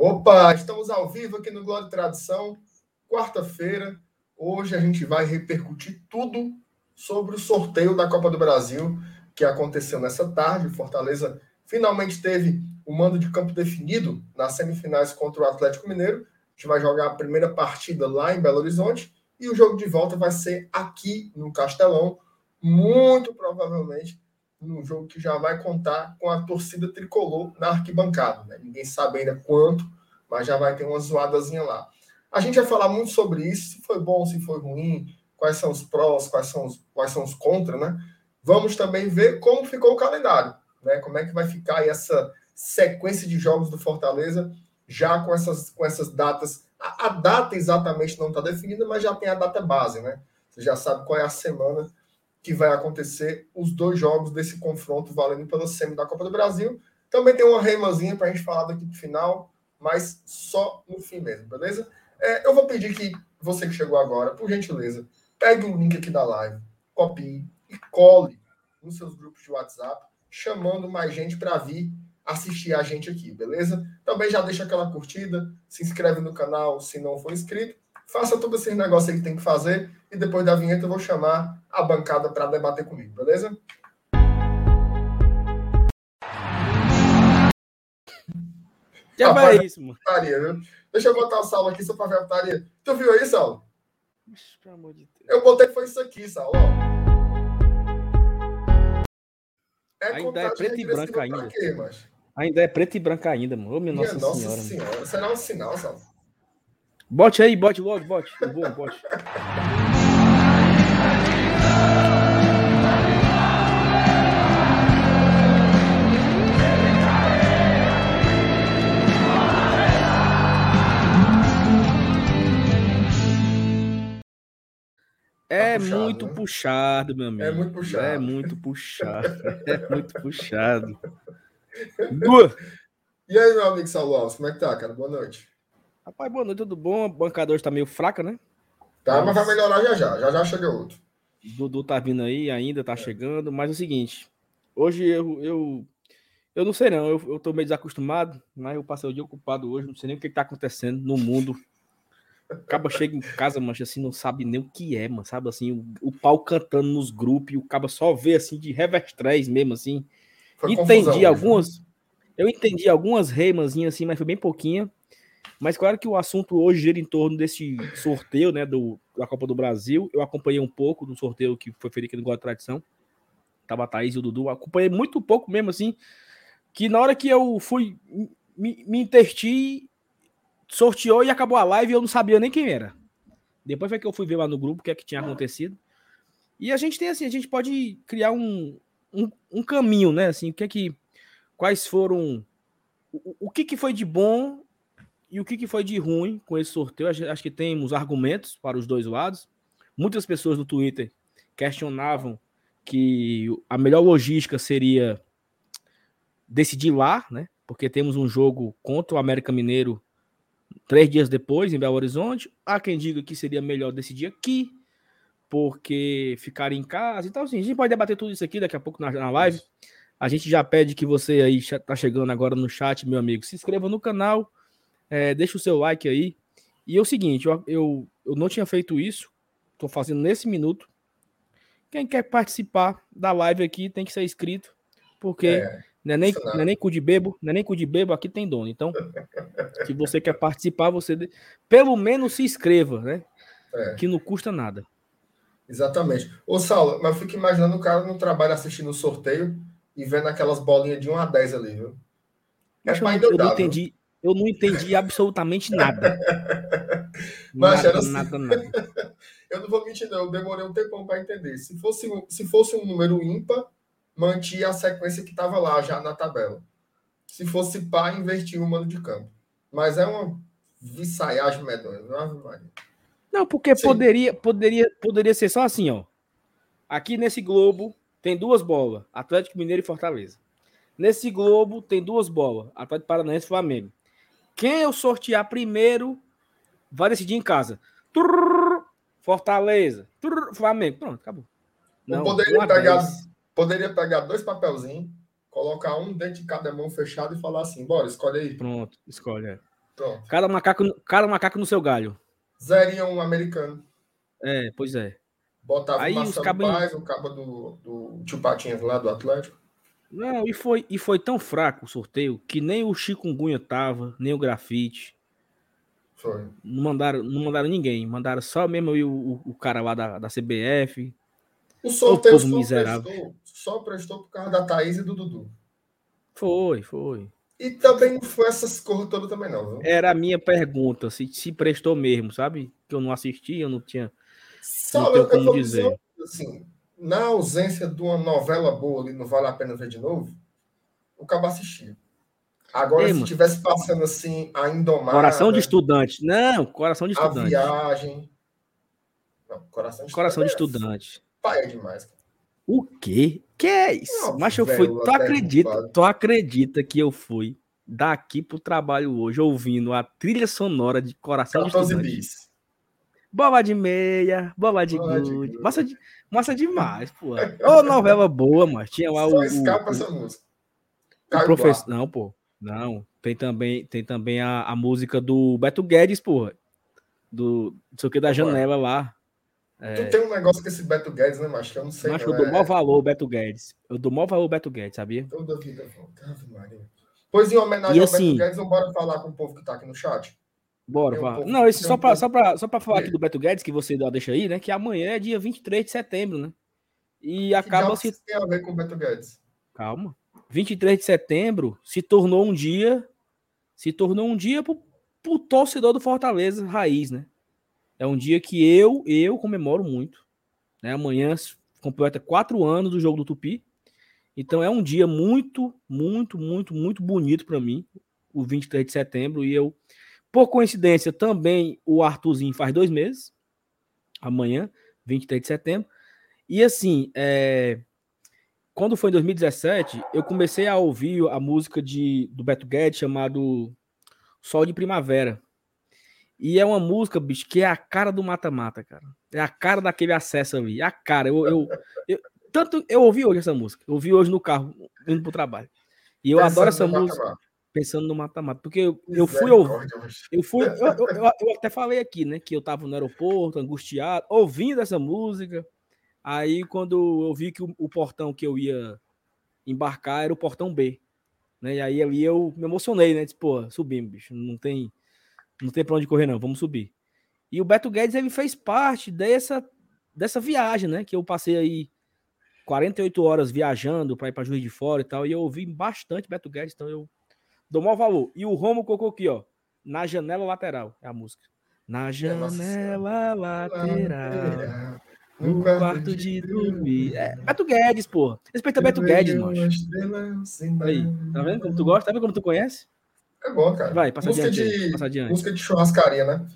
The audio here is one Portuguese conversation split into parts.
Opa, estamos ao vivo aqui no Glória e Tradição, quarta-feira. Hoje a gente vai repercutir tudo sobre o sorteio da Copa do Brasil que aconteceu nessa tarde. Fortaleza finalmente teve o mando de campo definido nas semifinais contra o Atlético Mineiro. A gente vai jogar a primeira partida lá em Belo Horizonte e o jogo de volta vai ser aqui no Castelão, muito provavelmente num jogo que já vai contar com a torcida tricolor na arquibancada. Né? Ninguém sabe ainda quanto, mas já vai ter uma zoadazinha lá. A gente vai falar muito sobre isso, se foi bom, se foi ruim, quais são os prós, quais são os, quais são os contras, né? Vamos também ver como ficou o calendário, né? Como é que vai ficar essa sequência de jogos do Fortaleza, já com essas, com essas datas. A, a data exatamente não está definida, mas já tem a data base, né? Você já sabe qual é a semana que vai acontecer os dois jogos desse confronto valendo pela semi da Copa do Brasil. Também tem uma reimazinha para a gente falar daqui para o final, mas só no fim mesmo, beleza? É, eu vou pedir que você que chegou agora, por gentileza, pegue o link aqui da live, copie e cole nos seus grupos de WhatsApp, chamando mais gente para vir assistir a gente aqui, beleza? Também já deixa aquela curtida, se inscreve no canal se não for inscrito, faça todos esses negócios aí que tem que fazer e depois da vinheta eu vou chamar a bancada para debater comigo, beleza? Que é isso, mano? Viu? Deixa eu botar o Saulo aqui só para ver a putaria. Tu viu aí, Saulo? Pelo amor de Deus. Eu botei foi isso aqui, Saulo. É ainda é preto e branco ainda. Quê, ainda é preto e branco ainda, mano. Ô, minha, minha nossa, nossa senhora. senhora. Será um sinal, Saulo? Bote aí, bote logo, bote. Bom, bote. É puxado, muito né? puxado, meu amigo. É muito puxado. É muito puxado. é muito puxado. Boa. E aí, meu amigo Saulo Alves, como é que tá, cara? Boa noite. Rapaz, boa noite, tudo bom? A bancada hoje tá meio fraca, né? Tá, mas vai melhorar já já. Já já chega outro. Dudu tá vindo aí, ainda tá é. chegando. Mas é o seguinte, hoje eu, eu, eu não sei não, eu, eu tô meio desacostumado, mas eu passei o dia ocupado hoje, não sei nem o que, que tá acontecendo no mundo Acaba chega em casa, mancha, assim, não sabe nem o que é, mano, sabe, assim, o, o pau cantando nos grupos, e o caba só vê, assim, de revertrés mesmo, assim. Foi entendi algumas, eu entendi algumas reimazinhas, assim, mas foi bem pouquinha. Mas claro que o assunto hoje gira em torno desse sorteio, né, do, da Copa do Brasil. Eu acompanhei um pouco do sorteio que foi feito aqui no Guarda Tradição. Tava a Thaís e o Dudu. Acompanhei muito pouco mesmo, assim, que na hora que eu fui me, me interti sorteou e acabou a live eu não sabia nem quem era. Depois foi que eu fui ver lá no grupo o que é que tinha acontecido. E a gente tem assim, a gente pode criar um, um, um caminho, né? Assim, o que é que. Quais foram. O, o que, que foi de bom e o que, que foi de ruim com esse sorteio? Acho que temos argumentos para os dois lados. Muitas pessoas no Twitter questionavam que a melhor logística seria decidir lá, né? Porque temos um jogo contra o América Mineiro três dias depois, em Belo Horizonte. Há quem diga que seria melhor decidir aqui, porque ficar em casa. Então, assim, a gente pode debater tudo isso aqui daqui a pouco na, na live. A gente já pede que você aí está chegando agora no chat, meu amigo, se inscreva no canal, é, deixa o seu like aí. E é o seguinte, eu, eu, eu não tinha feito isso, estou fazendo nesse minuto. Quem quer participar da live aqui tem que ser inscrito, porque é. Não é nem, não é nem cu de bebo, não é nem cu de bebo, aqui tem dono. Então, se você quer participar, você pelo menos se inscreva, né? É. Que não custa nada. Exatamente. Ô, Saulo, mas eu fico imaginando o cara no trabalho assistindo o sorteio e vendo aquelas bolinhas de 1 a 10 ali, viu? É mas eu, eu não entendi, eu não entendi absolutamente nada. mas nada, assim. nada, nada. eu não vou mentir, não. Eu demorei um tempão para entender. Se fosse, se fosse um número ímpar, mantinha a sequência que estava lá já na tabela. Se fosse pá, invertia o mano de campo. Mas é uma visaiagem medonha, não é, Não, porque poderia, poderia, poderia ser só assim, ó. Aqui nesse globo tem duas bolas, Atlético Mineiro e Fortaleza. Nesse globo tem duas bolas, Atlético Paranaense e Flamengo. Quem eu sortear primeiro vai decidir em casa. Turr, Fortaleza, turr, Flamengo. Pronto, acabou. Não, poderia pegar Poderia pegar dois papelzinhos, colocar um dentro de cada mão fechado e falar assim: bora, escolhe aí. Pronto, escolhe. É. Pronto. Cada macaco, cada macaco no seu galho. Zeria um americano. É, pois é. Botava Aí, o Marcelo cabos... Paz, o cabo do, do Tio Patinhas lá do Atlético. Não, e foi, e foi tão fraco o sorteio que nem o Chikungunya tava, nem o grafite. Foi. Não mandaram, não mandaram ninguém. Mandaram só mesmo o, o, o cara lá da, da CBF. O sorteio o só, miserável. Prestou, só prestou por causa da Thaís e do Dudu. Foi, foi. E também não foi essas cores todas também, não. Viu? Era a minha pergunta, se, se prestou mesmo, sabe? Que eu não assisti, eu não tinha. Só não eu, como dizer. Assim, na ausência de uma novela boa ali, não vale a pena ver de novo, o cabo assistia. Agora, Ei, se tivesse passando assim, a Indomada... Coração de estudante. Não, coração de estudante. A viagem... Não, coração de coração estudante. De estudante. Pai é demais. O quê? Que é isso? Não, Mas eu fui. Tu acredita, tu acredita que eu fui daqui pro trabalho hoje ouvindo a trilha sonora de Coração de Estudante? Bis. Bola de meia, bola de gude. Massa, de, massa demais, pô. Ô, novela boa, mas tinha lá Só o. escapa o, essa música. O professor. Não, pô. Não. Tem também, tem também a, a música do Beto Guedes, porra. Do. Não sei o que da janela lá. É... Tu tem um negócio com esse Beto Guedes, né, Macho? Que eu não sei. Macho, eu dou é... maior valor Beto Guedes. Eu dou maior valor Beto Guedes, sabia? Toda vida, Maria. Pois em homenagem e, ao assim, Beto Guedes, vamos bora falar com o povo que tá aqui no chat. Bora, um Não, esse só, um pra, só, pra, só pra falar aqui do Beto Guedes, que você deixa aí, né? Que amanhã é dia 23 de setembro, né? E que acaba se. tem a ver com o Beto Guedes? Calma. 23 de setembro se tornou um dia. Se tornou um dia pro, pro torcedor do Fortaleza raiz, né? É um dia que eu, eu comemoro muito. Né? Amanhã completa quatro anos do jogo do Tupi. Então é um dia muito, muito, muito, muito bonito para mim, o 23 de setembro. E eu, por coincidência, também o Arthurzinho faz dois meses. Amanhã, 23 de setembro. E assim, é... quando foi em 2017, eu comecei a ouvir a música de, do Beto Guedes chamado Sol de Primavera. E é uma música, bicho, que é a cara do mata-mata, cara. É a cara daquele acesso ali. É a cara. Eu, eu, eu, tanto eu ouvi hoje essa música. Eu ouvi hoje no carro, indo pro trabalho. E eu pensando adoro essa música. Mata -mata. Pensando no mata-mata. Porque eu, eu fui ouvir. Eu fui. Eu, eu, eu, até falei aqui, né? Que eu tava no aeroporto, angustiado, ouvindo essa música. Aí, quando eu vi que o, o portão que eu ia embarcar era o portão B. Né? E aí ali eu me emocionei, né? Disse, pô, subimos, bicho. Não tem não tem para onde correr, não. Vamos subir. E o Beto Guedes ele fez parte dessa, dessa viagem, né? Que eu passei aí 48 horas viajando para ir para Juiz de Fora e tal. E eu ouvi bastante Beto Guedes, então eu dou maior valor. E o Romo colocou aqui, ó. Na janela lateral. É a música. Na janela lateral. No quarto de dormir. É, Beto Guedes, pô. Respeita Beto Guedes, mano. Aí, tá vendo como tu gosta? Tá vendo como tu conhece? É bom, cara. Vai, passa música adiante. De, passa adiante. Música de churrascaria, né?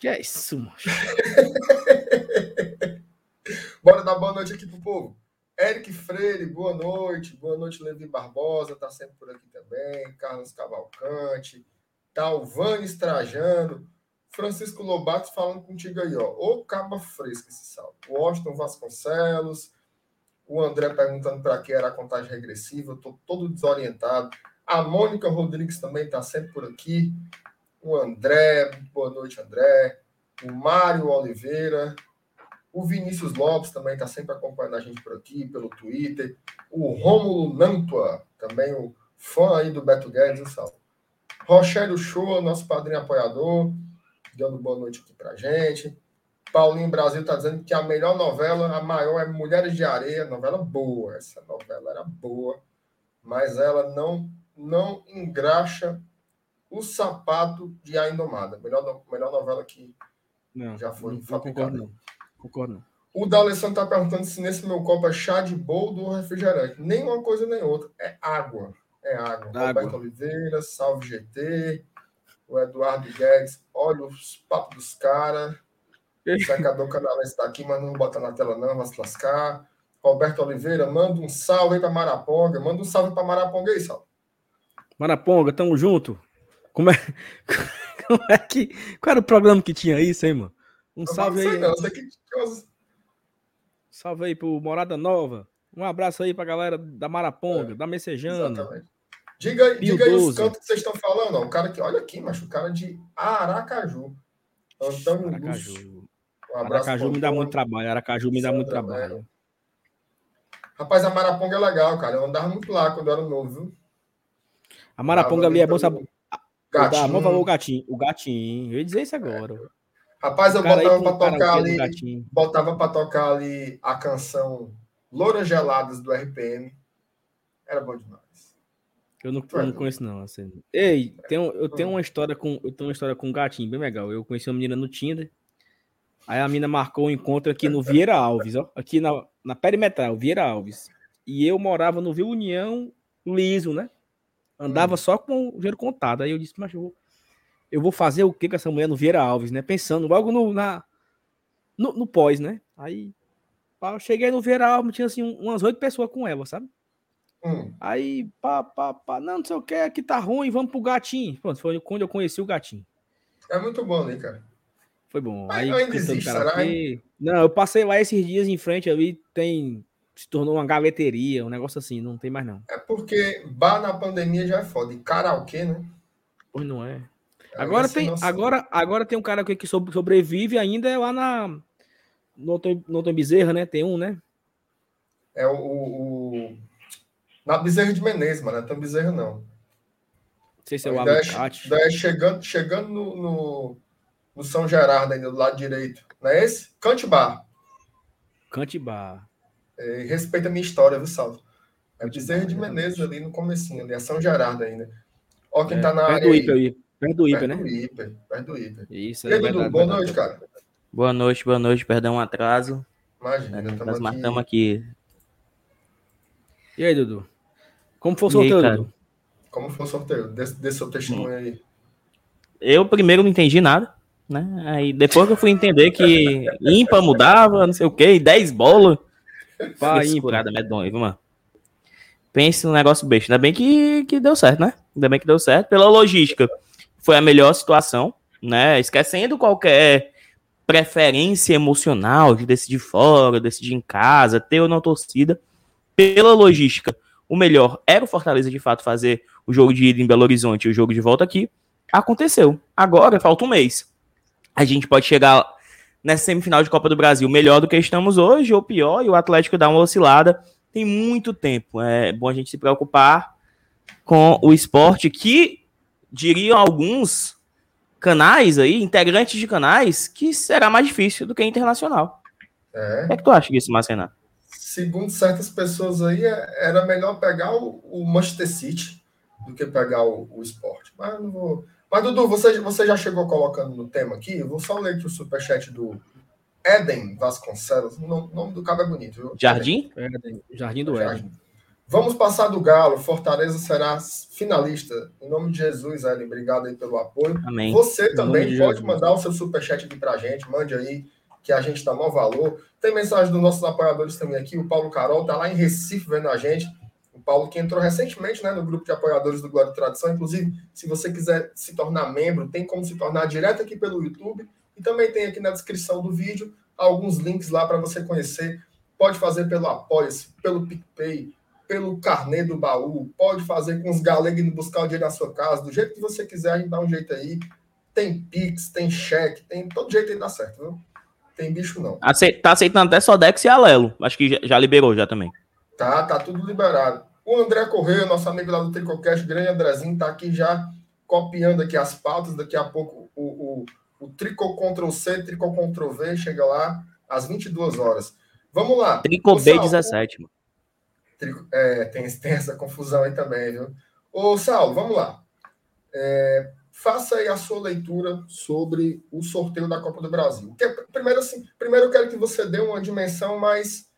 Que é isso, mano? Bora dar boa noite aqui pro povo. Eric Freire, boa noite. Boa noite, Levi Barbosa, tá sempre por aqui também. Carlos Cavalcante. Talvani Trajano. Francisco Lobato falando contigo aí, ó. Ô caba fresca esse salto. Washington Vasconcelos. O André perguntando para que era a contagem regressiva. Eu tô todo desorientado. A Mônica Rodrigues também está sempre por aqui. O André, boa noite, André. O Mário Oliveira. O Vinícius Lopes também está sempre acompanhando a gente por aqui, pelo Twitter. O Rômulo Nantua, também o fã aí do Beto Guedes, um salve. Rogério Shoa, nosso padrinho apoiador, dando boa noite aqui pra gente. Paulinho Brasil está dizendo que a melhor novela, a maior, é Mulheres de Areia. Novela boa, essa novela era boa, mas ela não não engraxa o sapato de A Indomada. Melhor, melhor novela que não, já foi não, fabricada. Concordo, não. Concordo não. O D'Alessandro está perguntando se nesse meu copo é chá de boldo ou refrigerante. Nem uma coisa nem outra. É água. É água. água. Roberto Oliveira, Salve GT, o Eduardo Guedes. Olha os papos dos caras. O secador canalense está aqui, mas não bota na tela não, vai se lascar. Roberto Oliveira, manda um salve aí para Maraponga. Manda um salve para Maraponga aí, salve. Maraponga, tamo junto. Como é, como é que. Qual era o programa que tinha isso, hein, mano? Um salve aí. Não, que... Salve aí pro Morada Nova. Um abraço aí pra galera da Maraponga, é, da Messejana. Exatamente. Diga, diga aí os cantos que vocês estão falando. Ó. O cara que. Olha aqui, mas o cara de Aracaju. Antônio Aracaju. Um Aracaju me dá muito trabalho. Aracaju me dá muito trabalho. Rapaz, a Maraponga é legal, cara. Eu andava muito lá quando eu era novo, viu? A Maraponga ali é bom, sabe? Gatinho. Dá, falou o gatinho. O gatinho. Eu ia dizer isso agora. É. Rapaz, eu botava para tocar ali. Botava para tocar ali a canção Louras Geladas do RPM. Era bom demais. Eu não, eu não conheço, não. Assim. Ei, tem, eu tenho uma história com. Eu tenho uma história com um gatinho bem legal. Eu conheci uma menina no Tinder. Aí a menina marcou um encontro aqui no Vieira Alves, ó. Aqui na, na perimetral, Vieira Alves. E eu morava no Vila União liso, né? Andava hum. só com o dinheiro contado. Aí eu disse, mas eu vou, eu vou fazer o que com essa mulher no Vieira Alves, né? Pensando logo no, na, no, no pós, né? Aí eu cheguei no Vieira Alves, tinha assim umas oito pessoas com ela, sabe? Hum. Aí, pá, pá, pá, não, não sei o que, aqui tá ruim, vamos pro gatinho. Pronto, foi quando eu conheci o gatinho. É muito bom, né, cara? Foi bom. Aí, ainda existe, será? Não, eu passei lá esses dias em frente ali, tem. Se tornou uma galeteria, um negócio assim, não tem mais não. É porque bar na pandemia já é foda. E karaokê, né? Pois não é. É agora tem, agora, agora tem um cara que sobrevive ainda é lá na. No, Tom Bezerra, né? Tem um, né? É o, o na Bezerra de Menezes, mano. Não é tão Bezerra, não. Não sei se é o Alicate. É chegando, chegando no, no, no, São Gerardo, ainda do lado direito. Não é esse? Cantibar. Cantibar. É, respeita a minha história, viu, Salvo? É Bezerra de Menezes ali no comecinho, ali. É São Gerardo ainda. Ó quem é, tá na área Iper, aí. Perto do Iper, né? Perto do Iper. Perto do Iper. Isso aí. E aí, Dudu, boa noite, cara. Boa noite, boa noite. Perdão o atraso. Imagina, é, nós matamos aqui. E aí, Dudu? Como foi o sorteio, aí, Como foi o sorteio? Dê, seu testemunho aí. Eu primeiro não entendi nada, né? Aí depois que eu fui entender que ímpar mudava, não sei o quê, 10 bolas. Pá, ímpar. medonha, viu, mano? Pense no negócio besta. Ainda bem que, que deu certo, né? Ainda bem que deu certo. Pela logística, foi a melhor situação, né? Esquecendo qualquer preferência emocional de decidir fora, decidir em casa, ter ou não torcida. Pela logística, o melhor era o Fortaleza de fato fazer o jogo de ida em Belo Horizonte e o jogo de volta aqui. Aconteceu. Agora falta um mês. A gente pode chegar nessa semifinal de Copa do Brasil melhor do que estamos hoje, ou pior, e o Atlético dá uma oscilada. Tem muito tempo. É bom a gente se preocupar com o esporte que, diriam alguns canais aí, integrantes de canais, que será mais difícil do que internacional. É. O que, é que tu acha disso, Marcena? segundo certas pessoas aí, é, era melhor pegar o, o Manchester City do que pegar o, o esporte. Mas não vou. Mas, Dudu, você, você já chegou colocando no tema aqui? Eu vou só ler aqui o superchat do Eden Vasconcelos. O nome do cabo é bonito, viu? Jardim? Eden. Jardim do Jardim. Eden. Vamos passar do Galo. Fortaleza será finalista. Em nome de Jesus, Eden, obrigado aí pelo apoio. Amém. Você também pode mandar o seu superchat aqui pra gente. Mande aí que a gente dá maior valor. Tem mensagem dos nossos apoiadores também aqui. O Paulo Carol está lá em Recife vendo a gente. O Paulo que entrou recentemente né, no grupo de apoiadores do Glória e Tradição. Inclusive, se você quiser se tornar membro, tem como se tornar direto aqui pelo YouTube. E também tem aqui na descrição do vídeo alguns links lá para você conhecer. Pode fazer pelo Apoia-se, pelo PicPay, pelo carnê do baú, pode fazer com os galegos indo buscar o dinheiro na sua casa, do jeito que você quiser, a gente dá um jeito aí. Tem Pix, tem cheque, tem todo jeito aí dá certo, viu? Tem bicho não. tá aceitando até Sodex e Alelo. Acho que já, já, liberou já também. Tá, tá tudo liberado. O André Correia, nosso amigo lá do Tricocast, grande Andrezinho, tá aqui já copiando aqui as pautas. Daqui a pouco o, o, o Trico Ctrl C, Trico Ctrl V chega lá às 22 horas. Vamos lá. Trico B17, mano. É, tem, tem essa confusão aí também, viu? Ô, Saulo, vamos lá. É, faça aí a sua leitura sobre o sorteio da Copa do Brasil. Que, primeiro, assim, primeiro eu quero que você dê uma dimensão mais,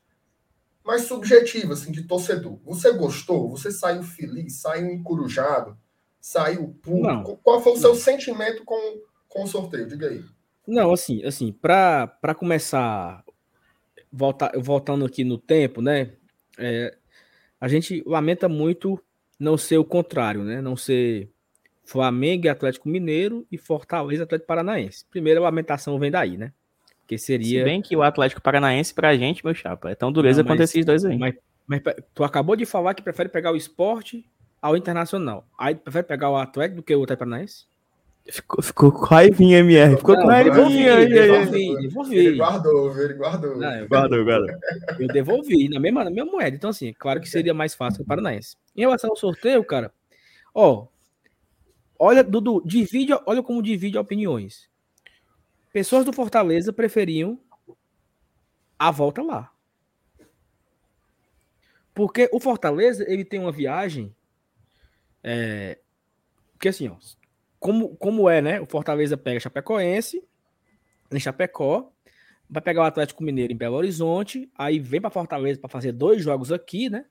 mais subjetiva, assim, de torcedor. Você gostou? Você saiu feliz? Saiu encurujado? Saiu puto? Qual foi o seu não. sentimento com, com o sorteio? Diga aí. Não, assim, assim, para começar, voltar, voltando aqui no tempo, né? É, a gente lamenta muito não ser o contrário, né? Não ser Flamengo e Atlético Mineiro e Fortaleza e Atlético Paranaense. Primeira lamentação vem daí, né? Que seria. Se bem que o Atlético Paranaense, pra gente, meu chapa, é tão dureza Não, mas, quanto esses dois aí. Mas, mas, tu acabou de falar que prefere pegar o esporte ao Internacional. Aí prefere pegar o Atlético do que o Atlético Paranaense? Ficou, ficou com raivinha, MR. Ficou Não, com raivinha. devolvi, devolvi, devolvi. Ele guardou, ele guardou. Não, eu, Guardou, guardou. eu devolvi na mesma, na mesma moeda. Então, assim, claro que seria mais fácil o Paranaense. Em relação ao sorteio, cara, ó, olha, Dudu, divide, olha como divide opiniões. Pessoas do Fortaleza preferiam a volta lá. Porque o Fortaleza, ele tem uma viagem. É, porque assim, ó, como, como é, né? O Fortaleza pega Chapecoense, em Chapecó, vai pegar o Atlético Mineiro em Belo Horizonte, aí vem para Fortaleza para fazer dois jogos aqui, né?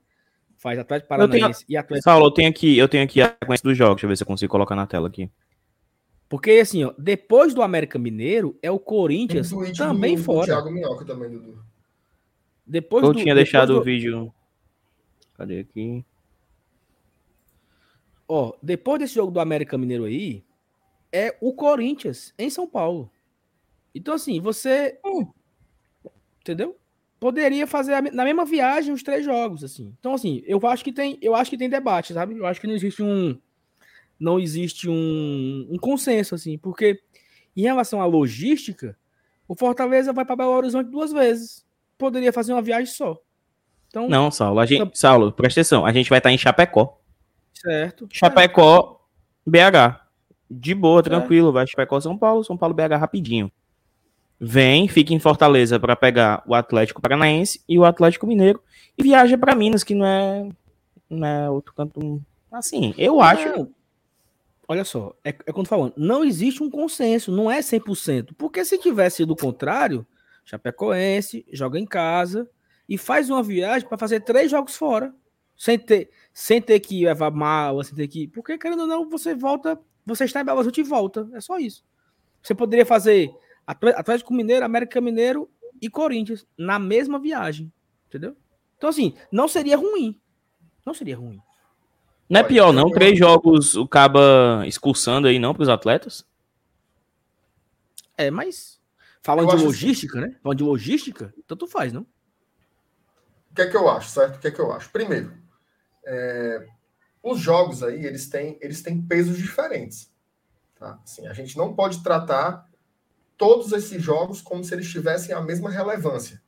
Faz Atlético Eu tenho- Paranaense e Atlético. Saulo, eu tenho aqui, eu tenho aqui a sequência dos jogos. Deixa eu ver se eu consigo colocar na tela aqui. Porque assim, ó, depois do América Mineiro é o Corinthians também do, do fora. Thiago Minhoca também, Dudu. Depois Eu do- tinha depois deixado do- o vídeo. Cadê aqui? Ó, depois desse jogo do América Mineiro aí, é o Corinthians em São Paulo. Então, assim, você. Entendeu? Poderia fazer a na mesma viagem os três jogos, assim. Então, assim, eu acho que tem, eu acho que tem debate, sabe? Eu acho que não existe um. Não existe um, um consenso, assim, porque em relação à logística, o Fortaleza vai para Belo Horizonte duas vezes. Poderia fazer uma viagem só. Então, Não, Saulo, a gente, Saulo, presta atenção. A gente vai estar em Chapecó. Certo. Chapecó, BH. De boa, tranquilo. Vai Chapecó, São Paulo, São Paulo, BH rapidinho. Vem, fica em Fortaleza para pegar o Atlético Paranaense e o Atlético Mineiro e viaja para Minas, que não é, não é outro canto. Assim, eu acho. Não. Olha só, é, é quando falando, não existe um consenso, não é 100%. Porque se tivesse sido o contrário, Chapecoense joga em casa e faz uma viagem para fazer três jogos fora, sem ter, sem ter que levar mala, sem ter que. Porque, querendo ou não, você volta, você está em Belo Horizonte e volta. É só isso. Você poderia fazer Atlé- Atlético Mineiro, América Mineiro e Corinthians na mesma viagem. Entendeu? Então, assim, não seria ruim. Não seria ruim. Não é pior, não? Três jogos o Caba expulsando aí, não, pros atletas? É, mas falando de acho logística, né? Falando de logística, tanto faz, não? O que é que eu acho, certo? O que é que eu acho? Primeiro, é, os jogos aí, eles têm, eles têm pesos diferentes. Tá? Assim, a gente não pode tratar todos esses jogos como se eles tivessem a mesma relevância.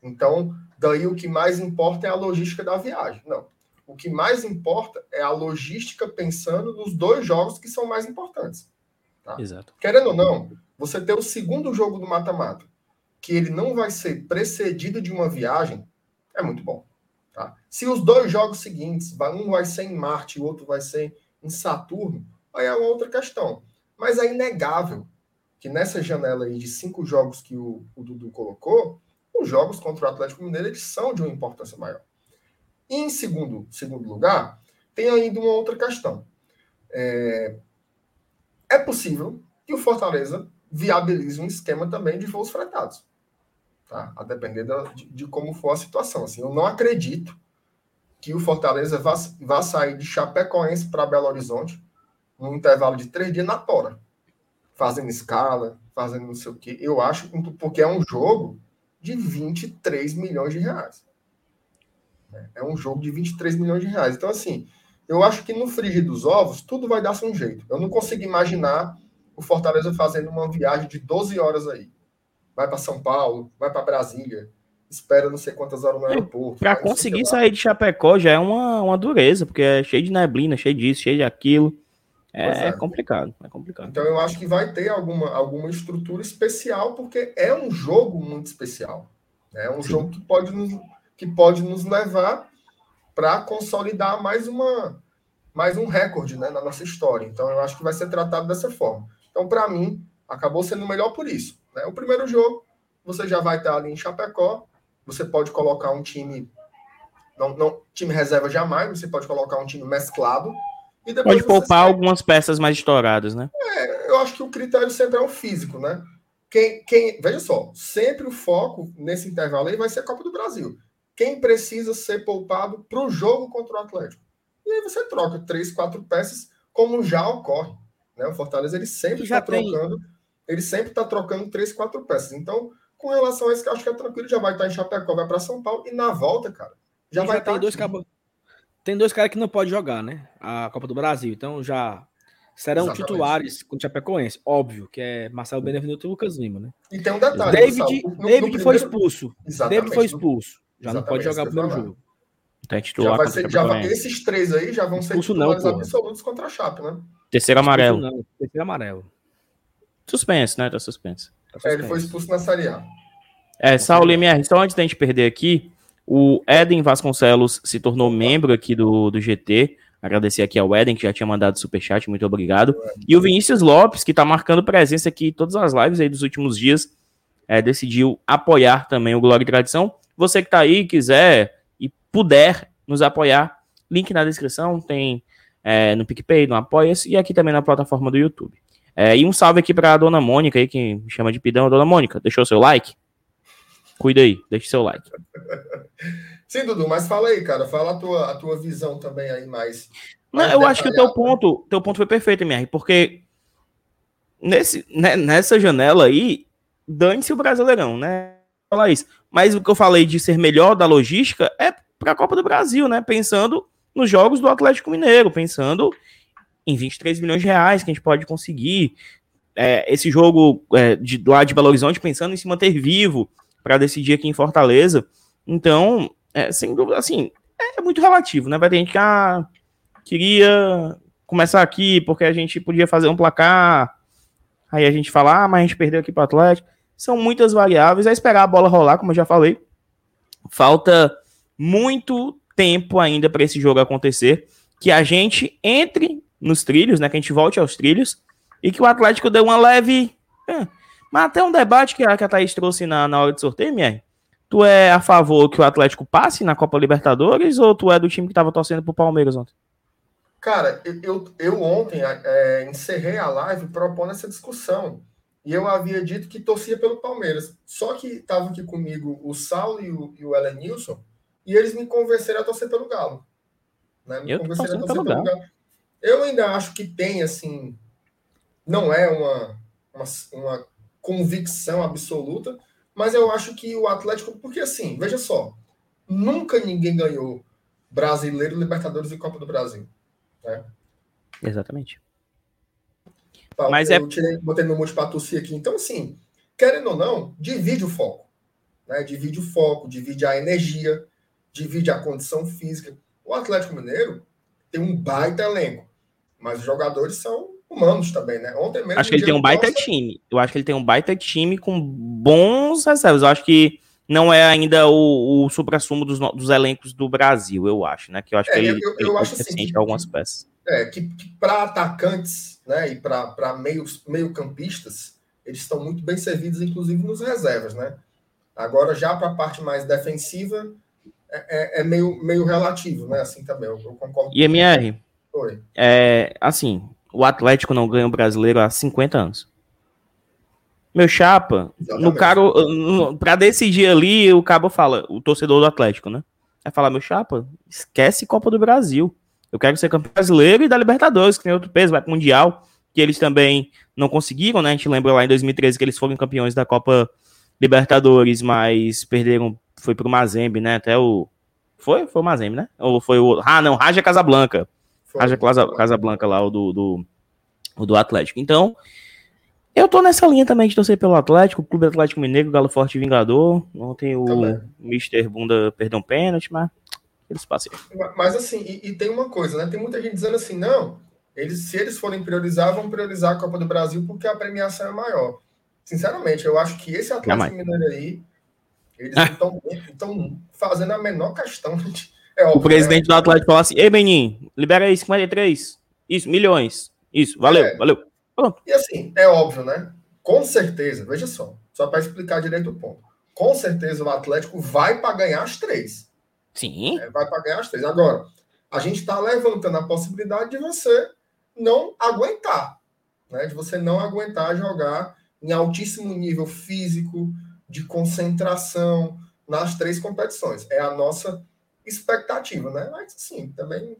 Então, daí o que mais importa é a logística da viagem. Não. O que mais importa é a logística pensando nos dois jogos que são mais importantes. Exato. Querendo ou não, você ter o segundo jogo do mata-mata, que ele não vai ser precedido de uma viagem, é muito bom. Tá? Se os dois jogos seguintes, um vai ser em Marte e o outro vai ser em Saturno, aí é uma outra questão. Mas é inegável que nessa janela aí de cinco jogos que o, o Dudu colocou, os jogos contra o Atlético Mineiro eles são de uma importância maior. E em segundo, segundo lugar, tem ainda uma outra questão. É, é possível que o Fortaleza viabilize um esquema também de voos fretados. Tá? A depender da- de, de como for a situação. Assim, eu não acredito que o Fortaleza vá, vá sair de Chapecoense para Belo Horizonte num intervalo de três dias na tora. Fazendo escala, fazendo não sei o quê. Eu acho, porque é um jogo de 23 milhões de reais. É um jogo de 23 milhões de reais. Então, assim, eu acho que no frigir dos ovos, tudo vai dar-se um jeito. Eu não consigo imaginar o Fortaleza fazendo uma viagem de 12 horas aí. Vai para São Paulo, vai para Brasília, espera não sei quantas horas no aeroporto. O conseguir sair de Chapecó já é uma, uma dureza, porque é cheio de neblina, cheio disso, cheio de aquilo. Pois É, é. complicado, é complicado. Então eu acho que vai ter alguma, alguma estrutura especial, porque é um jogo muito especial. né? É um Sim. jogo que pode nos, que pode nos levar para consolidar mais uma mais um recorde né, na nossa história. Então eu acho que vai ser tratado dessa forma. Então, para mim, acabou sendo melhor por isso. Né? O primeiro jogo, você já vai estar ali em Chapecó, você pode colocar um time. Não, não, time reserva jamais, você pode colocar um time mesclado. E depois Pode poupar sai- algumas peças mais estouradas, né? eu acho que o critério sempre é o físico, né? Quem, quem, veja só, sempre o foco nesse intervalo aí vai ser a Copa do Brasil. Quem precisa ser poupado para o jogo contra o Atlético? E aí você troca três, quatro peças, como já ocorre. Né? O Fortaleza ele sempre está tem- trocando, ele sempre está trocando três, quatro peças. Então, com relação a isso, eu acho que é tranquilo, já vai estar em Chapecó, vai para São Paulo, e na volta, cara, já E vai já tem estar dois cabas. tem dois caras que não podem jogar, né? A Copa do Brasil. Então já serão Exatamente. titulares com o Chapecoense. Óbvio, que é Marcelo Benevenuto e Lucas Lima, né? E tem um detalhe. David, no, David no primeiro... foi expulso. Exatamente. David foi expulso. Já não pode jogar o primeiro jogo. Então, já vai ser, já vai, esses três aí já vão expulso ser titulares não, absolutos contra a Chape, né? Terceiro amarelo. Não, terceiro amarelo. Suspense, né? Tá suspenso. Tá suspenso. É, ele foi expulso na Série A. É, Saulo MR, então antes da gente perder aqui, o Eden Vasconcelos se tornou membro aqui do, do GT. Agradecer aqui ao Eden, que já tinha mandado superchat, muito obrigado. E o Vinícius Lopes, que está marcando presença aqui em todas as lives aí dos últimos dias, é, decidiu apoiar também o Glória e Tradição. Você que está aí, quiser e puder nos apoiar, link na descrição, tem é, no PicPay, no Apoia-se e aqui também na plataforma do YouTube. É, e um salve aqui para a dona Mônica aí, que me chama de pidão. Dona Mônica, deixou seu like? Cuida aí, deixe seu like. Sim, Dudu, mas fala aí, cara. Fala a tua, a tua visão também aí mais. Não, eu acho que o teu ponto, teu ponto foi perfeito, MR, porque nesse, né, nessa janela aí, dane-se o Brasileirão, né? Falar isso. Mas o que eu falei de ser melhor da logística é para a Copa do Brasil, né? Pensando nos jogos do Atlético Mineiro, pensando em 23 milhões de reais que a gente pode conseguir. É, esse jogo é, de, lado de Belo Horizonte, pensando em se manter vivo para decidir aqui em Fortaleza. Então, é, sem dúvida, assim, é muito relativo, né? Vai ter gente que ah, queria começar aqui porque a gente podia fazer um placar. Aí a gente fala, ah, mas a gente perdeu aqui para o Atlético. São muitas variáveis. É esperar a bola rolar, como eu já falei. Falta muito tempo ainda para esse jogo acontecer. Que a gente entre nos trilhos, né? Que a gente volte aos trilhos. E que o Atlético dê uma leve. É, mas até um debate que a, que a Thaís trouxe na, na hora de sorteio, MR. Tu é a favor que o Atlético passe na Copa Libertadores ou tu é do time que estava torcendo pro Palmeiras ontem? Cara, eu, eu ontem é, encerrei a live propondo essa discussão. E eu havia dito que torcia pelo Palmeiras. Só que estavam aqui comigo o Saulo e o, e o Elenilson, e eles me convenceram a torcer pelo Galo. Né? Me eu convenceram a torcer pelo, pelo Galo. Galo. Eu ainda acho que tem, assim, não é uma, uma, uma convicção absoluta, mas eu acho que o Atlético, porque assim, veja só, nunca ninguém ganhou Brasileiro, Libertadores e Copa do Brasil. Né? Exatamente. Tá, mas eu é... tirei, botei meu monte para tossir aqui. Então, assim, querendo ou não, divide o foco. Né? Divide o foco, divide a energia, divide a condição física. O Atlético Mineiro tem um baita elenco, mas os jogadores são humanos também, né? Ontem mesmo. Acho que ele tem um baita Costa... time. Eu acho que ele tem um baita time com bons reservas. Eu acho que não é ainda o, o supra-sumo dos, dos elencos do Brasil, eu acho, né? Que eu acho é, que ele, eu, eu ele acho assim, que, algumas peças. É, que, que para atacantes, né, e para meios meio campistas, eles estão muito bem servidos, inclusive nos reservas, né? Agora, já para a parte mais defensiva, é, é, é, meio, meio relativo, né? Assim também, eu, eu concordo. E MR? Oi. É, assim, o Atlético não ganha o brasileiro há 50 anos. Meu chapa, Exatamente. no caro, para decidir ali, o cabo fala, o torcedor do Atlético, né? Vai falar, meu chapa, esquece Copa do Brasil. Eu quero ser campeão brasileiro e da Libertadores, que tem outro peso, vai pro Mundial, que eles também não conseguiram, né? A gente lembra lá em 2013 que eles foram campeões da Copa Libertadores, mas perderam, foi pro Mazembe, né? Até o. Foi? Foi o Mazembe, né? Ou foi o. Ah, não, Raja Casablanca. Haja Casa, Casa Blanca lá, o do, do, o do Atlético. Então, eu tô nessa linha também de torcer pelo Atlético, Clube Atlético Mineiro, Galo Forte Vingador. Ontem o também. Mr. Bunda perdeu um pênalti, mas eles passam. Mas assim, e, e, tem uma coisa, né? Tem muita gente dizendo assim, não, eles, se eles forem priorizar, vão priorizar a Copa do Brasil porque a premiação é maior. Sinceramente, eu acho que esse Atlético Mineiro aí, eles estão fazendo a menor questão de é óbvio, o presidente é. do Atlético falou assim: Ei, Benin, libera aí 53. Isso, milhões. Isso, valeu, é. valeu. E assim, é óbvio, né? Com certeza, veja só, só para explicar direito o ponto. Com certeza o Atlético vai para ganhar as três. Sim. É, vai para ganhar as três. Agora, a gente está levantando a possibilidade de você não aguentar, né? De você não aguentar jogar em altíssimo nível físico, de concentração nas três competições. É a nossa expectativa, né? Mas sim, também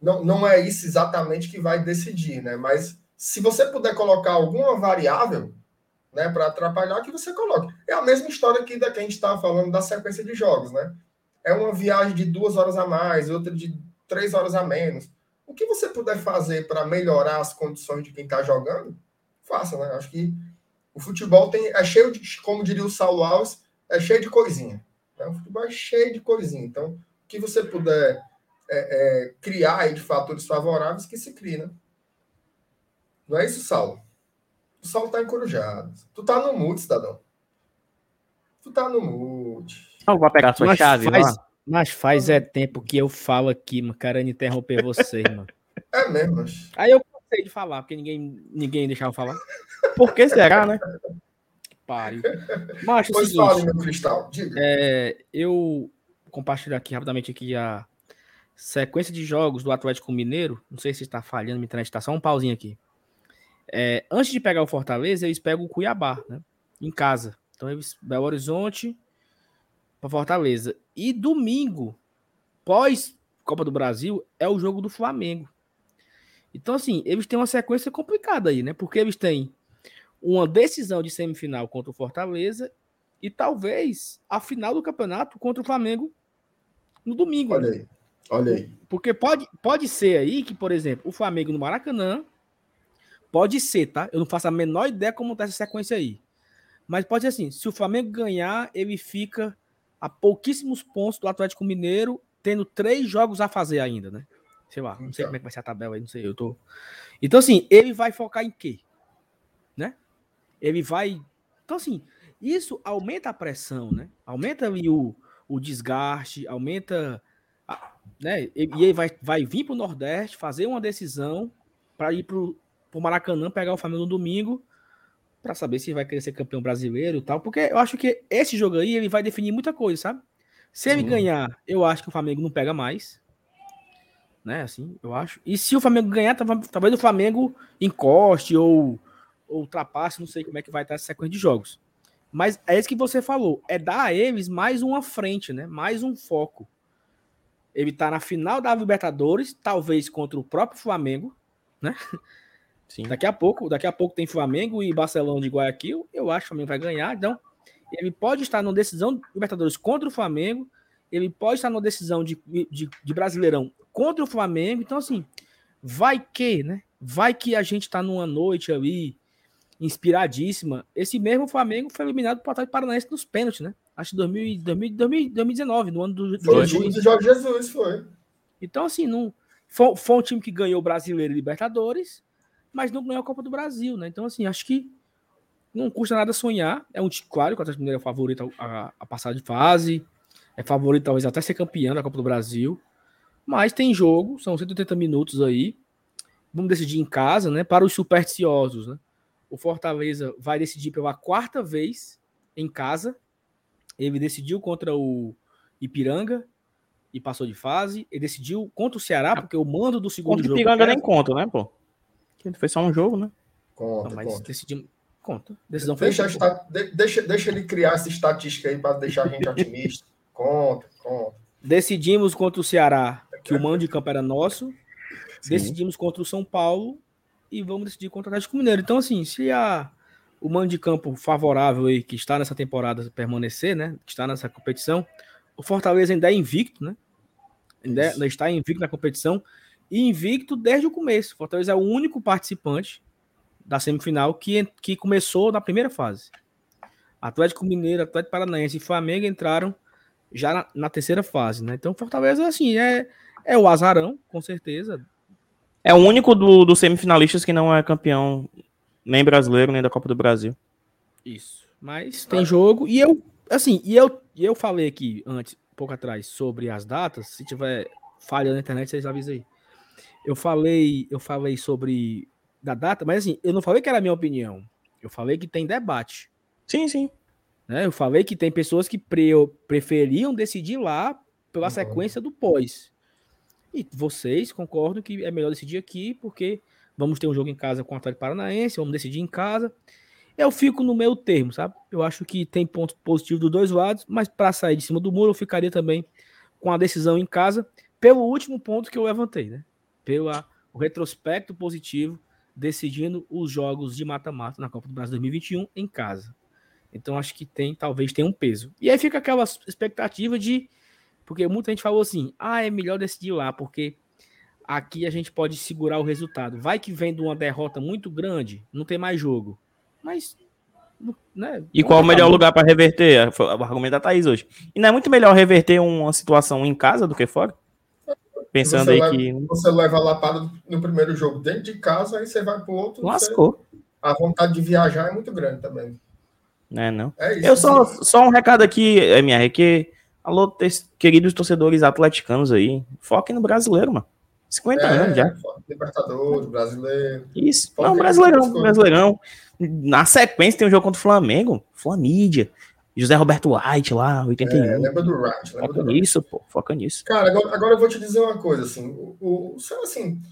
não, não é isso exatamente que vai decidir, né? Mas se você puder colocar alguma variável, né, para atrapalhar, que você coloque. É a mesma história aqui da que a gente estava falando da sequência de jogos, né? É uma viagem de duas horas a mais, outra de três horas a menos. O que você puder fazer para melhorar as condições de quem está jogando, faça, né? Acho que o futebol tem, é cheio de, como diria o Saulo Alves, é cheio de coisinha. Né? O futebol é cheio de coisinha. Então, o que você puder é, é, criar aí de fatores favoráveis, que se crie, né? Não é isso, Saulo? O Saulo tá encorujado. Tu tá no mute, cidadão. Tu tá no mute. Não, vou pegar a sua Mas chave faz, lá. mas faz é tempo que eu falo aqui, mano, querendo interromper vocês, mano. É mesmo, mas... Aí eu cansei de falar, porque ninguém, ninguém deixava falar. Por que será, né? Pariu. Mas é o Pois seguinte, fale, meu cristal. Diga. é, eu compartilho aqui rapidamente aqui a sequência de jogos do Atlético Mineiro. Não sei se está falhando, minha internet está só um pauzinho aqui. É, antes de pegar o Fortaleza, eles pegam o Cuiabá, né? Em casa. Então, eles Belo Horizonte para Fortaleza. E domingo, pós Copa do Brasil, é o jogo do Flamengo. Então, assim, eles têm uma sequência complicada aí, né? Porque eles têm uma decisão de semifinal contra o Fortaleza e talvez a final do campeonato contra o Flamengo no domingo. Olha aí. Olha aí. Porque pode, pode ser aí que, por exemplo, o Flamengo no Maracanã, pode ser, tá? Eu não faço a menor ideia como tá essa sequência aí. Mas pode ser assim, se o Flamengo ganhar, ele fica a pouquíssimos pontos do Atlético Mineiro, tendo três jogos a fazer ainda, né? Sei lá, não sei Então. como é que vai ser a tabela aí, não sei, eu tô... Então, assim, ele vai focar em quê? Né? Ele vai... Então, assim, isso aumenta a pressão, né? Aumenta ali o, o desgaste, aumenta... a- né? E ele vai, vai vir para o Nordeste, fazer uma decisão para ir para o Maracanã, pegar o Flamengo no domingo, para saber se vai querer ser campeão brasileiro e tal. Porque eu acho que esse jogo aí ele vai definir muita coisa, sabe? Se ele Sim. ganhar, eu acho que o Flamengo não pega mais. Né, assim, eu acho. E se o Flamengo ganhar, talvez o Flamengo encoste ou, ou ultrapasse, não sei como é que vai estar essa sequência de jogos. Mas é isso que você falou, é dar a eles mais uma frente, né? Mais um foco. Ele tá na final da Libertadores, talvez contra o próprio Flamengo, né? Sim. Daqui a pouco, daqui a pouco tem Flamengo e Barcelona de Guayaquil. Eu acho que o Flamengo vai ganhar. Então, ele pode estar numa decisão de Libertadores contra o Flamengo. Ele pode estar numa decisão de, de, de Brasileirão contra o Flamengo. Então, assim, vai que, né? Vai que a gente tá numa noite ali inspiradíssima. Esse mesmo Flamengo foi eliminado por Atlético Paranaense nos pênaltis, né? Acho que 2000, 2000, 2000, 2019, no ano do, do Foi o Jesus. do Jorge Jesus, foi. Então, assim, não, foi, foi um time que ganhou o Brasileiro e Libertadores, mas não ganhou a Copa do Brasil, né? Então, assim, acho que não custa nada sonhar. É um time, claro, que o Atlético Mineiro é favorito a, a passar de fase, é favorito talvez até ser campeão da Copa do Brasil, mas tem jogo, são 180 minutos aí. Vamos decidir em casa, né? Para os supersticiosos, né? O Fortaleza vai decidir pela quarta vez em casa. Ele decidiu contra o Ipiranga e passou de fase. Ele decidiu contra o Ceará, porque o mando do segundo Contra o jogo. Piranga era- nem conta, né, pô? Foi só um jogo, né? Conta, Não, mas conta. decidimos. Conta. Decisão foi. Deixa, a esta- de- deixa, deixa ele criar essa estatística aí para deixar a gente otimista. Conta, conta. Decidimos contra o Ceará que o mando de campo era nosso. Sim. Decidimos contra o São Paulo e vamos decidir contra o Atlético Mineiro. Então, assim, se a, o mando de campo favorável aí que está nessa temporada permanecer, né? Que está nessa competição, o Fortaleza ainda é invicto, né? Ainda, é- ainda está invicto na competição e invicto desde o começo. O Fortaleza é o único participante da semifinal que, que começou na primeira fase. Atlético Mineiro, Atlético Paranaense e Flamengo entraram já na, na terceira fase, né? Então, Fortaleza, assim, é, é o azarão, com certeza. É o único do- dos semifinalistas que não é campeão nem brasileiro, nem da Copa do Brasil. Isso. Mas tem jogo. E eu, assim, e eu, e eu falei aqui antes, um pouco atrás, sobre as datas. Se tiver falha na internet, vocês avisam aí. Eu falei, eu falei sobre da data, mas assim, eu não falei que era a minha opinião. Eu falei que tem debate. Sim, sim. né? Eu falei que tem pessoas que pre- preferiam decidir lá pela Uhum. sequência do pós. E vocês concordam que é melhor decidir aqui, porque vamos ter um jogo em casa com o Atlético Paranaense, vamos decidir em casa. Eu fico no meio termo, sabe? Eu acho que tem pontos positivos dos dois lados, mas para sair de cima do muro, eu ficaria também com a decisão em casa, pelo último ponto que eu levantei, né? Pelo retrospecto positivo, decidindo os jogos de mata-mata na Copa do Brasil 2021 em casa. Então acho que tem, talvez tenha um peso. E aí fica aquela expectativa de. Porque muita gente falou assim: ah, é melhor decidir lá, porque aqui a gente pode segurar o resultado. Vai que vem de uma derrota muito grande, não tem mais jogo. Mas. Né, e qual o melhor lugar para reverter? O argumento da Thaís hoje. E não é muito melhor reverter uma situação em casa do que fora? Pensando aí leva, que. Você leva a lapada no primeiro jogo dentro de casa, aí você vai pro outro. Lascou. Você, a vontade de viajar é muito grande também. É, não. É isso, Eu só, só um recado aqui, MR, que. Alô, queridos torcedores atleticanos aí, foquem no brasileiro, mano. 50 é, anos já. Libertadores, brasileiro. Isso. Não, brasileirão, brasileirão. Na sequência tem um jogo contra o Flamengo, Flamídia. José Roberto White lá, 81. É, lembra do. Lembra foca do nisso, pô. Foca nisso. Cara, agora, agora eu vou te dizer uma coisa, assim. O, o, assim,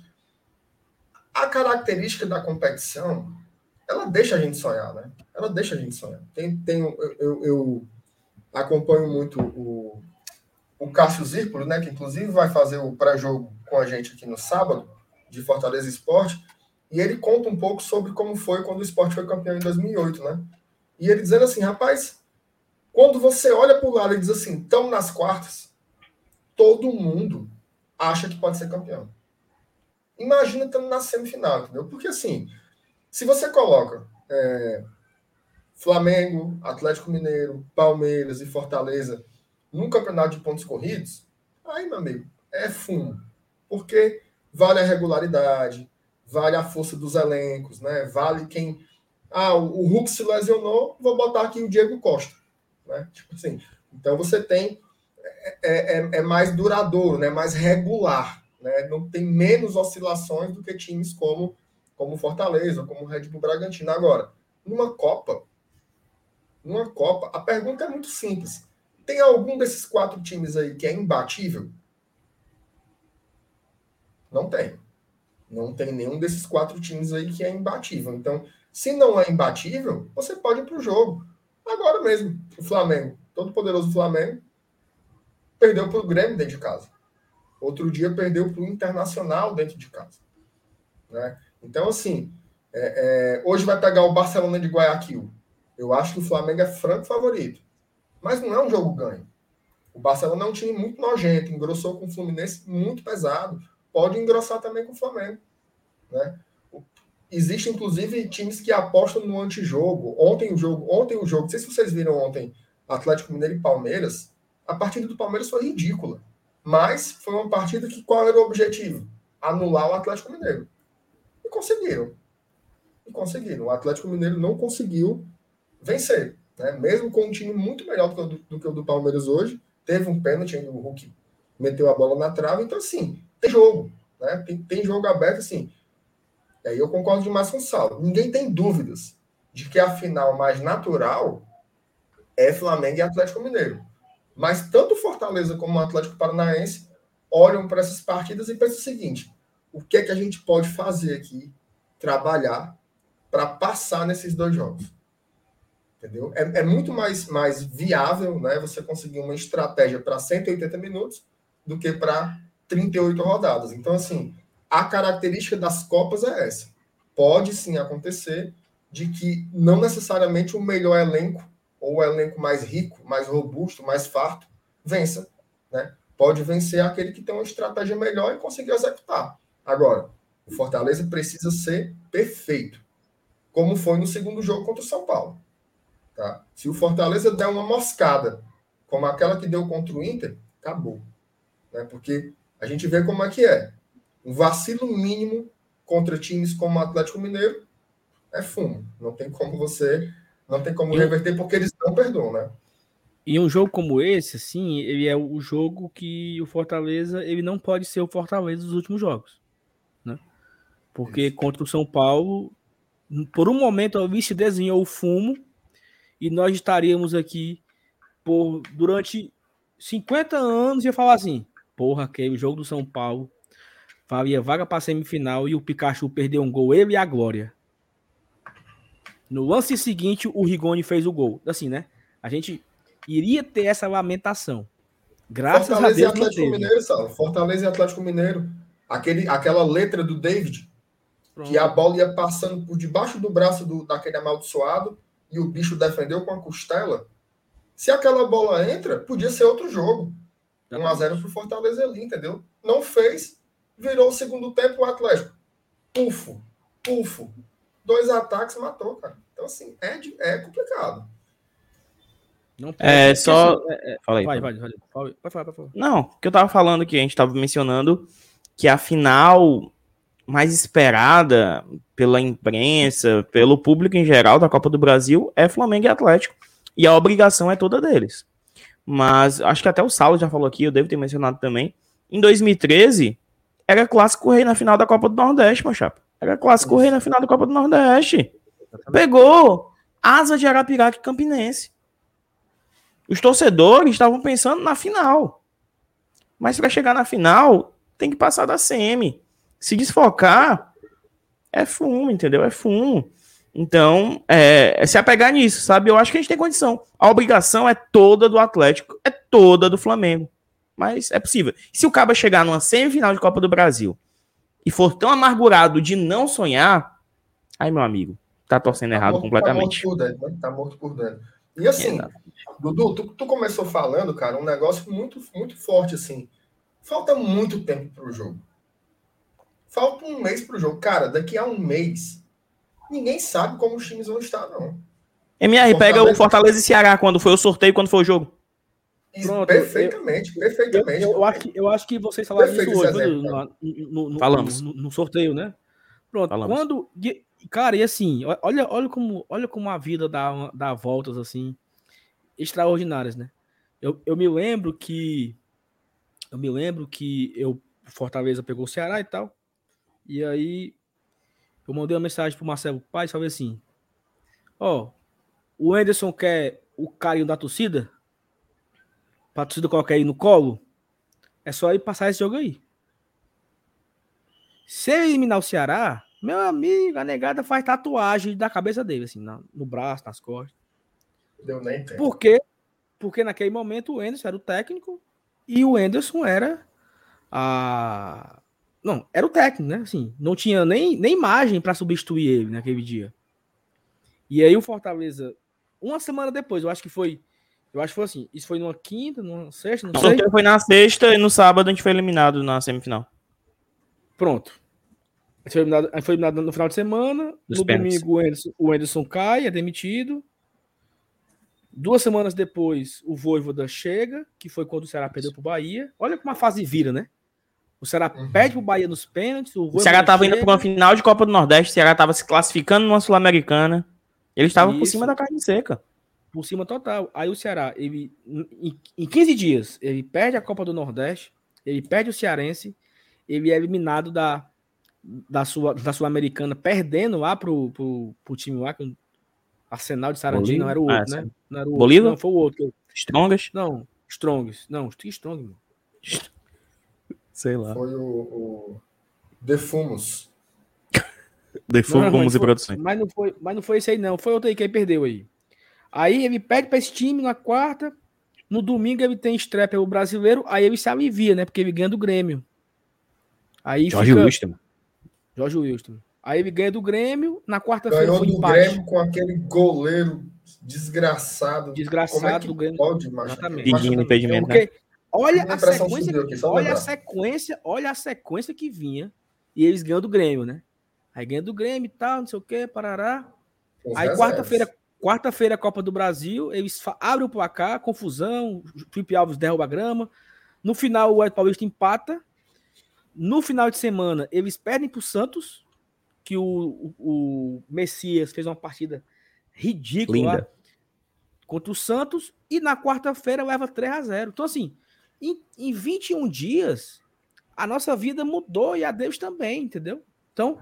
a característica da competição, ela deixa a gente sonhar, né? Ela deixa a gente sonhar. Tem, tem, eu, eu, eu acompanho muito o, o Cássio Zirpolo, né? Que inclusive vai fazer o pré-jogo com a gente aqui no sábado, de Fortaleza Esporte. E ele conta um pouco sobre como foi quando o esporte foi campeão em 2008, né? E ele dizendo assim, rapaz, quando você olha para o lado e diz assim, estamos nas quartas, todo mundo acha que pode ser campeão. Imagina estando na semifinal, entendeu? Porque assim, se você coloca é, Flamengo, Atlético Mineiro, Palmeiras e Fortaleza num campeonato de pontos corridos, aí, meu amigo, é fumo. Porque vale a regularidade, vale a força dos elencos, né? Vale quem. Ah, o Hulk se lesionou, vou botar aqui o Diego Costa. Né? Tipo assim, então você tem. É, é, é, é mais duradouro, né? mais regular. Né? Não tem menos oscilações do que times como, como Fortaleza, como Red Bull Bragantino. Agora, numa Copa, numa Copa, a pergunta é muito simples. Tem algum desses quatro times aí que é imbatível? Não tem. Não tem nenhum desses quatro times aí que é imbatível. Então, se não é imbatível, você pode ir para o jogo. Agora mesmo, o Flamengo, todo poderoso Flamengo, perdeu para o Grêmio dentro de casa. Outro dia perdeu para o Internacional dentro de casa. Né? Então, assim, é, é, hoje vai pegar o Barcelona de Guayaquil. Eu acho que o Flamengo é franco favorito. Mas não é um jogo ganho. O Barcelona é um time muito nojento, engrossou com o Fluminense muito pesado pode engrossar também com o Flamengo. Né? Existe, inclusive, times que apostam no antijogo. Ontem o jogo, ontem o jogo, não sei se vocês viram ontem, Atlético Mineiro e Palmeiras, a partida do Palmeiras foi ridícula. Mas foi uma partida que qual era o objetivo? Anular o Atlético Mineiro. E conseguiram. E conseguiram. O Atlético Mineiro não conseguiu vencer. Né? Mesmo com um time muito melhor do que, o do, do que o do Palmeiras hoje. Teve um pênalti, o Hulk meteu a bola na trave. Então, assim, tem jogo, né? Tem, tem jogo aberto, assim. E aí eu concordo demais com o Saulo. Ninguém tem dúvidas de que a final mais natural é Flamengo e Atlético Mineiro. Mas tanto Fortaleza como o Atlético Paranaense olham para essas partidas e pensam o seguinte: o que é que a gente pode fazer aqui, trabalhar para passar nesses dois jogos? Entendeu? É, é, muito mais, mais viável né, você conseguir uma estratégia para 180 minutos do que para 38 rodadas. Então, assim, a característica das Copas é essa. Pode sim acontecer de que não necessariamente o melhor elenco ou o elenco mais rico, mais robusto, mais farto vença. Né? Pode vencer aquele que tem uma estratégia melhor e conseguir executar. Agora, o Fortaleza precisa ser perfeito, como foi no segundo jogo contra o São Paulo. Tá? Se o Fortaleza der uma moscada, como aquela que deu contra o Inter, acabou. Né? Porque a gente vê como é que é. Um vacilo mínimo contra times como o Atlético Mineiro é fumo. Não tem como você, não tem como reverter porque eles não perdoam, né? E um jogo como esse, assim, ele é o jogo que o Fortaleza, ele não pode ser o Fortaleza dos últimos jogos, né? Porque Isso. contra o São Paulo, por um momento a vice desenhou o fumo e nós estaríamos aqui por durante 50 anos e ia falar assim: porra, que o jogo do São Paulo valia vaga para semifinal e o Pikachu perdeu um gol, ele e a Glória. No lance seguinte, o Rigoni fez o gol. Assim, né? A gente iria ter essa lamentação. Graças Fortaleza a Deus. E Atlético Mineiro, sabe? Fortaleza e Atlético Mineiro. Aquele, aquela letra do David, Pronto. que a bola ia passando por debaixo do braço do, daquele amaldiçoado e o bicho defendeu com a costela. Se aquela bola entra, podia ser outro jogo. 1x0 pro Fortaleza ali, entendeu? Não fez, Virou o segundo tempo, o Atlético. Pufo, pufo. Dois ataques matou, cara. Então, assim, é, é complicado. Não é, só. Assim, é, é... Fala aí. Vai, vai, vai. Pode falar, pode falar. Não, que eu tava falando que a gente tava mencionando que a final mais esperada pela imprensa, pelo público em geral da Copa do Brasil é Flamengo e Atlético. E a obrigação é toda deles. Mas acho que até o Saulo já falou aqui, eu devo ter mencionado também. Em 2013, era clássico rei na final da Copa do Nordeste, meu chapa. Era clássico rei na final da Copa do Nordeste. Pegou asa de Arapiraca e Campinense. Os torcedores estavam pensando na final. Mas para chegar na final, tem que passar da CM. Se desfocar, é fumo, entendeu? É fumo. Então, é, é, se apegar nisso, sabe? Eu acho que a gente tem condição. A obrigação é toda do Atlético, é toda do Flamengo. Mas é possível. Se o Caba chegar numa semifinal de Copa do Brasil e for tão amargurado de não sonhar, aí, meu amigo, tá torcendo tá errado morto, completamente. Tá morto por dentro, né? Tá morto por dentro. E assim, Dudu, tu, tu, começou falando, cara, um negócio muito, muito forte, assim. Falta muito tempo pro jogo. Falta um mês pro jogo. Cara, daqui a um mês ninguém sabe como os times vão estar, não. MR, pega o Fortaleza e Ceará quando foi o sorteio, quando foi o jogo. Pronto, perfeitamente, eu, perfeitamente. Eu, eu, acho que, eu acho que vocês falaram Perfeito isso hoje, no, no, no, Falamos. No, no, sorteio, né? Pronto, Falamos. quando. Cara, e assim, olha, olha, como, olha como a vida dá, dá voltas assim, extraordinárias, né? Eu, eu me lembro que. Eu me lembro que eu Fortaleza pegou o Ceará e tal. E aí eu mandei uma mensagem pro Marcelo Paz, falei assim: Ó, oh, o Anderson quer o carinho da torcida? Pra torcida colocar aí no colo? É só ir passar esse jogo aí. Se ele eliminar o Ceará, meu amigo, a negada faz tatuagem da cabeça dele, assim, no braço, nas costas. Deu nem tempo. Por quê? Porque naquele momento o Anderson era o técnico e o Anderson era a, não, era o técnico, né? Assim, não tinha nem, nem imagem para substituir ele naquele dia. E aí o Fortaleza, uma semana depois, eu acho que foi. Eu acho que foi assim. Isso foi numa quinta, numa sexta, não, sei. Foi na sexta e no sábado a gente foi eliminado na semifinal. Pronto. A gente foi eliminado, foi eliminado no final de semana. Dos no domingo o Anderson, o Anderson cai, é demitido. Duas semanas depois, o Voivoda chega, que foi quando o Ceará perdeu para o Bahia. Olha como a fase vira, né? O Ceará uhum. perde pro Bahia nos pênaltis. O, o Ceará tava indo para uma final de Copa do Nordeste. O Ceará tava se classificando numa Sul-Americana. Eles estavam por cima da carne seca. Por cima total. Aí o Ceará, ele, em, em 15 dias, ele perde a Copa do Nordeste, ele perde o Cearense, ele é eliminado da, da sua da Sul-Americana, perdendo lá pro, pro, pro time lá, que Arsenal de Sarandi, não era o outro, ah, né? Não era o Bolívar? Outro, não, foi o outro. Strongas? Não, Strongs. Não, Strong, mano. Sei lá. Foi o, o Defumos. Defumos e Produções. Mas não, foi, mas não foi esse aí, não. Foi outro aí que ele perdeu aí. Aí ele perde para esse time na quarta. No domingo ele tem estreia pelo brasileiro. Aí ele se alivia, né? Porque ele ganha do Grêmio. Aí Jorge fica... Wilson. Jorge Wilson. Aí ele ganha do Grêmio. Na quarta-feira foi do empate. Grêmio com aquele goleiro desgraçado. Desgraçado é do Grêmio. Pode, Exatamente. Pedindo impedimento, né? Olha a sequência, aqui, olha a sequência, olha a sequência que vinha e eles ganham do Grêmio, né? Aí ganha do Grêmio e tal, não sei o que, parará. Aí quarta-feira, quarta-feira Copa do Brasil, eles abrem o placar, confusão, Felipe Alves derruba a grama. No final o Ed Paulista empata. No final de semana eles perdem para o Santos, que o, o, o, Messias fez uma partida ridícula Linda. contra o Santos e na quarta-feira leva 3 a 0. Então assim, em, em 21 dias, a nossa vida mudou e a Deus também, entendeu? Então,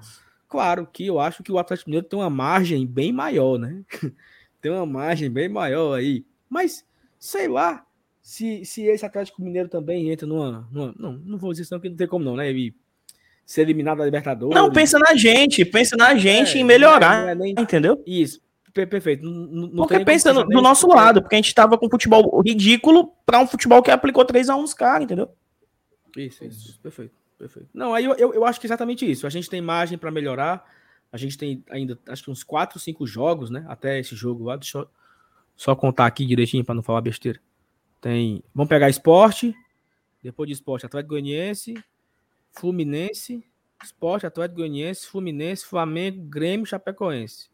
claro que eu acho que o Atlético Mineiro tem uma margem bem maior, né? tem uma margem bem maior aí. Mas, sei lá, se, se esse Atlético Mineiro também entra numa, numa. não, não vou dizer isso, não, que não tem como não, né? Ele ser eliminado da Libertadores. Não, pensa na gente, pensa na gente é, em melhorar, é, é nem... entendeu? Isso. Perfeito. Não, não porque pensa no, do nosso lado, porque a gente tava com futebol ridículo para um futebol que aplicou 3 a 1 nos caras, entendeu? Isso, isso, perfeito, perfeito. Não, aí eu, eu, eu, acho que é exatamente isso. A gente tem margem para melhorar. A gente tem ainda, acho que uns 4, 5 jogos, né? Até esse jogo lá. Deixa eu só contar aqui direitinho para não falar besteira. Tem. Vamos pegar esporte. Depois de esporte, Atlético Goianiense. Fluminense, Esporte, Atlético Goianiense, Fluminense, Flamengo, Grêmio, Chapecoense.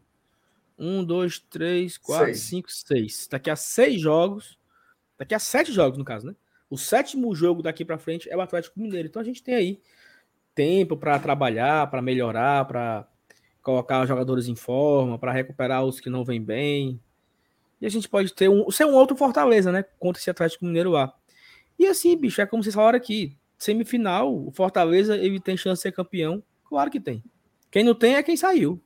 Um, dois, três, quatro, Seis. cinco, seis. Daqui a seis jogos. Daqui a sete jogos, no caso, né? O sétimo jogo daqui pra frente é o Atlético Mineiro. Então a gente tem aí tempo para trabalhar, para melhorar, para colocar os jogadores em forma, para recuperar os que não vêm bem. E a gente pode ter um, ser um outro Fortaleza, né? Contra esse Atlético Mineiro lá. E assim, bicho, é como vocês falaram aqui. Semifinal, o Fortaleza, ele tem chance de ser campeão? Claro que tem. Quem não tem é quem saiu.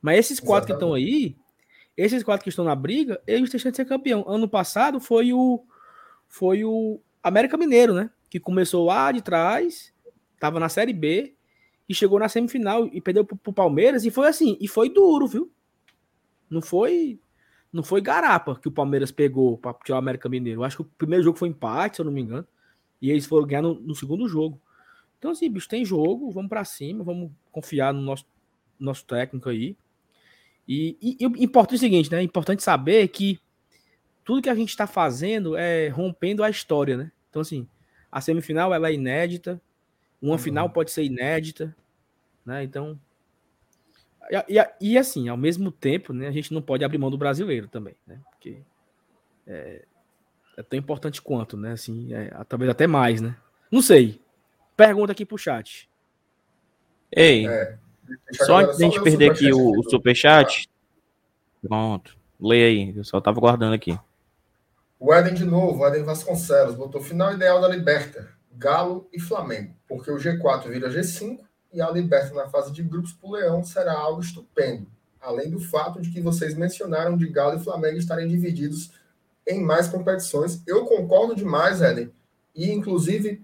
Mas esses quatro que estão aí, esses quatro que estão na briga, eles têm chance de ser campeão. Ano passado foi o foi o América Mineiro, né? Que começou lá de trás, tava na Série B e chegou na semifinal e perdeu pro, pro Palmeiras e foi assim, e foi duro, viu? Não foi não foi garapa que o Palmeiras pegou para tirar o América Mineiro. Eu acho que o primeiro jogo foi empate, se eu não me engano. E eles foram ganhar no, no segundo jogo. Então, assim, bicho, tem jogo, vamos para cima, vamos confiar no nosso, nosso técnico aí. E, e, e o importante é o seguinte, né? É importante saber que tudo que a gente está fazendo é rompendo a história, né? Então, assim, a semifinal ela é inédita, uma Uhum. final pode ser inédita, né? Então. E, e- e, assim, ao mesmo tempo, né, a gente não pode abrir mão do brasileiro também, né? Porque é, é tão importante quanto, né? Assim, é, talvez até mais, né? Não sei. Pergunta aqui pro chat. Ei, É. Só antes da gente o perder aqui o, o do- superchat. Pronto. Leia aí, eu só tava guardando aqui. O Eden de novo, o Eden Vasconcelos, botou final ideal da Liberta, Galo e Flamengo, porque o G4 vira G5 e a Liberta na fase de grupos pro Leão será algo estupendo. Além do fato de que vocês mencionaram de Galo e Flamengo estarem divididos em mais competições. Eu concordo demais, Eden. E, inclusive,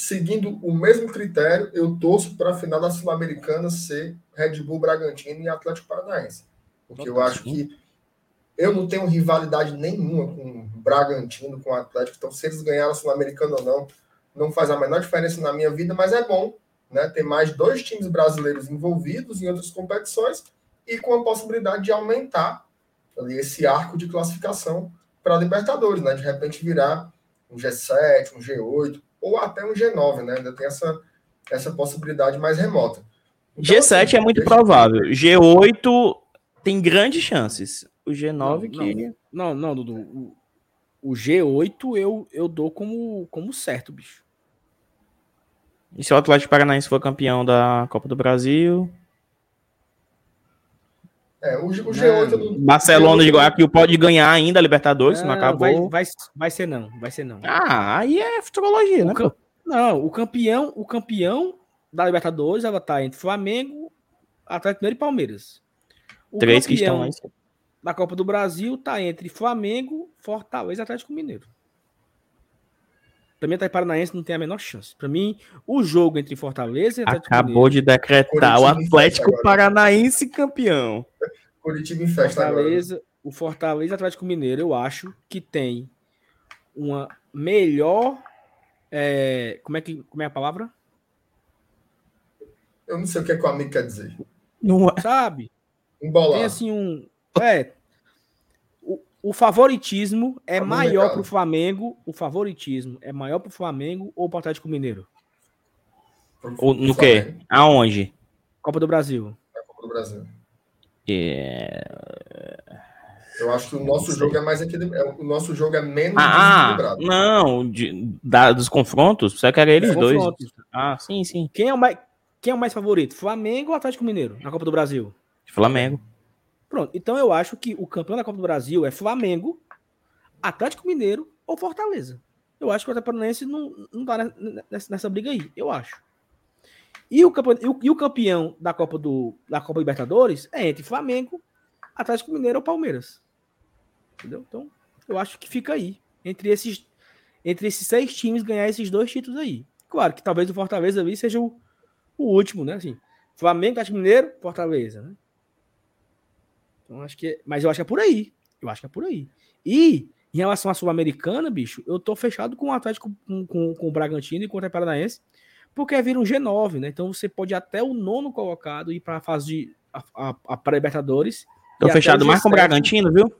seguindo o mesmo critério, eu torço para a final da Sul-Americana ser Red Bull Bragantino e Atlético Paranaense. Porque eu acho que eu não tenho rivalidade nenhuma com o Bragantino, com o Atlético. Então, se eles ganharam a Sul-Americana ou não, não faz a menor diferença na minha vida, mas é bom né, ter mais dois times brasileiros envolvidos em outras competições e com a possibilidade de aumentar ali, esse arco de classificação para a Libertadores, né? De repente virar um G7, um G8 ou até um G9, né? Ainda tem essa, essa possibilidade mais remota. Então, G7 assim, é muito provável. G8 tem grandes chances. O G9 Não, que. Não, não, Dudu. O, o G8 eu, eu dou como, como certo, bicho. E se o Atlético Paranaense for campeão da Copa do Brasil? É, o, o G8 eu não- Barcelona G8 de Guayaquil pode ganhar ainda a Libertadores, não Não, vai, acabou. vai, vai ser não, vai ser não. Ah, aí é futurologia, né? Não, o campeão, o campeão da Libertadores, ela tá entre Flamengo, Atlético Mineiro e Palmeiras. O Três que estão lá da Copa do Brasil tá entre Flamengo, Fortaleza e Atlético Mineiro. Pra mim, Atlético Paranaense não tem a menor chance. Pra mim, o jogo entre Fortaleza e Atlético Acabou Mineiro, de decretar o Atlético agora. Paranaense campeão. Curitiba em festa agora. Fortaleza, o Fortaleza e Atlético Mineiro, eu acho que tem uma melhor. é, como, é que, como é a palavra? Eu não sei o que, é que o amigo quer dizer. Não é. Sabe? Um bolão. Tem assim um. É. O, o favoritismo é Tá maior mercado. pro Flamengo. O favoritismo é maior pro Flamengo ou pro Atlético Mineiro? O- No quê? Aonde? Copa do Brasil. Na Copa do Brasil. É... Eu acho que o nosso jogo é mais equilibrado. O nosso jogo é menos Ah, desequilibrado. não. de- da- dos confrontos? Você quer eles Os dois? confrontos. Ah, sim, sim. Quem é o mais, quem é o mais favorito? Flamengo ou Atlético Mineiro na Copa do Brasil? Flamengo. Pronto. Então eu acho que o campeão da Copa do Brasil é Flamengo, Atlético Mineiro ou Fortaleza. Eu acho que o Atlético Paranaense não, não tá ne- nessa, nessa briga aí. Eu acho. E o, campeão, e o, e o campeão da Copa, do, da Copa Libertadores é entre Flamengo, Atlético Mineiro ou Palmeiras. Entendeu? Então, eu acho que fica aí. Entre esses, entre esses seis times ganhar esses dois títulos aí. Claro que talvez o Fortaleza ali seja o, o último, né? Assim, Flamengo, Atlético Mineiro, Fortaleza, né? Então, acho que, é- mas eu acho que é por aí. Eu acho que é por aí. E em relação à Sul-Americana, bicho, eu tô fechado com o Atlético, com, com, com o Bragantino e com o Paranaense, porque vira um G9, né? Então você pode até o nono colocado ir para a fase de a, a, a pré-Libertadores. Tô fechado mais com o G7. Bragantino, viu?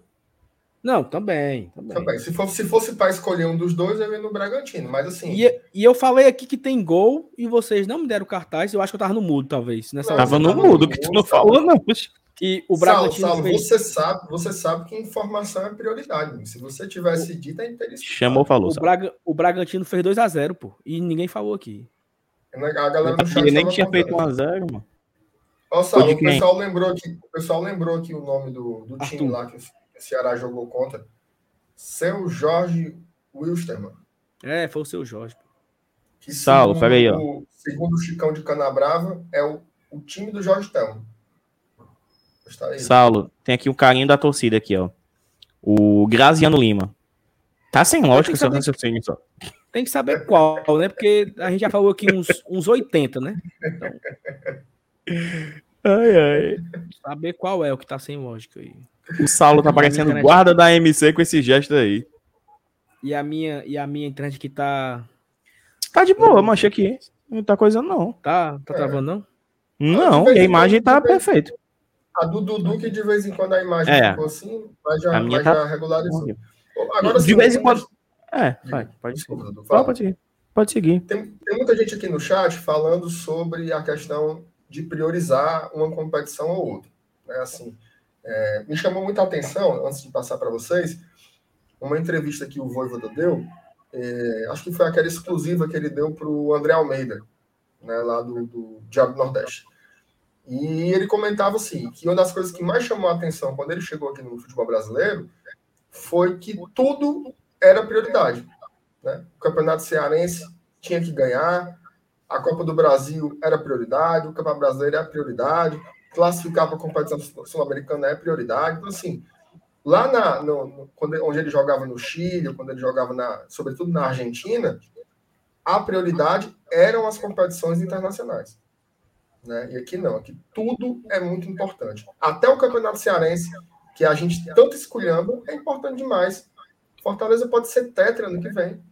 Não, também. também. também. Se, for, se fosse para escolher um dos dois, eu ia no Bragantino. Mas assim. E, e, eu falei aqui que tem gol e vocês não me deram cartaz. Eu acho que eu tava no mudo, talvez. Nessa não, tava no mudo, que tu não falou, não. E o Bragantino. Saulo, fez... você, sabe, você sabe que informação é prioridade. Se você tivesse dito, é interessante. Chamou, falou. O, Braga, o Bragantino fez 2x0, pô. E ninguém falou aqui. A galera no chat nem tinha feito 1x0, mano. Ó, Saulo, o pessoal lembrou aqui, o pessoal lembrou aqui o nome do, do time lá que o Ceará jogou contra. Seu Jorge Wilstermann. É, foi o seu Jorge. Que Saulo, peraí, ó. Segundo o Chicão de Canabrava, é o, o time do Jorge Telmo. Saulo, tem aqui um carinho da torcida aqui, ó. O Graziano Lima. Tá sem lógica seu raciocínio só. Tem que saber qual, né? Porque a gente já falou aqui uns, uns 80, né? Então... Ai, ai. Saber qual é o que tá sem lógica aí. O Saulo tá parecendo guarda da MC com esse gesto aí. E a minha, e a minha internet que tá. Tá de boa, mas aqui. Não tá coisa não. Tá, tá é. travando não? Não, e a imagem tá perfeita. A do Dudu que de vez em quando a imagem é. ficou assim, mas já, mas tá... já regularizou. Agora, de vez em quando. É, vai, pode Desculpa, seguir. pode seguir. Pode seguir. Tem, tem muita gente aqui no chat falando sobre a questão de priorizar uma competição ou outra. Né? Assim, é, me chamou muita atenção, antes de passar para vocês, uma entrevista que o Voivoda deu, é, acho que foi aquela exclusiva que ele deu para o André Almeida, né, lá do, do Diabo Nordeste. E ele comentava assim, que uma das coisas que mais chamou a atenção quando ele chegou aqui no futebol brasileiro foi que tudo era prioridade. Né? O Campeonato Cearense tinha que ganhar, a Copa do Brasil era prioridade, o Campeonato Brasileiro é prioridade, classificar para a competição sul-americana é prioridade. Então, assim, lá na, no, no, quando, onde ele jogava no Chile, quando ele jogava, na, sobretudo na Argentina, a prioridade eram as competições internacionais. Né? E aqui não, aqui tudo é muito importante. Até o Campeonato Cearense, que a gente tanto escolhendo, é importante demais. Fortaleza pode ser tetra ano que vem.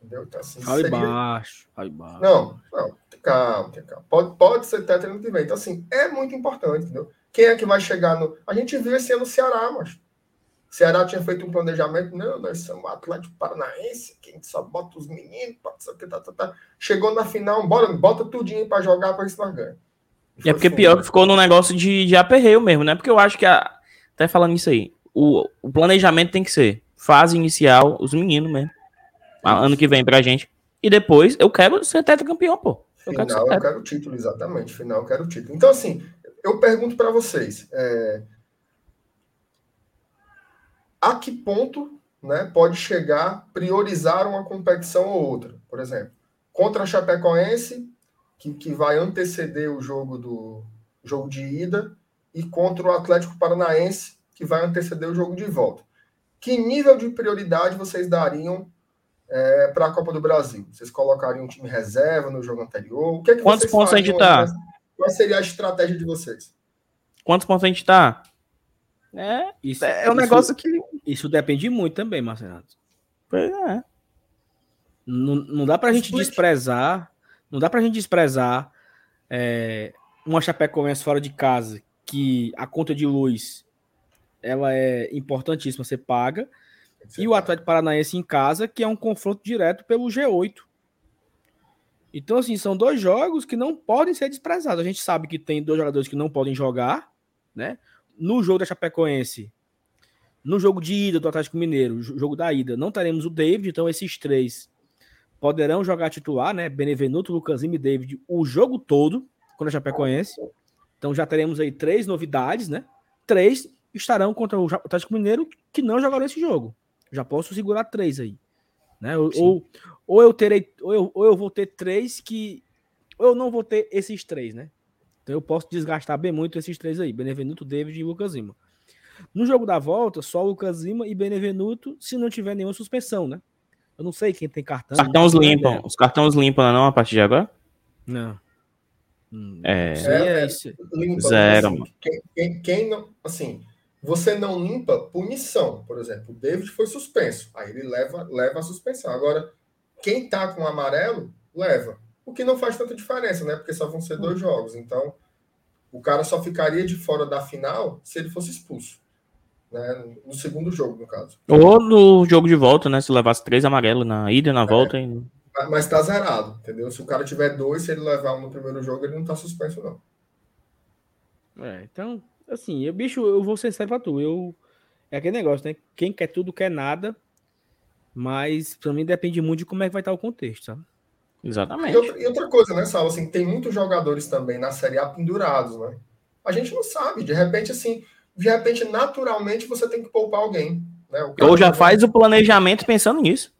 Entendeu? Então, assim, seria... baixo, vai baixo. Não, não, calma, calma. Pode, pode ser tetra ano que vem. Então, assim, é muito importante, entendeu? Quem é que vai chegar no. A gente viu esse ano o Ceará, mas. Ceará tinha feito um planejamento, não, nós somos Atlético Paranaense, que a gente só bota os meninos, tá, tá, tá. chegou na final, bora, bota tudinho para jogar para ver se nós ganhamos. E é porque assim, pior que ficou no negócio de, de aperreio mesmo, né? Porque eu acho que, a, até falando isso aí, o, o planejamento tem que ser fase inicial, os meninos mesmo ano que vem pra gente. E depois eu quero ser tetracampeão, pô. Eu Final, quero, eu quero o título, exatamente. Final, eu quero o título. Então, assim, eu pergunto para vocês: é... a que ponto né, pode chegar priorizar uma competição ou outra? Por exemplo, contra a Chapecoense, que, que vai anteceder o jogo do jogo de ida, e contra o Atlético Paranaense, que vai anteceder o jogo de volta. Que nível de prioridade vocês dariam é, para a Copa do Brasil? Vocês colocariam um time reserva no jogo anterior? O que é que Quantos pontos a gente está? Qual seria a estratégia de vocês? Quantos pontos a gente está? É, isso, é um negócio isso, que. Isso depende muito também, Marcelo. Pois é. Não, não dá para a gente desprezar. Não dá para a gente desprezar é, uma Chapecoense fora de casa que a conta de luz ela é importantíssima, você paga e o Atlético Paranaense em casa, que é um confronto direto pelo G8. Então, assim, são dois jogos que não podem ser desprezados. A gente sabe que tem dois jogadores que não podem jogar, né? No jogo da Chapecoense, no jogo de ida do Atlético Mineiro, jogo da ida, não teremos o David, então esses três poderão jogar titular, né? Benevenuto, Lucanzinho e David, o jogo todo contra a Chapecoense. Então já teremos aí três novidades, né? Três estarão contra o Atlético Mineiro que não jogaram esse jogo. Já posso segurar três aí. Né? Ou, ou, eu terei, ou eu, ou eu vou ter três que. Ou eu não vou ter esses três, né? Então eu posso desgastar bem muito esses três aí: Benevenuto, David e Lucas Lima. No jogo da volta, só Lucas Lima e Benevenuto, se não tiver nenhuma suspensão, né? Eu não sei quem tem cartão. Cartões limpam. Os cartões limpam, não, a partir de agora? Não. É. é, é limpa, Zero, assim, quem, quem, quem, não. Assim, você não limpa punição, por exemplo. O David foi suspenso, aí ele leva, leva a suspensão. Agora, quem tá com amarelo, leva. O que não faz tanta diferença, né? Porque só vão ser dois jogos. Então, o cara só ficaria de fora da final se ele fosse expulso. Né? No segundo jogo, no caso. Ou no jogo de volta, né? Se levasse três amarelos na ida e na volta. E... Mas tá zerado, entendeu? Se o cara tiver dois, se ele levar um no primeiro jogo, ele não tá suspenso, não. É, então, assim, eu, bicho, eu vou ser sério pra tu. Eu. É aquele negócio, né? Quem quer tudo quer nada. Mas pra mim depende muito de como é que vai estar o contexto, sabe? Exatamente. E outra, e outra coisa, né, Sal? Assim, tem muitos jogadores também na Série A pendurados, né? A gente não sabe. De repente, assim, de repente, naturalmente, você tem que poupar alguém. Né? Ou já faz o planejamento pensando nisso.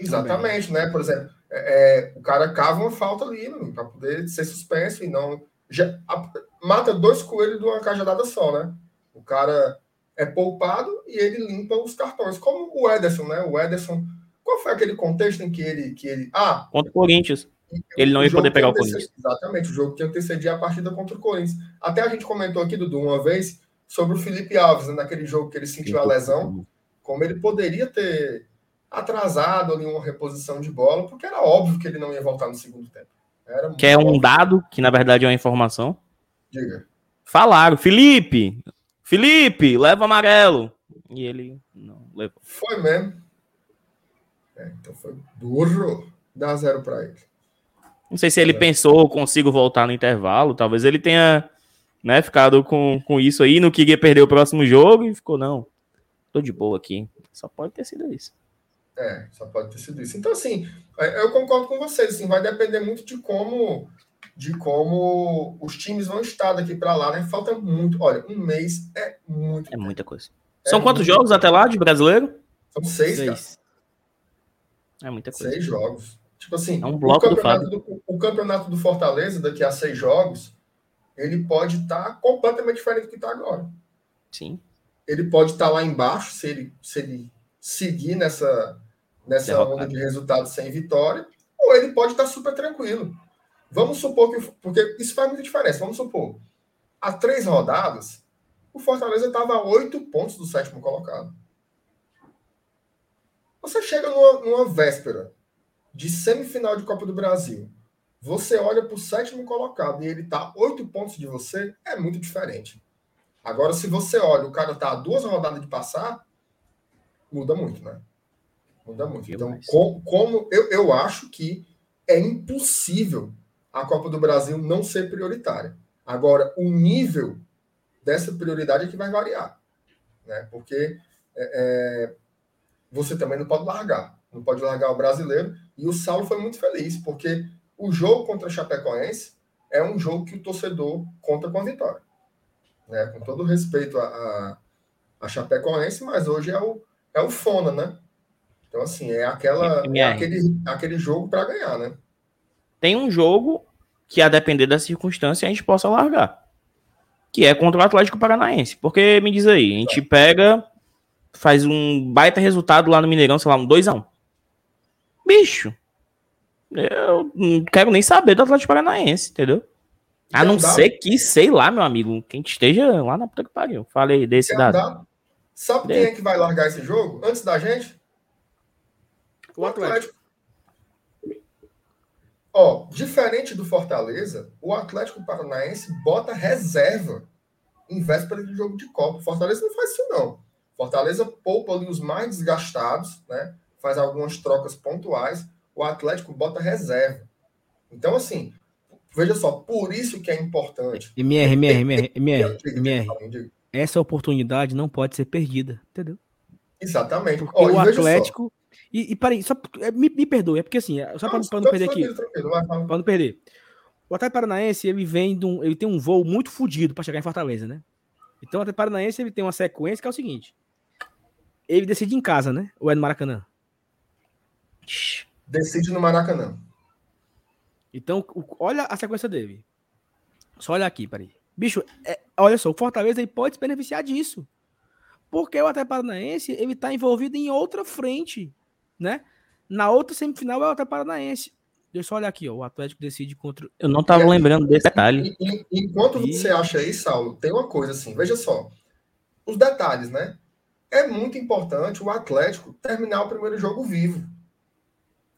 Exatamente, né? Por exemplo, é, é o cara cava uma falta ali para poder ser suspenso e não. Já, a, mata dois coelhos de uma cajadada só, né? O cara é poupado e ele limpa os cartões. Como o Ederson, né? O Ederson. Qual foi aquele contexto em que ele. Que ele ah, contra o Corinthians. Ele não ia poder pegar o Corinthians. Exatamente, o jogo que antecedia a partida contra o Corinthians. Até a gente comentou aqui, Dudu, uma vez, sobre o Felipe Alves, né, naquele jogo que ele sentiu a lesão, como ele poderia ter atrasado ali uma reposição de bola, porque era óbvio que ele não ia voltar no segundo tempo. Era que é um dado, que na verdade é uma informação. Diga. Falaram, Felipe, Felipe, leva amarelo. E ele não levou. Foi mesmo. É, então foi burro. Dá zero para ele. Não sei se ele é. pensou, consigo voltar no intervalo. Talvez ele tenha né, ficado com, com isso aí, não queria perder o próximo jogo e ficou, não, tô de boa aqui. Só pode ter sido isso. É, só pode ter sido isso. Então, assim, é, eu concordo com vocês, assim, vai depender muito de como de como os times vão estar daqui para lá, né? Falta muito. Olha, um mês é muito. É muita coisa. É São quantos jogos até lá de brasileiro? São seis, seis. É muita coisa. Seis jogos. Tipo assim, é um bloco o, campeonato do, do o campeonato do Fortaleza, daqui a seis jogos, ele pode estar tá completamente diferente do que está agora. Sim. Ele pode estar tá lá embaixo, se ele, se ele seguir nessa, nessa onda de resultados sem vitória, ou ele pode estar tá super tranquilo. Vamos supor que. Porque isso faz muita diferença. Vamos supor. Há três rodadas, o Fortaleza estava a oito pontos do sétimo colocado. Você chega numa, numa véspera de semifinal de Copa do Brasil você olha para o sétimo colocado e ele está oito pontos de você, é muito diferente. Agora, se você olha, o cara está a duas rodadas de passar, muda muito, né? Muda muito. Então, como, como eu, eu acho que é impossível a Copa do Brasil não ser prioritária. Agora, o nível dessa prioridade é que vai variar. Né? Porque é, é, você também não pode largar. Não pode largar o brasileiro. E o Saulo foi muito feliz, porque o jogo contra a Chapecoense é um jogo que o torcedor conta com a vitória. Né? Com todo respeito a, a, a Chapecoense, mas hoje é o, é o Fona, né? Então, assim, é, aquela, é aquele, aquele jogo para ganhar, né? Tem um jogo que, a depender da circunstância, a gente possa largar. Que é contra o Atlético Paranaense. Porque, me diz aí, a gente pega, faz um baita resultado lá no Mineirão, sei lá, um 2x1. Bicho, eu não quero nem saber do Atlético Paranaense, entendeu? A não ser que, sei lá, meu amigo, quem esteja lá na puta que pariu. Falei desse Quer dado. Andar? Sabe quem é que vai largar esse jogo antes da gente? O Atlético. Ó, diferente do Fortaleza, o Atlético Paranaense bota reserva em véspera de jogo de Copa. Fortaleza não faz isso, não. Fortaleza poupa ali os mais desgastados, né? Faz algumas trocas pontuais o Atlético bota reserva. Então, assim, veja só, por isso que é importante. MR, MR, MR, MR, MR. Essa oportunidade não pode ser perdida, entendeu? Exatamente. Porque o Atlético. E, e parei, só, é, me, me perdoe, é porque assim, só para não, não perder aqui. Para não perder. O Atlético Paranaense, ele vem de um, ele tem um voo muito fodido para chegar em Fortaleza, né? Então o Atlético Paranaense, ele tem uma sequência que é o seguinte. Ele decide em casa, né? Ou é no Maracanã? Decide no Maracanã. Então, olha a sequência dele. Só olha aqui, peraí. Bicho, é, olha só, o Fortaleza ele pode se beneficiar disso. Porque o Atlético Paranaense ele tá envolvido em outra frente, né? Na outra semifinal é o Atlético Paranaense. Deixa eu só olhar aqui, ó, o Atlético decide contra. Eu não tava lembrando desse detalhe. Enquanto e... você acha aí, Saulo, tem uma coisa assim, veja só. Os detalhes, né? É muito importante o Atlético terminar o primeiro jogo vivo.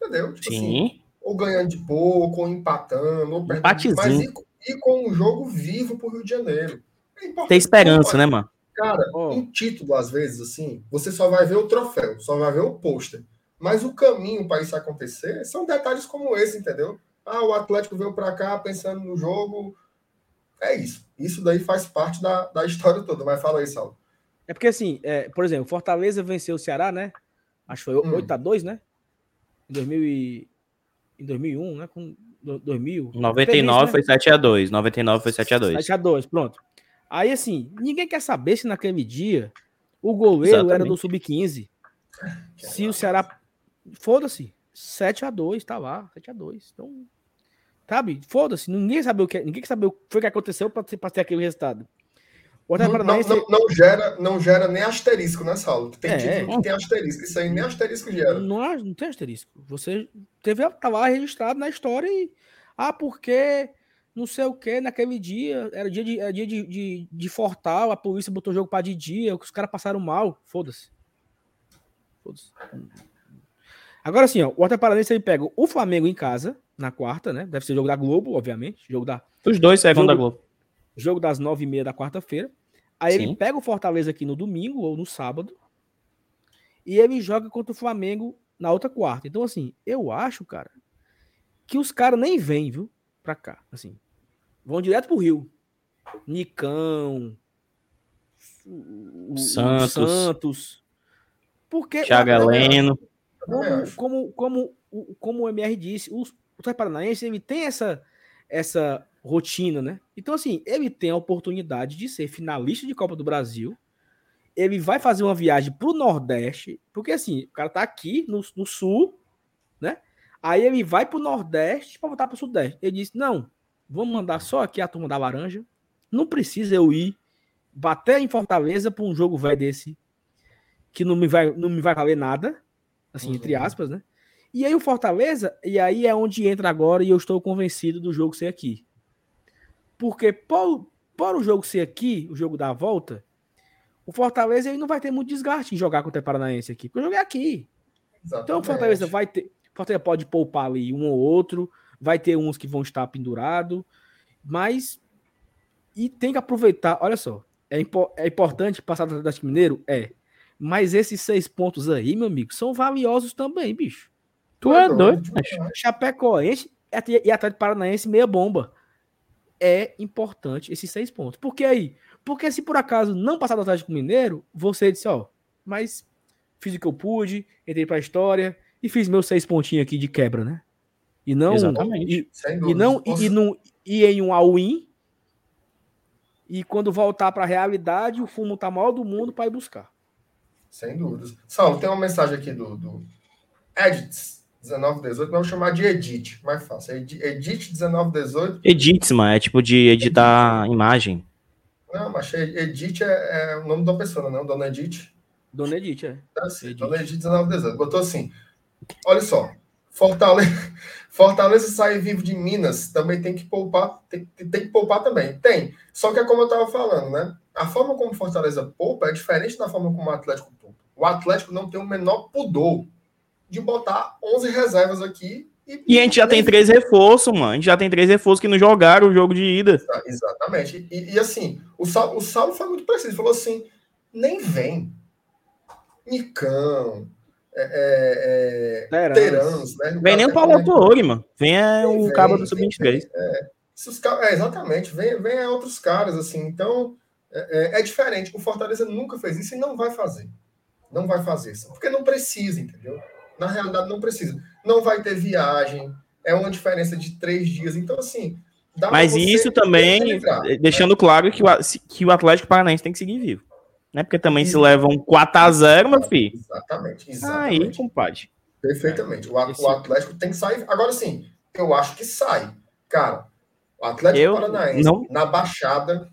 Entendeu? Tipo assim, Sim. Assim, ou ganhando de pouco, ou empatando, ou perdendo. Mas e, e, com um jogo vivo pro Rio de Janeiro. É Tem esperança, né, mano? Cara, oh. em título, às vezes, assim, você só vai ver o troféu, só vai ver o pôster. Mas o caminho para isso acontecer são detalhes como esse, entendeu? Ah, o Atlético veio para cá pensando no jogo. É isso. Isso daí faz parte da, da história toda. Mas fala aí, Saulo. É porque, assim, é, por exemplo, Fortaleza venceu o Ceará, né? Acho que foi hum. 8x2, né? Em, 2000 e... em 2001, né? Com 2000. 99 né? foi 7x2. 99 foi 7x2. 7x2, pronto. Aí, assim, ninguém quer saber se naquele dia o goleiro Exatamente. era do Sub-15. Se o Ceará. Foda-se. 7x2, tá lá. 7x2. Então. Sabe? Foda-se. Ninguém sabe o que. Ninguém quer saber o que foi que aconteceu pra ter aquele resultado. O não, não, não, não, gera, não gera nem asterisco nessa aula. Tem é, título que tem asterisco. Isso aí nem asterisco gera. Não, não tem asterisco. Você teve, tá lá registrado na história e. Ah, porque não sei o que, naquele dia, era dia de, era dia de, de, de Fortal, a polícia botou o jogo para de dia, os caras passaram mal, foda-se. Foda-se. Agora sim, ó, o Atlético Paranaense ele pega o Flamengo em casa, na quarta, né? Deve ser jogo da Globo, obviamente. Jogo da. Os dois servem da Globo. Jogo das nove e meia da quarta-feira. Aí sim. ele pega o Fortaleza aqui no domingo ou no sábado. E ele joga contra o Flamengo na outra quarta. Então, assim, eu acho, cara, que os caras nem vêm, viu? Pra cá. Assim, Vão direto pro Rio. Nicão. Santos. Santos. Porque. Thiago Heleno. Como, como, como, como o MR disse, o, o Paranaense ele tem essa, essa rotina, né? Então, assim, ele tem a oportunidade de ser finalista de Copa do Brasil. Ele vai fazer uma viagem pro Nordeste, porque assim, o cara tá aqui no, no Sul, né? Aí ele vai pro Nordeste para voltar pro Sudeste. Ele disse: não, Vamos mandar só aqui a turma da laranja. Não precisa eu ir bater em Fortaleza para um jogo velho desse que não me vai, não me vai valer nada, assim, uhum. entre aspas, né? E aí o Fortaleza, e aí é onde entra agora e eu estou convencido do jogo ser aqui. Porque por, por o jogo ser aqui, o jogo da volta, o Fortaleza ele não vai ter muito desgaste em jogar contra o Paranaense aqui, porque o jogo é aqui. Exatamente. Então o Fortaleza vai ter, o Fortaleza pode poupar ali um ou outro, vai ter uns que vão estar pendurado, mas e tem que aproveitar. Olha só, é, impo é importante passar do Atlético Mineiro? É. Mas esses seis pontos aí, meu amigo, são valiosos também, bicho. Tu é doido? Chapecoense e Atlético Paranaense meia bomba. É importante esses seis pontos. Por que aí? Porque se por acaso não passar do Atlético Mineiro, você disse, ó, mas fiz o que eu pude, entrei pra história e fiz meus seis pontinhos aqui de quebra, né? E não. Exatamente. E, e não, e, e, não ir em um all-in. E quando voltar para a realidade, o fumo tá maior do mundo para ir buscar. Sem dúvidas. Saulo, tem uma mensagem aqui do, do Edits 1918, vamos chamar de Edit, mais fácil. Edit 1918. Edits, mano, é tipo de editar Edit. imagem. Não, mas Edit é, é, o nome da pessoa, não? Dona Edith. Dona Edith, é. Tá assim, Edith. Dona Edith 1918. Botou assim: olha só, Fortaleza, Fortaleza sair vivo de Minas também tem que poupar, tem, tem, que poupar também. Tem. Só que é como eu estava falando, né? A forma como Fortaleza poupa é diferente da forma como o Atlético poupa. O Atlético não tem o menor pudor de botar 11 reservas aqui. E, e a gente já tem três reforços, mano. A gente já tem três reforços que não jogaram o jogo de ida. Exatamente. E, e assim, o Saulo, o Saulo foi muito preciso. Falou assim: nem vem. Nicão, é, é, Terans, né? Vem nem o Paulo Autori, mano. Vem é, o vem, cabo do Sub-23. É, é, exatamente, vem, vem outros caras, assim. Então, é, é, é, diferente. O Fortaleza nunca fez isso e não vai fazer. Não vai fazer isso. Porque não precisa, entendeu? Na realidade, não precisa. Não vai ter viagem. É uma diferença de três dias. Então, assim. Mas isso também, deixando né? claro que o, que o Atlético Paranaense tem que seguir vivo né? Porque também se levam 4x0, meu filho. Exatamente, exatamente. Aí, compadre. Perfeitamente. O, o Atlético tem que sair. Agora sim, eu acho que sai. Cara, o Atlético eu Paranaense não... na Baixada.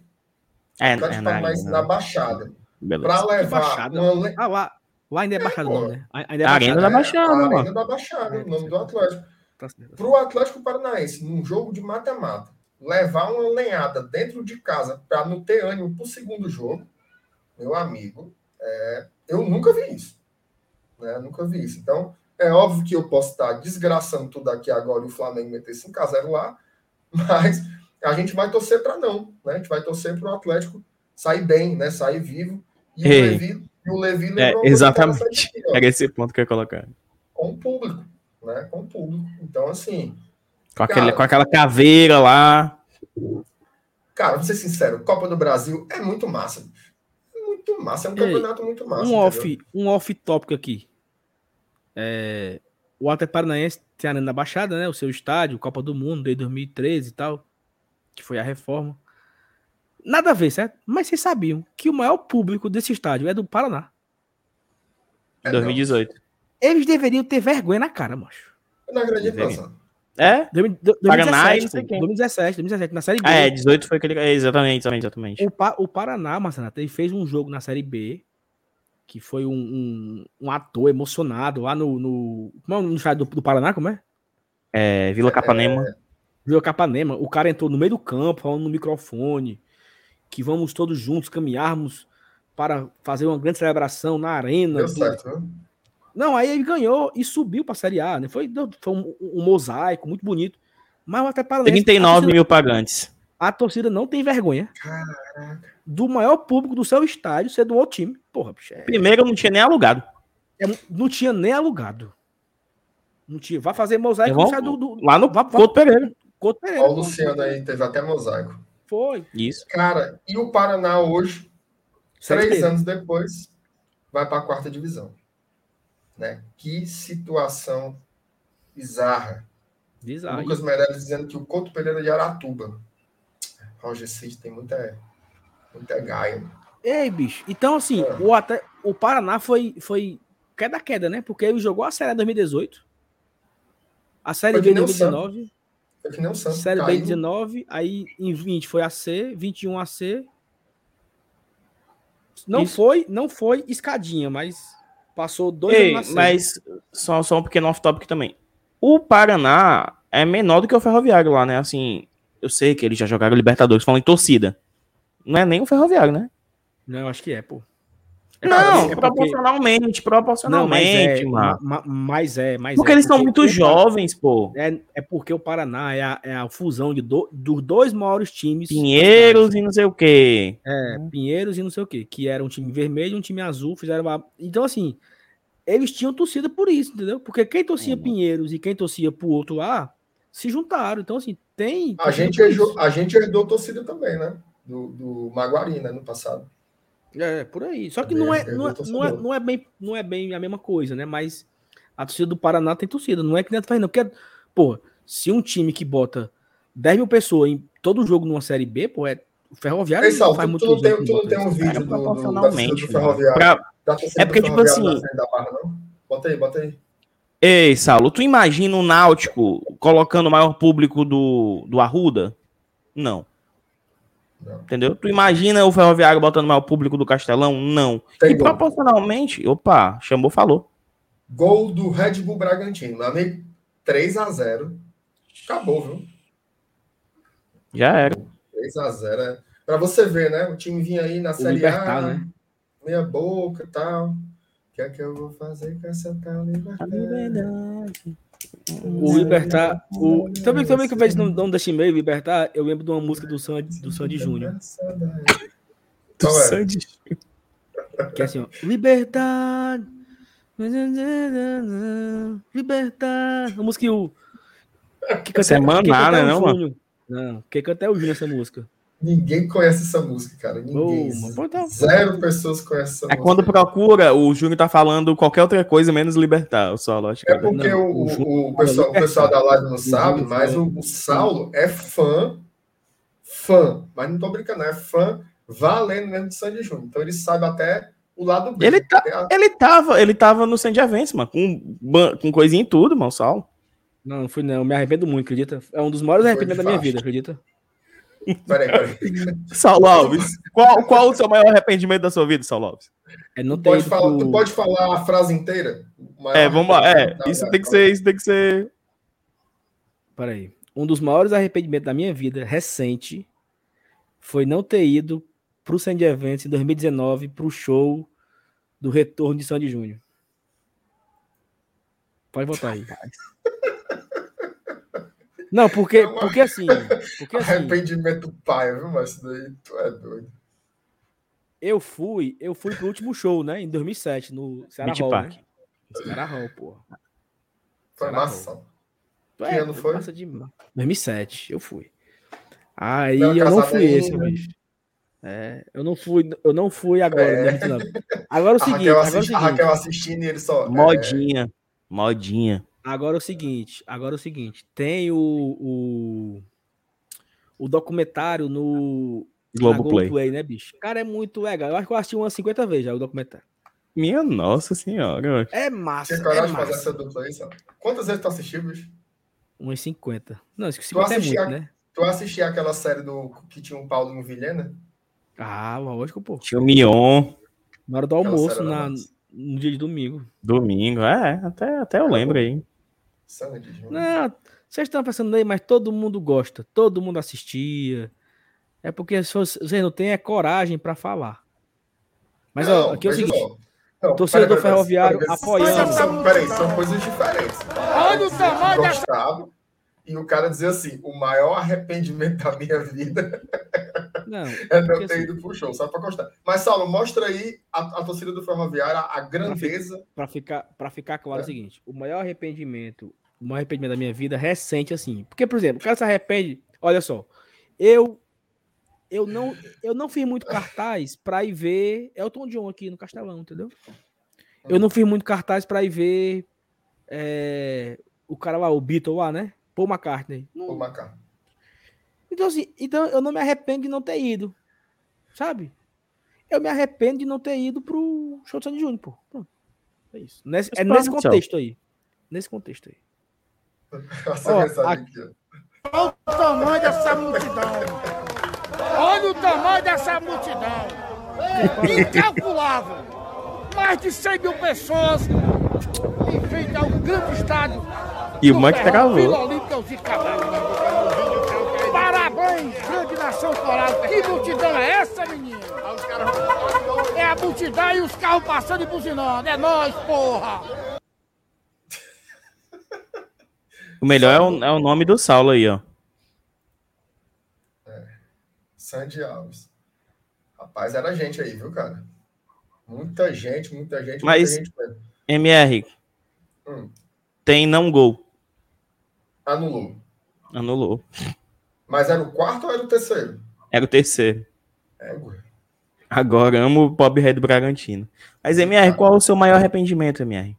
É, Atlético é na, Paranaense na, na Baixada. Para levar. Baixada. Uma... Ah, lá, lá ainda é, é Baixada, não, né? Ainda é Arena da Baixada, é, Arena da Baixada, o nome do Atlético. Tá Para o Atlético Paranaense, num jogo de mata-mata, levar uma lenhada dentro de casa para não ter ânimo para o segundo jogo, meu amigo, é, eu nunca vi isso. Né? Nunca vi isso. Então, é óbvio que eu posso estar desgraçando tudo aqui agora e o Flamengo meter 5x0 lá, mas a gente vai torcer para não. Né? A gente vai torcer para o Atlético sair bem, né? Sair vivo. E Ei. o e o Levi É, lembrou uma exatamente. aqui, Era esse ponto que eu ia colocar. com o público, né? Com o público. Então, assim, Com, aquele, Cara. com aquela caveira lá. cara, vou ser sincero, Copa do Brasil é muito massa. bicho. É muito massa, é um Ei, campeonato muito massa. um entendeu? off, um off tópico aqui. É, o Atlético Paranaense tem a Arena da Baixada, né? O seu estádio, Copa do Mundo, desde 2013 e tal, que foi a reforma. Nada a ver, certo? Mas vocês sabiam que o maior público desse estádio é do Paraná. É, 2018. Eles deveriam ter vergonha na cara, macho. Eu não acredito, não, Deveria. Sandro. É? Domi- do- Paraná e 2017, não sei quem. 2017, 2017, na Série B. Ah, é, 18 foi aquele. é, Exatamente, exatamente, exatamente. O, Pa- o Paraná, Marcelo, ele fez um jogo na Série B, que foi um, um, um ator emocionado lá no, no, como é o nome do estádio do, Paraná, como é? É, Vila Capanema. Viu Capanema, o cara entrou no meio do campo, falando no microfone, que vamos todos juntos caminharmos para fazer uma grande celebração na arena. Deu do- certo, viu? Não, aí ele ganhou e subiu para a Série A, né? Foi, foi um, um mosaico muito bonito. Mas até Paranaense, a 39 torcida, mil pagantes. a torcida não tem vergonha do maior público do seu estádio ser do outro time. Porra, bicho, é- Primeiro eu não tinha nem alugado. é- não tinha nem alugado. Não tinha. Vai fazer mosaico estádio do, do Lá no vá- Couto Pereira. Couto Pereira. Ó, o Luciano aí teve até mosaico. Foi. Isso. Cara, e o Paraná hoje, Série três anos depois, vai para a quarta divisão. Né? Que situação bizarra. Aí. Lucas Meirelles dizendo que o Couto Pereira de Aratuba. Roger Cid tem muita, muita gaia. Ei, bicho. Então, assim, É. o, até, o Paraná foi, foi queda-queda, né? Porque ele jogou a Série A em 2018. A Série B o 2019. É que nem o Santos. Série B caiu. 19. Aí em 20 foi a C. 21 a C. Não Isso. foi, não foi escadinha, mas passou dois Ei, anos na C. mas só, só um pequeno off-topic também. O Paraná é menor do que o Ferroviário lá, né? Assim, eu sei que eles já jogaram Libertadores, falam em torcida. Não é nem o Ferroviário, né? Não, eu acho que é, pô. É não, é porque- proporcionalmente, Não, mas proporcionalmente, é, ma- mas é, mas Porque é, eles são muito Par- jovens, pô. É, é porque o Paraná é a, é a fusão de do- dos dois maiores times. Pinheiros e não sei o quê. É, Pinheiros e não sei o quê. Que era um time vermelho e um time azul. Fizeram uma... Então, assim, eles tinham torcida por isso, entendeu? Porque quem torcia Uhum. Pinheiros e quem torcia pro outro lá se juntaram. Então, assim, tem. A gente, isso. a gente herdou torcida também, né? Do, do Maguari, né? No passado. É, por aí. Só que Também não é, não, é, não, é, não, é bem, não é bem a mesma coisa, né? Mas a torcida do Paraná tem torcida. Não é que nem a do Fernando. Porque, pô, se um time que bota 10 mil pessoas em todo jogo numa Série B, pô, é. O Ferroviário Ei, Sal, faz tu, muito tu não tem, tu não tem um Cara, vídeo do, do, da proporcionalmente, do mano. Ferroviário. Pra- É porque, do tipo assim- barra, não? Bota aí, bota aí. Ei, Saulo, tu imagina o Náutico colocando o maior público do, do Arruda? Não. Não. Entendeu? Tu imagina o Ferroviário botando o maior público do Castelão? Não. Tem e gol. proporcionalmente, opa, chamou, falou. Gol do Red Bull Bragantino. Meu amigo, 3x0. Acabou, viu? Já era. 3x0. É. Pra você ver, né? O time vinha aí na O Série Libertar, A, né? meia boca e tal. O que é que eu vou fazer com essa tal liberdade? O Libertar. O... Também, também que eu vejo no nome desse e-mail, Libertar, eu lembro de uma música do Sandy, do Sandy Júnior. Qual é? Sandy. Que é assim, ó. Liberdade. Libertar. A música que o. Que canta, é Maná, né, o não, mano? Júnior. Não, quem canta é o Júnior essa música. Ninguém conhece essa música, cara. Ninguém. Tá- Zero pessoas conhecem essa É música. quando procura, o Júnior tá falando qualquer outra coisa menos libertar, o solo, acho que É porque Não, o, o o, o pessoal, o pessoal da live não sabe, Júnior mas o, o Saulo é fã, fã, mas não tô brincando, é fã valendo mesmo de Sandy Júnior. Então ele sabe até o lado B. Ele tá- a- Ele tava, ele tava no Sandy Events, mano, com, com coisinha em tudo, mano, o Saulo. Não, não fui não. Me arrependo muito, acredita? É um dos maiores arrependimentos da minha vida, acredita? Peraí, peraí. Saulo Alves, qual, qual o seu maior arrependimento da sua vida, Saulo Alves? É não Pode ido falar, pro- Tu pode falar a frase inteira? É, vamos lá, é, arrependimento isso da- tem que ser, isso tem que ser... Peraí. Um dos maiores arrependimentos da minha vida recente foi não ter ido pro Sandy Events em 2019 pro show do retorno de Sandy Júnior. Pode botar aí. Não, porque, porque assim. Porque assim. Arrependimento pai, viu? Mas isso daí tu é doido. eu fui, eu fui pro último show, né? Em 2007, no Ceará Beach Hall, Park. né? Ceará Hall, porra. Foi Será, massa. Tu Que ano foi? massa demais. 2007, eu fui. Aí Bela eu não fui esse, Menina. bicho. É, eu não fui, eu não fui agora, É. né, não. Agora é o A seguinte, Raquel, agora é o assisti- a seguinte. Raquel assistindo e ele só. é, Modinha. Modinha. Agora é o seguinte, agora é o seguinte, tem o, o, o documentário no Globoplay. Globoplay, né, bicho? Cara, é muito legal. Eu acho que eu assisti umas 50 vezes já o documentário. Minha nossa senhora. É massa, Tinha é coragem de fazer massa. essa dupla aí, sabe? Quantas vezes tu assistiu, bicho? Umas 50. Não, acho que 50 é muito, né? Tu assistia aquela série do que tinha o Paulo Vilhena? Ah, lógico, pô. Tinha o Mion. Na hora do Aquela almoço, na, massa. no dia de domingo. Domingo. É, até, até eu lembro aí. Não, vocês estão pensando aí, mas todo mundo gosta, todo mundo assistia. É porque vocês não têm é coragem pra falar. Mas ó, aqui é o seguinte, só. Não, pera, pera, Ferroviário pera, apoiando. São, peraí, são coisas diferentes. Olha o tamanho e o cara dizia assim: o maior arrependimento da minha vida não, é não ter assim- ido pro show, só pra constar. Mas, Saulo, mostra aí a, a torcida do Ferroviário, a, a grandeza. Pra ficar, pra ficar claro é. O seguinte: o maior arrependimento, o maior arrependimento da minha vida recente, assim. Porque, por exemplo, o cara se arrepende. Olha só, eu. Eu não, eu não fiz muito cartaz pra ir ver Elton John aqui no Castelão, entendeu? Eu não fiz muito cartaz pra ir ver é, o cara lá, o Beatle lá, né? Paul McCartney. Não- Ô, Macá. Então, assim, então eu não me arrependo de não ter ido. Sabe? Eu me arrependo de não ter ido pro show de Sandy Júnior, pô. Pronto. É isso. Nesse- é nesse contexto aí. Nesse contexto aí. Ó, aqui. Olha o tamanho dessa multidão. Olha o tamanho dessa multidão. Incalculável. Mais de 100 mil pessoas em frente ao grande estádio. E o Mike travou. Vila Olímpica coral. Que multidão é essa, menino? É a multidão e os carros passando e buzinando. É nós, porra. O melhor é o, é o nome do Saulo aí, ó. Sandy Alves. Rapaz, era gente aí, viu, cara? Muita gente, muita gente, Mas- muita gente mesmo. MR. Hum. Tem não gol. Anulou. Anulou. Mas era o quarto ou era o terceiro? Era o terceiro. É, ué. Agora amo o Bob Red Bragantino. Mas, MR, qual é o seu maior arrependimento, MR?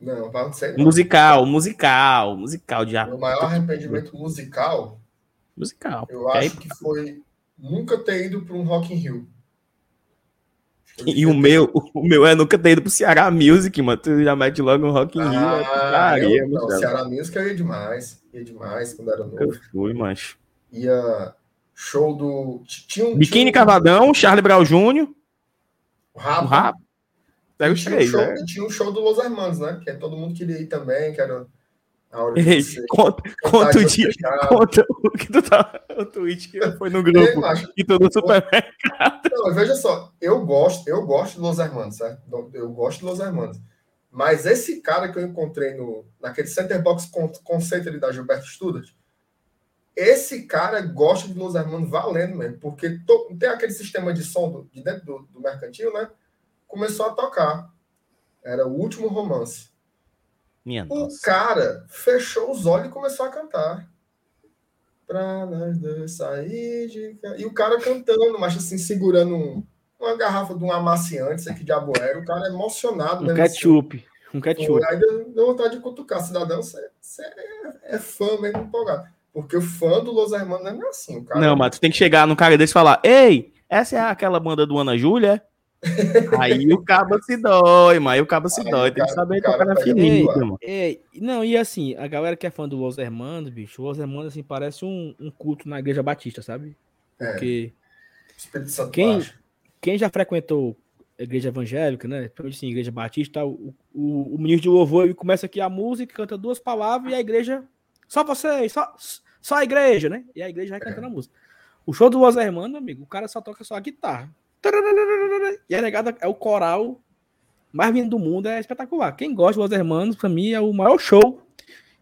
Não, não sei. Não. Musical, musical, musical de Meu maior arrependimento musical, Musical. eu aí- acho que foi nunca ter ido para um Rock in Rio. E o meu, o meu é nunca ter ido pro Ceará Music, mano. Tu já mete logo um Rock in Rio. é Ah, putaria, eu, não. Ceará Music ia demais. Ia demais quando era Eu novo. fui, mancho. Ia show do. Tinha um. Biquíni tinha um- Cavadão, Charlie Brown Jr., o o Rapa. Rap. Pega os tinha, um três, show, né? tinha um show do Los Hermanos, né? Que todo mundo queria ir também, que era a hora de Ei, Conta, conta o dia. Conta o que tu tá. O tweet que foi no Ei, grupo. macho, E todo super. Não, mas veja só, eu gosto, eu gosto de Los Hermanos, certo? Eu gosto de Los Hermanos. Mas esse cara que eu encontrei no, naquele Center Box con- Conceito ali da Gilberto Studart, esse cara gosta de Los Hermanos valendo mesmo, porque to- tem aquele sistema de som do- de dentro do, do mercantil, né? Começou a tocar. Era o último romance. Minha O nossa. cara fechou os olhos e começou a cantar. Pra nós dois sair de. E o cara cantando, mas assim, segurando um- uma garrafa de um amaciante, sei que diabo era. O cara emocionado. Um mesmo, ketchup. Um assim. ketchup. Pô, Aí deu, deu vontade de cutucar. Cidadão, você, você é, é fã mesmo empolgado. Porque o fã do Los Hermanos não é assim. O cara, Não, mas tu tem que chegar no cara desse e falar: Ei, essa é aquela banda do Ana Júlia? Aí o cabo se dói, mas aí o cabo se Aí dói. o Tem que cara- saber o cara tocar na ferida, mano. Ei, não, e assim, a galera que é fã do Los Hermanos, bicho, o Los Hermanos, assim, parece um, um culto na igreja batista, sabe? É, Porque Espírito Santo Quem- baixo. Quem já frequentou a igreja evangélica, né? Principalmente assim, igreja batista, o, o, o ministro de louvor ele começa aqui a música, canta duas palavras e a igreja. Só vocês, só, só a igreja, né? E a igreja vai cantando a música. O show do Los Hermanos, amigo, o cara só toca só a guitarra. E a negada é o coral mais vindo do mundo, é espetacular. Quem gosta do Los Hermanos, pra mim, é o maior show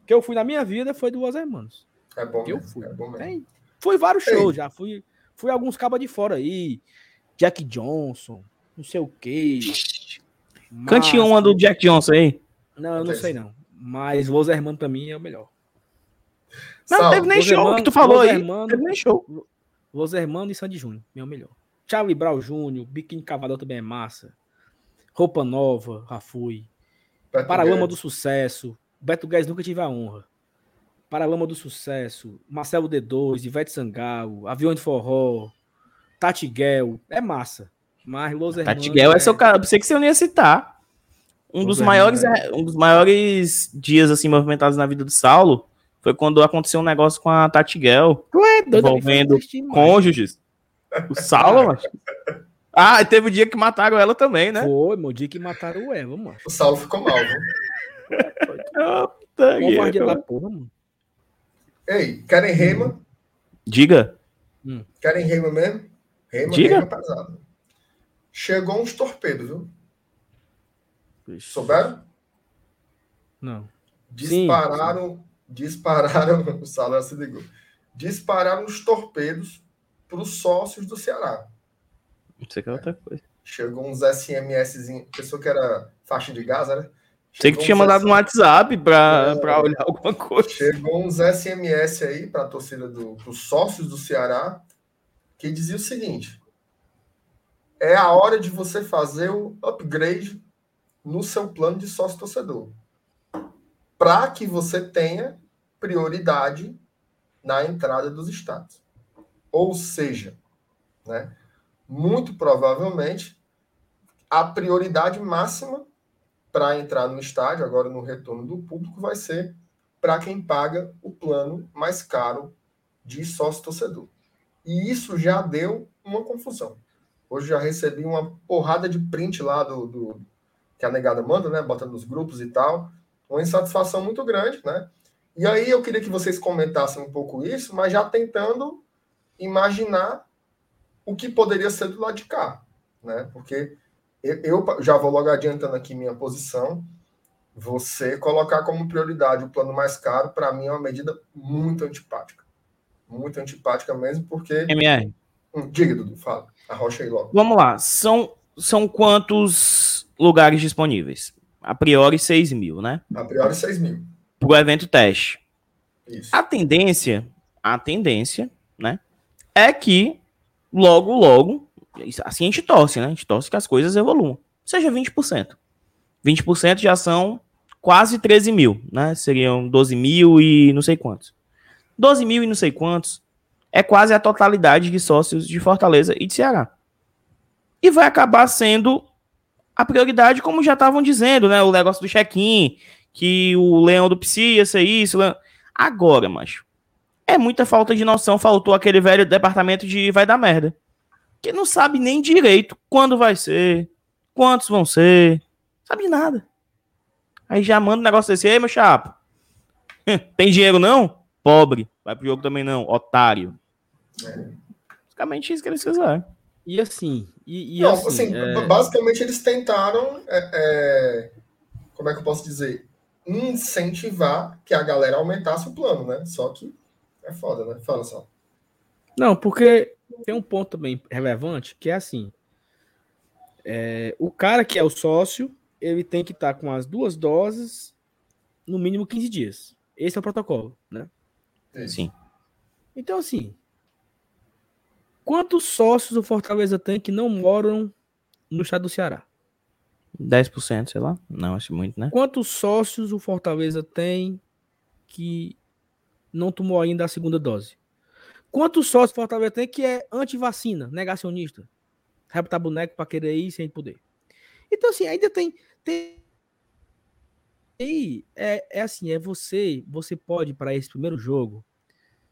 que eu fui na minha vida foi do Los Hermanos. É bom que eu fui. É bom. Tem, fui vários Ei. shows já, fui, fui alguns cabas de fora aí. Jack Johnson, não sei o quê. Cante uma do Jack Johnson aí. Não, eu não sei não. Mas Los Hermanos pra mim é o melhor. Não, Sal, teve nem Los show Hermanos- que tu falou Los aí. Hermanos- Teve nem show. Los Hermanos e Sandy Júnior, meu melhor. Charlie Brown Jr., Biquíni Cavador também é massa. Roupa Nova, já fui. Beto Paralama do. Sucesso. Beto Guedes nunca tive a honra. Paralama do Sucesso. Marcelo D2, Ivete Sangalo, Avião de Forró, Tati Guel. É massa. Mas Los. Tatiguel é seu cara. Eu pensei que você não ia citar. Um Los dos, maiores, Hermanos. um dos maiores dias assim movimentados na vida do Saulo foi quando aconteceu um negócio com a Tatiguel, Tu é doido, envolvendo cônjuges. O Saulo, macho. Ah, teve o dia que mataram ela também, né? Foi, meu dia que mataram o Eva, mano. O Saulo ficou mal, que- Covardia da porra, mano. Ei, querem reima? Diga. Querem reima mesmo? Reima, Diga. reima pesada. Chegou uns torpedos, viu? Souberam? Não. Dispararam, dispararam, o já se ligou. Dispararam os torpedos para os sócios do Ceará. Isso aqui é outra coisa. Chegou uns SMS, pensou que era faixa de gás, né? Sei que Chegou tinha mandado no WhatsApp pra, É. olhar alguma coisa. Chegou uns SMS aí para a torcida do, os sócios do Ceará que dizia o seguinte: é a hora de você fazer o upgrade no seu plano de sócio torcedor, para que você tenha prioridade na entrada dos estados. Ou seja, né, muito provavelmente a prioridade máxima para entrar no estádio, agora no retorno do público, vai ser para quem paga o plano mais caro de sócio torcedor. E isso já deu uma confusão. Hoje já recebi uma porrada de print lá do, do- que a negada manda, né? Bota nos grupos e tal. Uma insatisfação muito grande, né? E aí eu queria que vocês comentassem um pouco isso, mas já tentando imaginar o que poderia ser do lado de cá, né? Porque eu, eu já vou logo adiantando aqui minha posição. Você colocar como prioridade o plano mais caro, para mim, é uma medida muito antipática. Muito antipática mesmo, porque. MR. Hum, Diga, Dudu, fala. Arrocha aí logo. Vamos lá. São, são quantos lugares disponíveis? A priori, 6 mil, né? A priori, 6 mil. Pro evento teste. Isso. A tendência, a tendência, né? É que logo, logo, assim a gente torce, né? A gente torce que as coisas evoluam. Seja 20%. 20% já são quase 13 mil, né? Seriam 12 mil e não sei quantos. 12 mil e não sei quantos é quase a totalidade de sócios de Fortaleza e de Ceará. E vai acabar sendo a prioridade, como já estavam dizendo, né? O negócio do check-in, que o Leão do Psi ia ser isso. Leão- Agora, macho, é muita falta de noção. Faltou aquele velho departamento de vai dar merda. Que não sabe nem direito quando vai ser, quantos vão ser, sabe de nada. Aí já manda um negócio desse, ei, meu chapa, tem dinheiro não? Pobre. Vai pro jogo também não, otário. Basicamente isso que eles fizeram. E assim, e, e Não, assim, assim, é, basicamente eles tentaram, é, é, como é que eu posso dizer, incentivar que a galera aumentasse o plano, né? Só que é foda, né? Fala só. Não, porque tem um ponto também relevante que é assim: é, o cara que é o sócio, ele tem que estar com as duas doses no mínimo 15 dias. Esse é o protocolo, né? Isso. Sim. Então, assim, quantos sócios o Fortaleza tem que não moram no estado do Ceará? 10%, sei lá. Não, acho muito, né? Quantos sócios o Fortaleza tem que não tomou ainda a segunda dose? Quantos sócios o Fortaleza tem que é anti-vacina, negacionista? Vai botar boneco para querer ir sem poder. Então, assim, ainda tem. tem... E é, é assim, é você. Você pode, para esse primeiro jogo,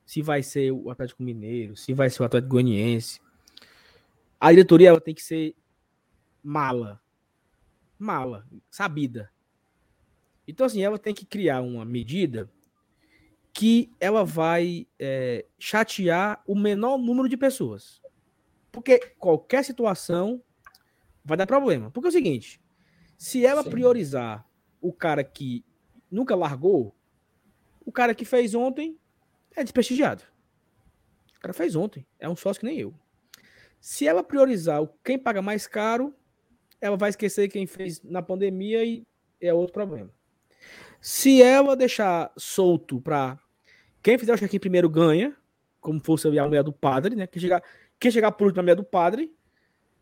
se vai ser o Atlético Mineiro, se vai ser o Atlético Goianiense, a diretoria ela tem que ser mala. Mala, sabida. Então, assim, ela tem que criar uma medida que ela vai é, chatear o menor número de pessoas. Porque qualquer situação vai dar problema. Porque é o seguinte: se ela Sim. priorizar o cara que nunca largou, o cara que fez ontem é desprestigiado. O cara fez ontem. É um sócio que nem eu. Se ela priorizar quem paga mais caro, ela vai esquecer quem fez na pandemia e é outro problema. Se ela deixar solto para quem fizer o check-in primeiro ganha, como fosse a mulher do padre, né? Quem chegar, quem chegar por último na mulher do padre,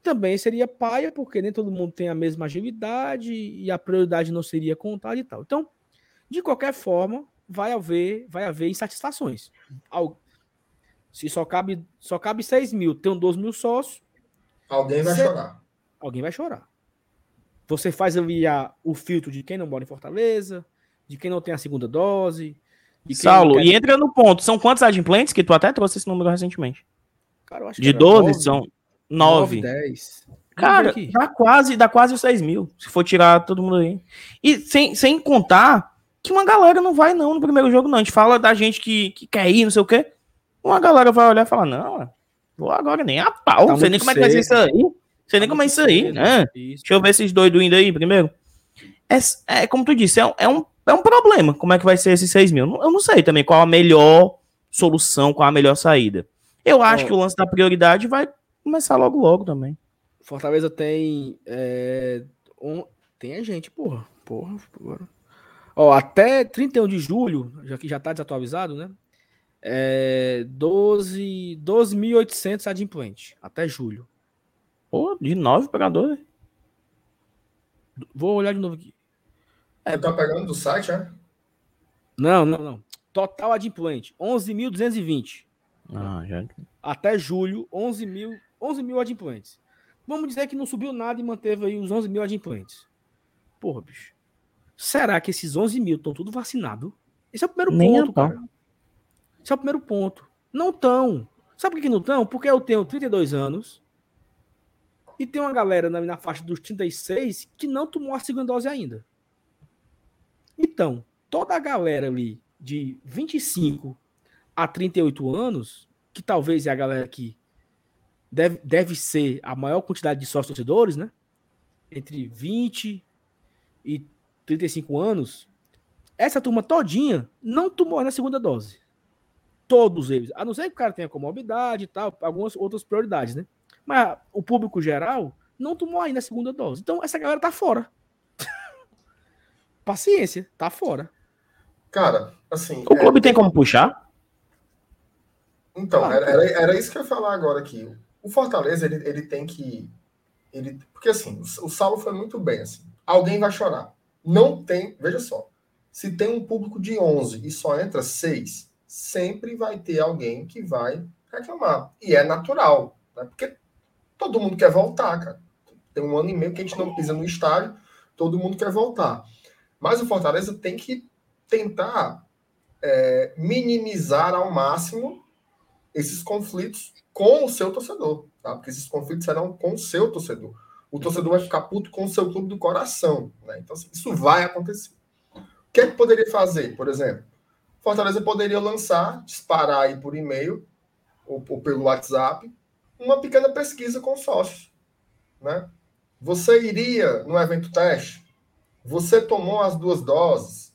também seria paia, porque nem todo mundo tem a mesma agilidade e a prioridade não seria contada e tal. Então, de qualquer forma, vai haver, vai haver insatisfações. Se só cabe, só cabe 6 mil, tem 12 mil sócios. Alguém vai chorar. Alguém vai chorar. Você faz ali a, o filtro de quem não mora em Fortaleza, de quem não tem a segunda dose. Saulo, quer... e entra no ponto. São quantos adimplentes que tu até trouxe esse número recentemente? Cara, de 12 9, são 9. 9 10. Cara, dá quase, dá quase os 6 mil, se for tirar todo mundo aí. E sem, sem contar que uma galera não vai não no primeiro jogo, não. A gente fala da gente que, que quer ir, não sei o quê. Uma galera vai olhar e falar, não, vou agora nem a pau, tá não sei nem como cedo. é que vai ser isso aí. Não sei nem como é isso aí, né? Isso. Deixa eu ver esses doidos indo aí primeiro. É, é como tu disse, é, é, um, é um problema. Como é que vai ser esses 6 mil? Eu não sei também qual a melhor solução, qual a melhor saída. Eu acho que o lance da prioridade vai começar logo logo também. Fortaleza tem. É, um, tem a gente, porra. Porra, porra. Ó, até 31 de julho, já que já tá desatualizado, né? É 12.800 12 adimplentes, até julho. Pô, de 9 pegadores. Vou olhar de novo aqui. É, tá pegando do site, é? Não, não, não. Total adimplente, 11.220. Ah, já. Até julho, 11 mil, 11 mil adimplentes. Vamos dizer que não subiu nada e manteve aí os 11 mil adimplentes. Porra, bicho. Será que esses 11 mil estão tudo vacinados? Esse é o primeiro Nem ponto, cara. Esse é o primeiro ponto. Não estão. Sabe por que não estão? Porque eu tenho 32 anos e tem uma galera na, na faixa dos 36 que não tomou a segunda dose ainda. Então, toda a galera ali de 25 a 38 anos, que talvez é a galera que deve, deve ser a maior quantidade de sócios torcedores, né? Entre 20 e 35 anos, essa turma todinha não tomou na segunda dose. Todos eles. A não ser que o cara tenha comorbidade e tal, algumas outras prioridades, né? Mas o público geral não tomou ainda a segunda dose. Então essa galera tá fora. Paciência, tá fora. Cara, assim. O clube é... tem como puxar? Então, ah, era, era, era, isso que eu ia falar agora aqui. O Fortaleza, ele, ele tem que. Ele, porque assim, o, Saulo foi muito bem. Assim, alguém vai chorar. Não tem, veja só, se tem um público de 11 e só entra 6, sempre vai ter alguém que vai reclamar. E é natural, né? porque todo mundo quer voltar, cara. Tem um ano e meio que a gente não pisa no estádio, todo mundo quer voltar. Mas o Fortaleza tem que tentar é, minimizar ao máximo esses conflitos com o seu torcedor, tá? Porque esses conflitos serão com o seu torcedor o torcedor vai ficar puto com o seu clube do coração. Né? Então, assim, isso vai acontecer. O que é que poderia fazer, por exemplo? Fortaleza poderia lançar, disparar aí por e-mail ou, ou pelo WhatsApp, uma pequena pesquisa com sócios. Né? Você iria no evento teste? Você tomou as duas doses?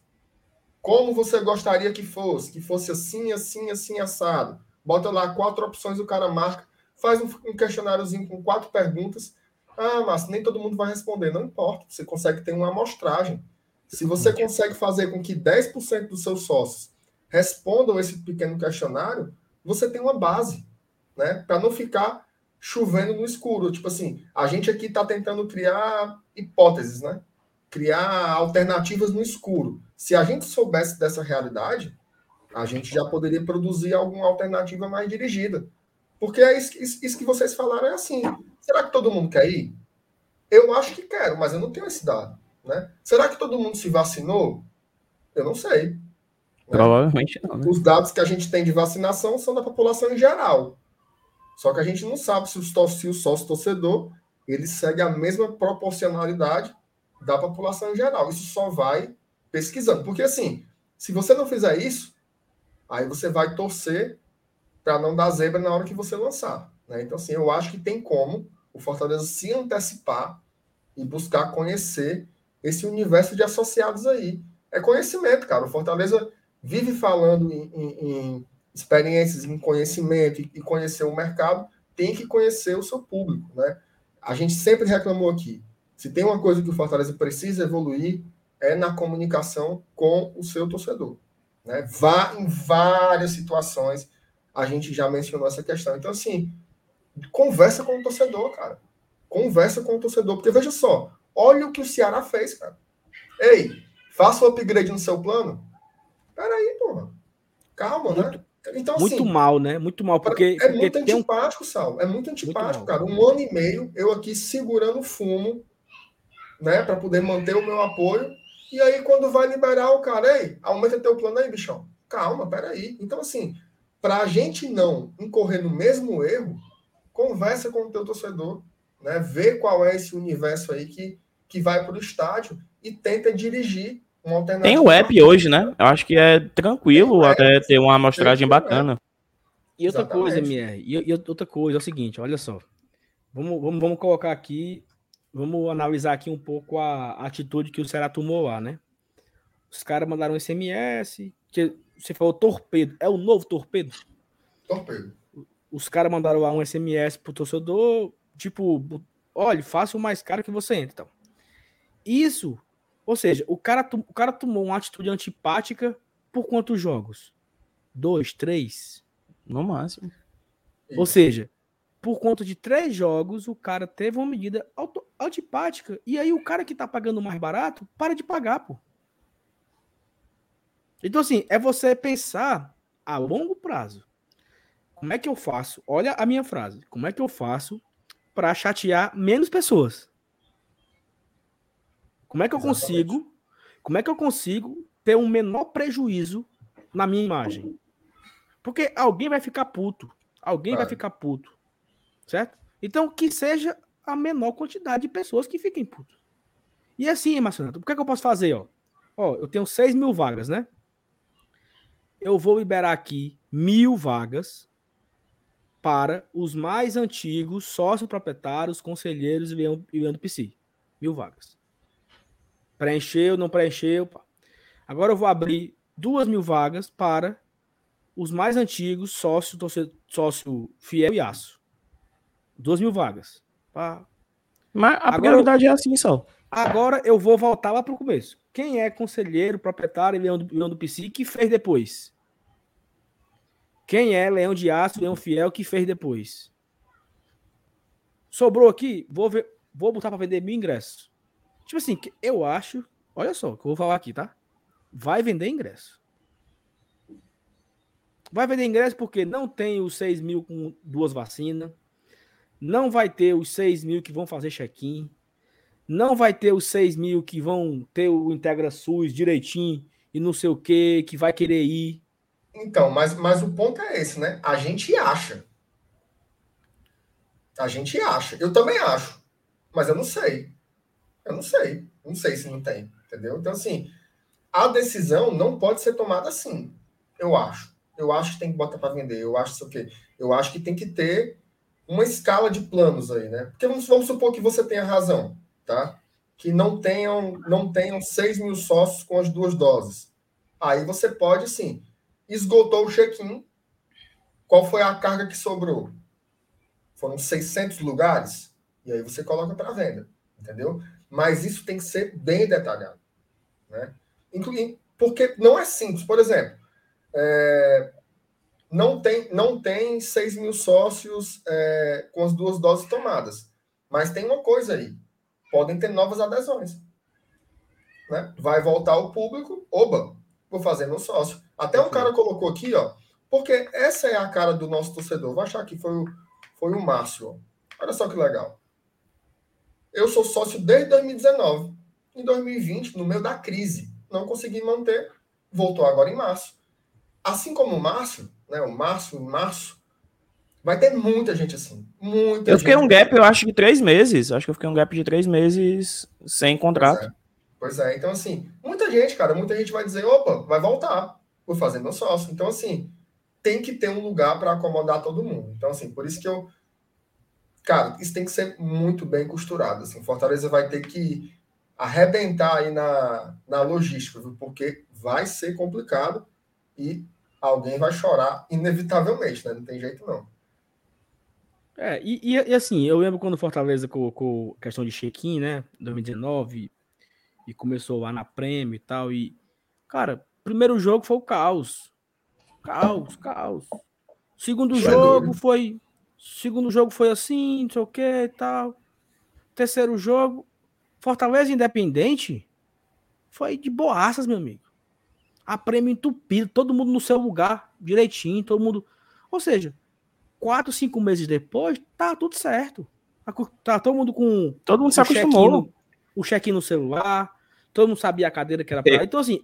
Como você gostaria que fosse? Que fosse assim, assim, assim, assado. Bota lá quatro opções, o cara marca, faz um, questionáriozinho com quatro perguntas ah, mas nem todo mundo vai responder. Não importa, você consegue ter uma amostragem. Se você consegue fazer com que 10% dos seus sócios respondam esse pequeno questionário, você tem uma base, né? Para não ficar chovendo no escuro. Tipo assim, a gente aqui está tentando criar hipóteses, né? Criar alternativas no escuro. Se a gente soubesse dessa realidade, a gente já poderia produzir alguma alternativa mais dirigida. Porque é isso, isso que vocês falaram é assim. Será que todo mundo quer ir? Eu acho que quero, mas eu não tenho esse dado. Né? Será que todo mundo se vacinou? Eu não sei. Né? Provavelmente não. Né? Os dados que a gente tem de vacinação são da população em geral. Só que a gente não sabe se, o sócio torcedor ele segue a mesma proporcionalidade da população em geral. Isso só vai pesquisando. Porque assim, se você não fizer isso, aí você vai torcer para não dar zebra na hora que você lançar. Né? Então, assim, eu acho que tem como o Fortaleza se antecipar e buscar conhecer esse universo de associados aí. É conhecimento, cara. O Fortaleza vive falando em, em, em experiências, em conhecimento e, conhecer o mercado tem que conhecer o seu público, né? A gente sempre reclamou aqui. Se tem uma coisa que o Fortaleza precisa evoluir, é na comunicação com o seu torcedor. Né? Vá em várias situações, a gente já mencionou essa questão. Então, assim, conversa com o torcedor, cara. Conversa com o torcedor, porque veja só, olha o que o Ceará fez, cara. Ei, faça o upgrade no seu plano. Peraí, porra. Calma, né? muito, né? Então, muito assim, mal, né? Muito mal, porque. É porque muito antipático, um... Sal. É muito antipático, muito cara. Um ano e meio, eu aqui segurando fumo, né? Para poder manter o meu apoio. E aí, quando vai liberar o cara, ei, aumenta teu plano aí, bichão. Calma, peraí. Então, assim, para a gente não incorrer no mesmo erro, conversa com o teu torcedor, né? Vê qual é esse universo aí que, que vai para o estádio e tenta dirigir uma alternativa. Tem o app hoje, né? Eu acho que é tranquilo até ter uma amostragem bacana. E outra Exatamente. coisa, MR, e, e, outra coisa, é o seguinte, olha só. Vamos, vamos, vamos colocar aqui, vamos analisar aqui um pouco a, atitude que o Ceará tomou lá, né? Os caras mandaram um SMS, que você falou torpedo, é o novo torpedo? Torpedo. Os caras mandaram lá um SMS pro torcedor, tipo, olha, faça o mais caro que você entra. Então. Isso ou seja, o cara, o cara tomou uma atitude antipática por quantos jogos? Dois, três? No máximo. Ou seja, por conta de três jogos, o cara teve uma medida antipática. E aí o cara que tá pagando mais barato, para de pagar, pô. Então, assim, é você pensar a longo prazo. Como é que eu faço? Olha a minha frase. Como é que eu faço para chatear menos pessoas? Como é que eu Exatamente. consigo? Como é que eu consigo ter um menor prejuízo na minha imagem? Porque alguém vai ficar puto. Alguém vai ficar puto. Certo? Então, que seja a menor quantidade de pessoas que fiquem putos. E assim, Marcelo, o que, é que eu posso fazer? Ó? ó, eu tenho 6 mil vagas, né? Eu vou liberar aqui mil vagas para os mais antigos sócios proprietários, conselheiros e Leandro PC. Mil vagas. Preencheu, não preencheu. Agora eu vou abrir duas mil vagas para os mais antigos, sócio, sócio fiel e aço. Duas mil vagas. Pá. Mas a agora, prioridade é assim só. Agora eu vou voltar lá para o começo. Quem é conselheiro, proprietário e leão do, leão do PC que fez depois? Quem é leão de aço, leão fiel que fez depois? Sobrou aqui, vou ver, vou botar para vender mil ingressos. Tipo assim, eu acho. Olha só, que eu vou falar aqui, tá? Vai vender ingresso. Vai vender ingresso porque não tem os 6 mil com duas vacinas. Não vai ter os 6 mil que vão fazer check-in. Não vai ter os 6 mil que vão ter o Integra SUS direitinho e não sei o que, que vai querer ir. Então, mas, mas o ponto é esse, né? A gente acha. A gente acha. Eu também acho. Mas eu não sei. Eu não sei. Não sei se não tem. Entendeu? Então, assim, a decisão não pode ser tomada assim. Eu acho. Eu acho que tem que botar para vender. Eu acho isso quê? Eu acho que tem que ter uma escala de planos aí, né? Porque vamos, vamos supor que você tenha razão, tá? Que não tenham, não tenham 6 mil sócios com as duas doses. Aí você pode, sim. Esgotou o check-in. Qual foi a carga que sobrou? Foram 600 lugares? E aí você coloca para venda, entendeu? mas isso tem que ser bem detalhado. Né? Incluindo, porque não é simples. Por exemplo, é, não, tem, não tem 6 mil sócios é, com as duas doses tomadas. Mas tem uma coisa aí: podem ter novas adesões. Né? Vai voltar o público, oba, vou fazer meu sócio. Até um cara colocou aqui, ó, porque essa é a cara do nosso torcedor. Vou achar que foi o, foi o Márcio. Olha só que legal. Eu sou sócio desde 2019. Em 2020, no meio da crise, não consegui manter, voltou agora em março. Assim como o Márcio, né, o Márcio em março, vai ter muita gente assim. Muita eu fiquei um gap, eu acho que três meses. Acho que eu fiquei um gap de três meses sem contrato. Pois é. pois é. Então, assim, muita gente, cara, muita gente vai dizer, opa, vai voltar, vou fazer meu sócio. Então, assim, tem que ter um lugar para acomodar todo mundo. Então, assim, por isso que eu cara, isso tem que ser muito bem costurado. Assim. Fortaleza vai ter que arrebentar aí na, na logística, viu? porque vai ser complicado e alguém vai chorar inevitavelmente, né? Não tem jeito não. É, e, e, e assim, eu lembro quando o Fortaleza colocou questão de check-in, né? 2019, e começou lá na Prêmio e tal. E, cara, primeiro jogo foi o caos. Caos, caos. Segundo Foi jogo foi. Segundo jogo foi assim, não sei o que e tal. Terceiro jogo, Fortaleza Independente foi de boaças, meu amigo. A prêmio entupido, todo mundo no seu lugar, direitinho, todo mundo. Ou seja, quatro, cinco meses depois, tá tudo certo. Tá todo mundo com Todo mundo se acostumou. no- o check-in no celular, todo mundo sabia a cadeira que era pra É. lá. Então, assim,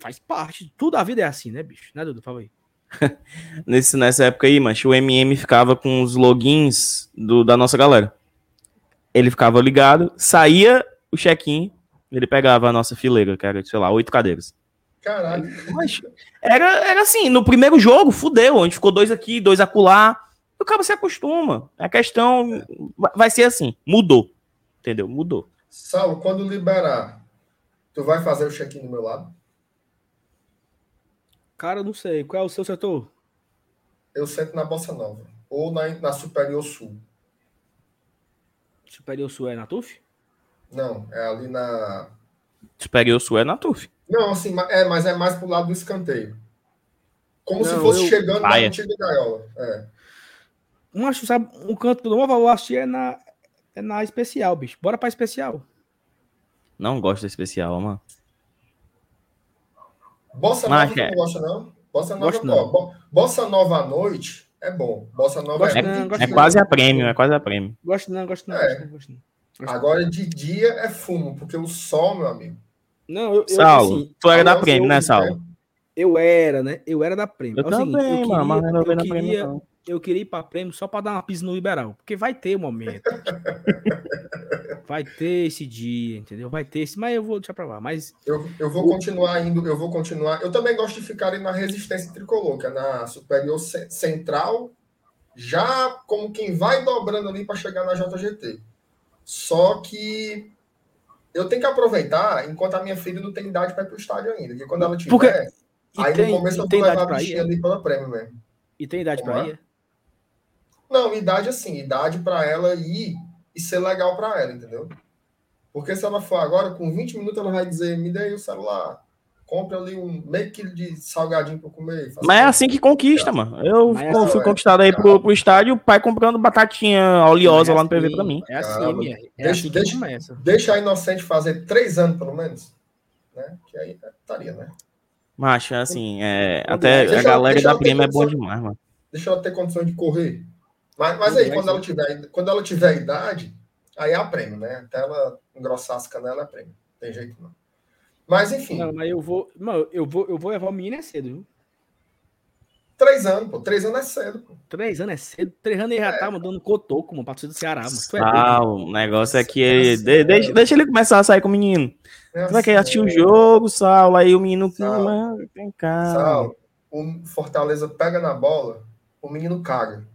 faz parte. Tudo a vida é assim, né, bicho? Né, Dudu? Fala aí. Nesse, nessa época aí, mas o MM ficava com os logins do, da nossa galera. Ele ficava ligado, saía o check-in, ele pegava a nossa fileira, que era, sei lá, oito cadeiras. Caralho. Mas era, era assim, no primeiro jogo, fudeu. A gente ficou dois aqui, dois acolá. O cara se acostuma. A questão vai- vai ser assim, mudou. Entendeu? Mudou. Saulo, quando liberar, tu vai fazer o check-in do meu lado? Cara, eu não sei. Qual é o seu setor? Eu sento na Bossa Nova. Ou na, na Superior Sul. Superior Sul é na TUF? Não, é ali na. Superior Sul é na TUF. Não, assim, é, mas é mais pro lado do escanteio. Como se Não, fosse eu- chegando na Paia. antiga gaiola. É. Um, acho, sabe, um canto que eu não vou assistir é na, é na especial, bicho. Bora pra especial. Não gosto da especial, mano. Bossa Nova é. não gosta, não? Bossa Nova, Gosto não. ó, bo- Bossa Nova à noite é bom. Bossa Nova Gosto é, não, É não. quase a prêmio, é quase a prêmio. Gosto não, gosto não, É. gosto não, gosto não. Gosto Agora de dia é fumo, porque o sol, meu amigo. Não, eu, eu, Saulo, assim, tu era da prêmio, eu- né, Saulo? eu era, né? Eu era da Prêmio. Eu É o seguinte, também, eu mano, mas queria- não renovei eu na queria- prêmio, eu queria ir pra prêmio só pra dar uma pisa no liberal. Porque vai ter um momento. vai ter esse dia, entendeu? Vai ter esse. Mas eu vou deixar pra lá. Mas Eu, eu vou continuar indo, eu vou continuar. Eu também gosto de ficar ali na resistência tricolor, que é na superior ce- central, já como quem vai dobrando ali para chegar na JGT. Só que eu tenho que aproveitar enquanto a minha filha não tem idade para ir para o estádio ainda. Porque quando ela tiver, Porque- aí tem, no começo eu vou levar a bichinha ali pela prêmio mesmo. E tem idade pra é? ir. Não, idade assim, idade para ela ir e ser legal para ela, entendeu? Porque se ela for agora, com 20 minutos, ela vai dizer: me dê aí o celular, compra ali um meio quilo de salgadinho para comer. Mas é isso." assim que conquista, mano. Eu Mas é fui assim, conquistado aí pro, pro estádio, o pai comprando batatinha oleosa É lá no PV assim, pra mim. É assim, minha. É Deixa- assim deixa-. Deixa a inocente fazer três anos, pelo menos. Né? Que aí estaria, né? Macho, assim, é, Deixa até eu- a galera deixa eu da prêmio é bom condição. demais, mano. Deixa ela ter condições de correr. Mas, mas aí, quando ela, tiver, quando ela tiver idade, aí é a prêmio, né? Até ela engrossar as canelas, é prêmio. Tem jeito não. Mas, enfim, Não, mas eu vou. Mano, eu vou, eu vou levar o menino é cedo, viu? três anos, pô. Três anos é cedo, pô. Três anos é cedo. Três anos ele já tá mandando cotoco, mano, pra torcida do Ceará, mano. É Ah, doido. o negócio é que Nossa, de- deixa, deixa ele começar a sair com o menino. É Tu vai querer assim, assistir o jogo, Saulo, aí o menino. Saulo. Mano, Vem cá. Sal, o Fortaleza pega na bola, o menino caga.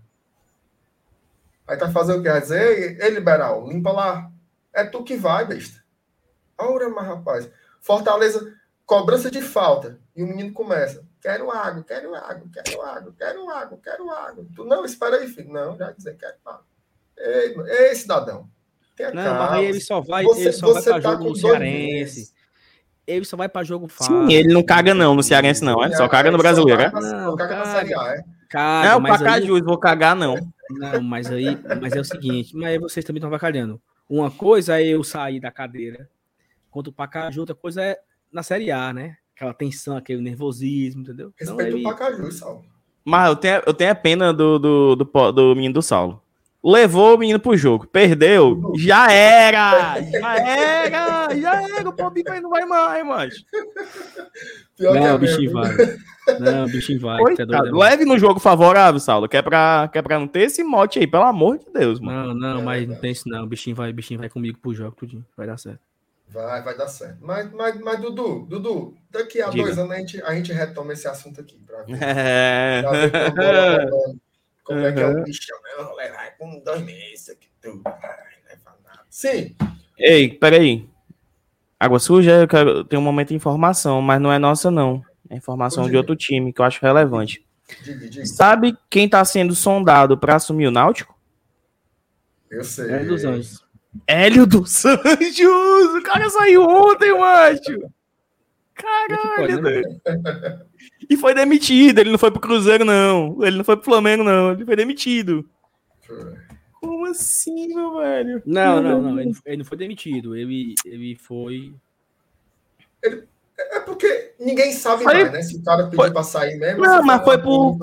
Aí tá fazendo o quê? Vai dizer, ei, ei, liberal, limpa lá. É tu que vai, besta. Ora, mas rapaz. Fortaleza, cobrança de falta. E o menino começa. Quero água, quero água, quero água, quero água, quero água. Tu, não, espera aí, filho. Não, já dizer, quero água. Ei, ei, cidadão. Tenha Não, calma. mas aí ele só vai, Você- ele só vai pra tá jogo com no Cearense. Ele só vai pra jogo fácil. Sim, ele não caga não no Cearense, não, é? Só caga no brasileiro, é? Não, caga na. Série A, é? Caga, Não, mas aí- Pacajus, vou cagar não. Não, mas aí, mas é o seguinte, mas aí vocês também estão avacalhando. Uma coisa é eu sair da cadeira, enquanto o Pacaju, outra coisa é na Série A, né? Aquela tensão, aquele nervosismo, entendeu? Então, Respeita ele- o Pacajus, Salvo. Mas eu tenho, eu tenho a pena do, do, do, do menino do Saulo. Levou o menino pro jogo, perdeu, já era! Já era! Já era! O Pobico aí não vai mais, macho. Pior que Não, é o bichinho vai. Não, o bichinho vai. é Coitado, doido, é, mano. leve no jogo favorável, Saulo. Que é, pra, que é pra não ter esse mote aí, pelo amor de Deus, mano. Não, não, É mas não tem isso não. O bichinho vai, o bichinho vai comigo pro jogo, tudinho. Vai dar certo. Vai, vai dar certo. Mas, mas, mas Dudu, Dudu, daqui a Diga. dois anos a gente, a gente retoma esse assunto aqui. Pra ver, É. pra ver como, a bola rolando. como é que é Uhum. o bichão. Eu vou levar com dois meses aqui. tudo. Nada. Sim, Ei, peraí. Água suja, eu quero, tem um momento de informação, mas não é nossa, não. É informação de outro time que eu acho relevante. diga, diga. Sabe quem tá sendo sondado pra assumir o Náutico? Eu sei. Hélio dos Anjos. Hélio dos Anjos! O cara saiu ontem, macho! É Caralho, né. E foi demitido, ele não foi pro Cruzeiro, não. Ele não foi pro Flamengo, não. Ele foi demitido. Como assim, meu velho? Não, não, não. Ele, ele não foi demitido. Ele, ele foi. É porque ninguém sabe Foi- mais, né? Se o cara pediu foi- pra sair mesmo. Não, mas foi por-.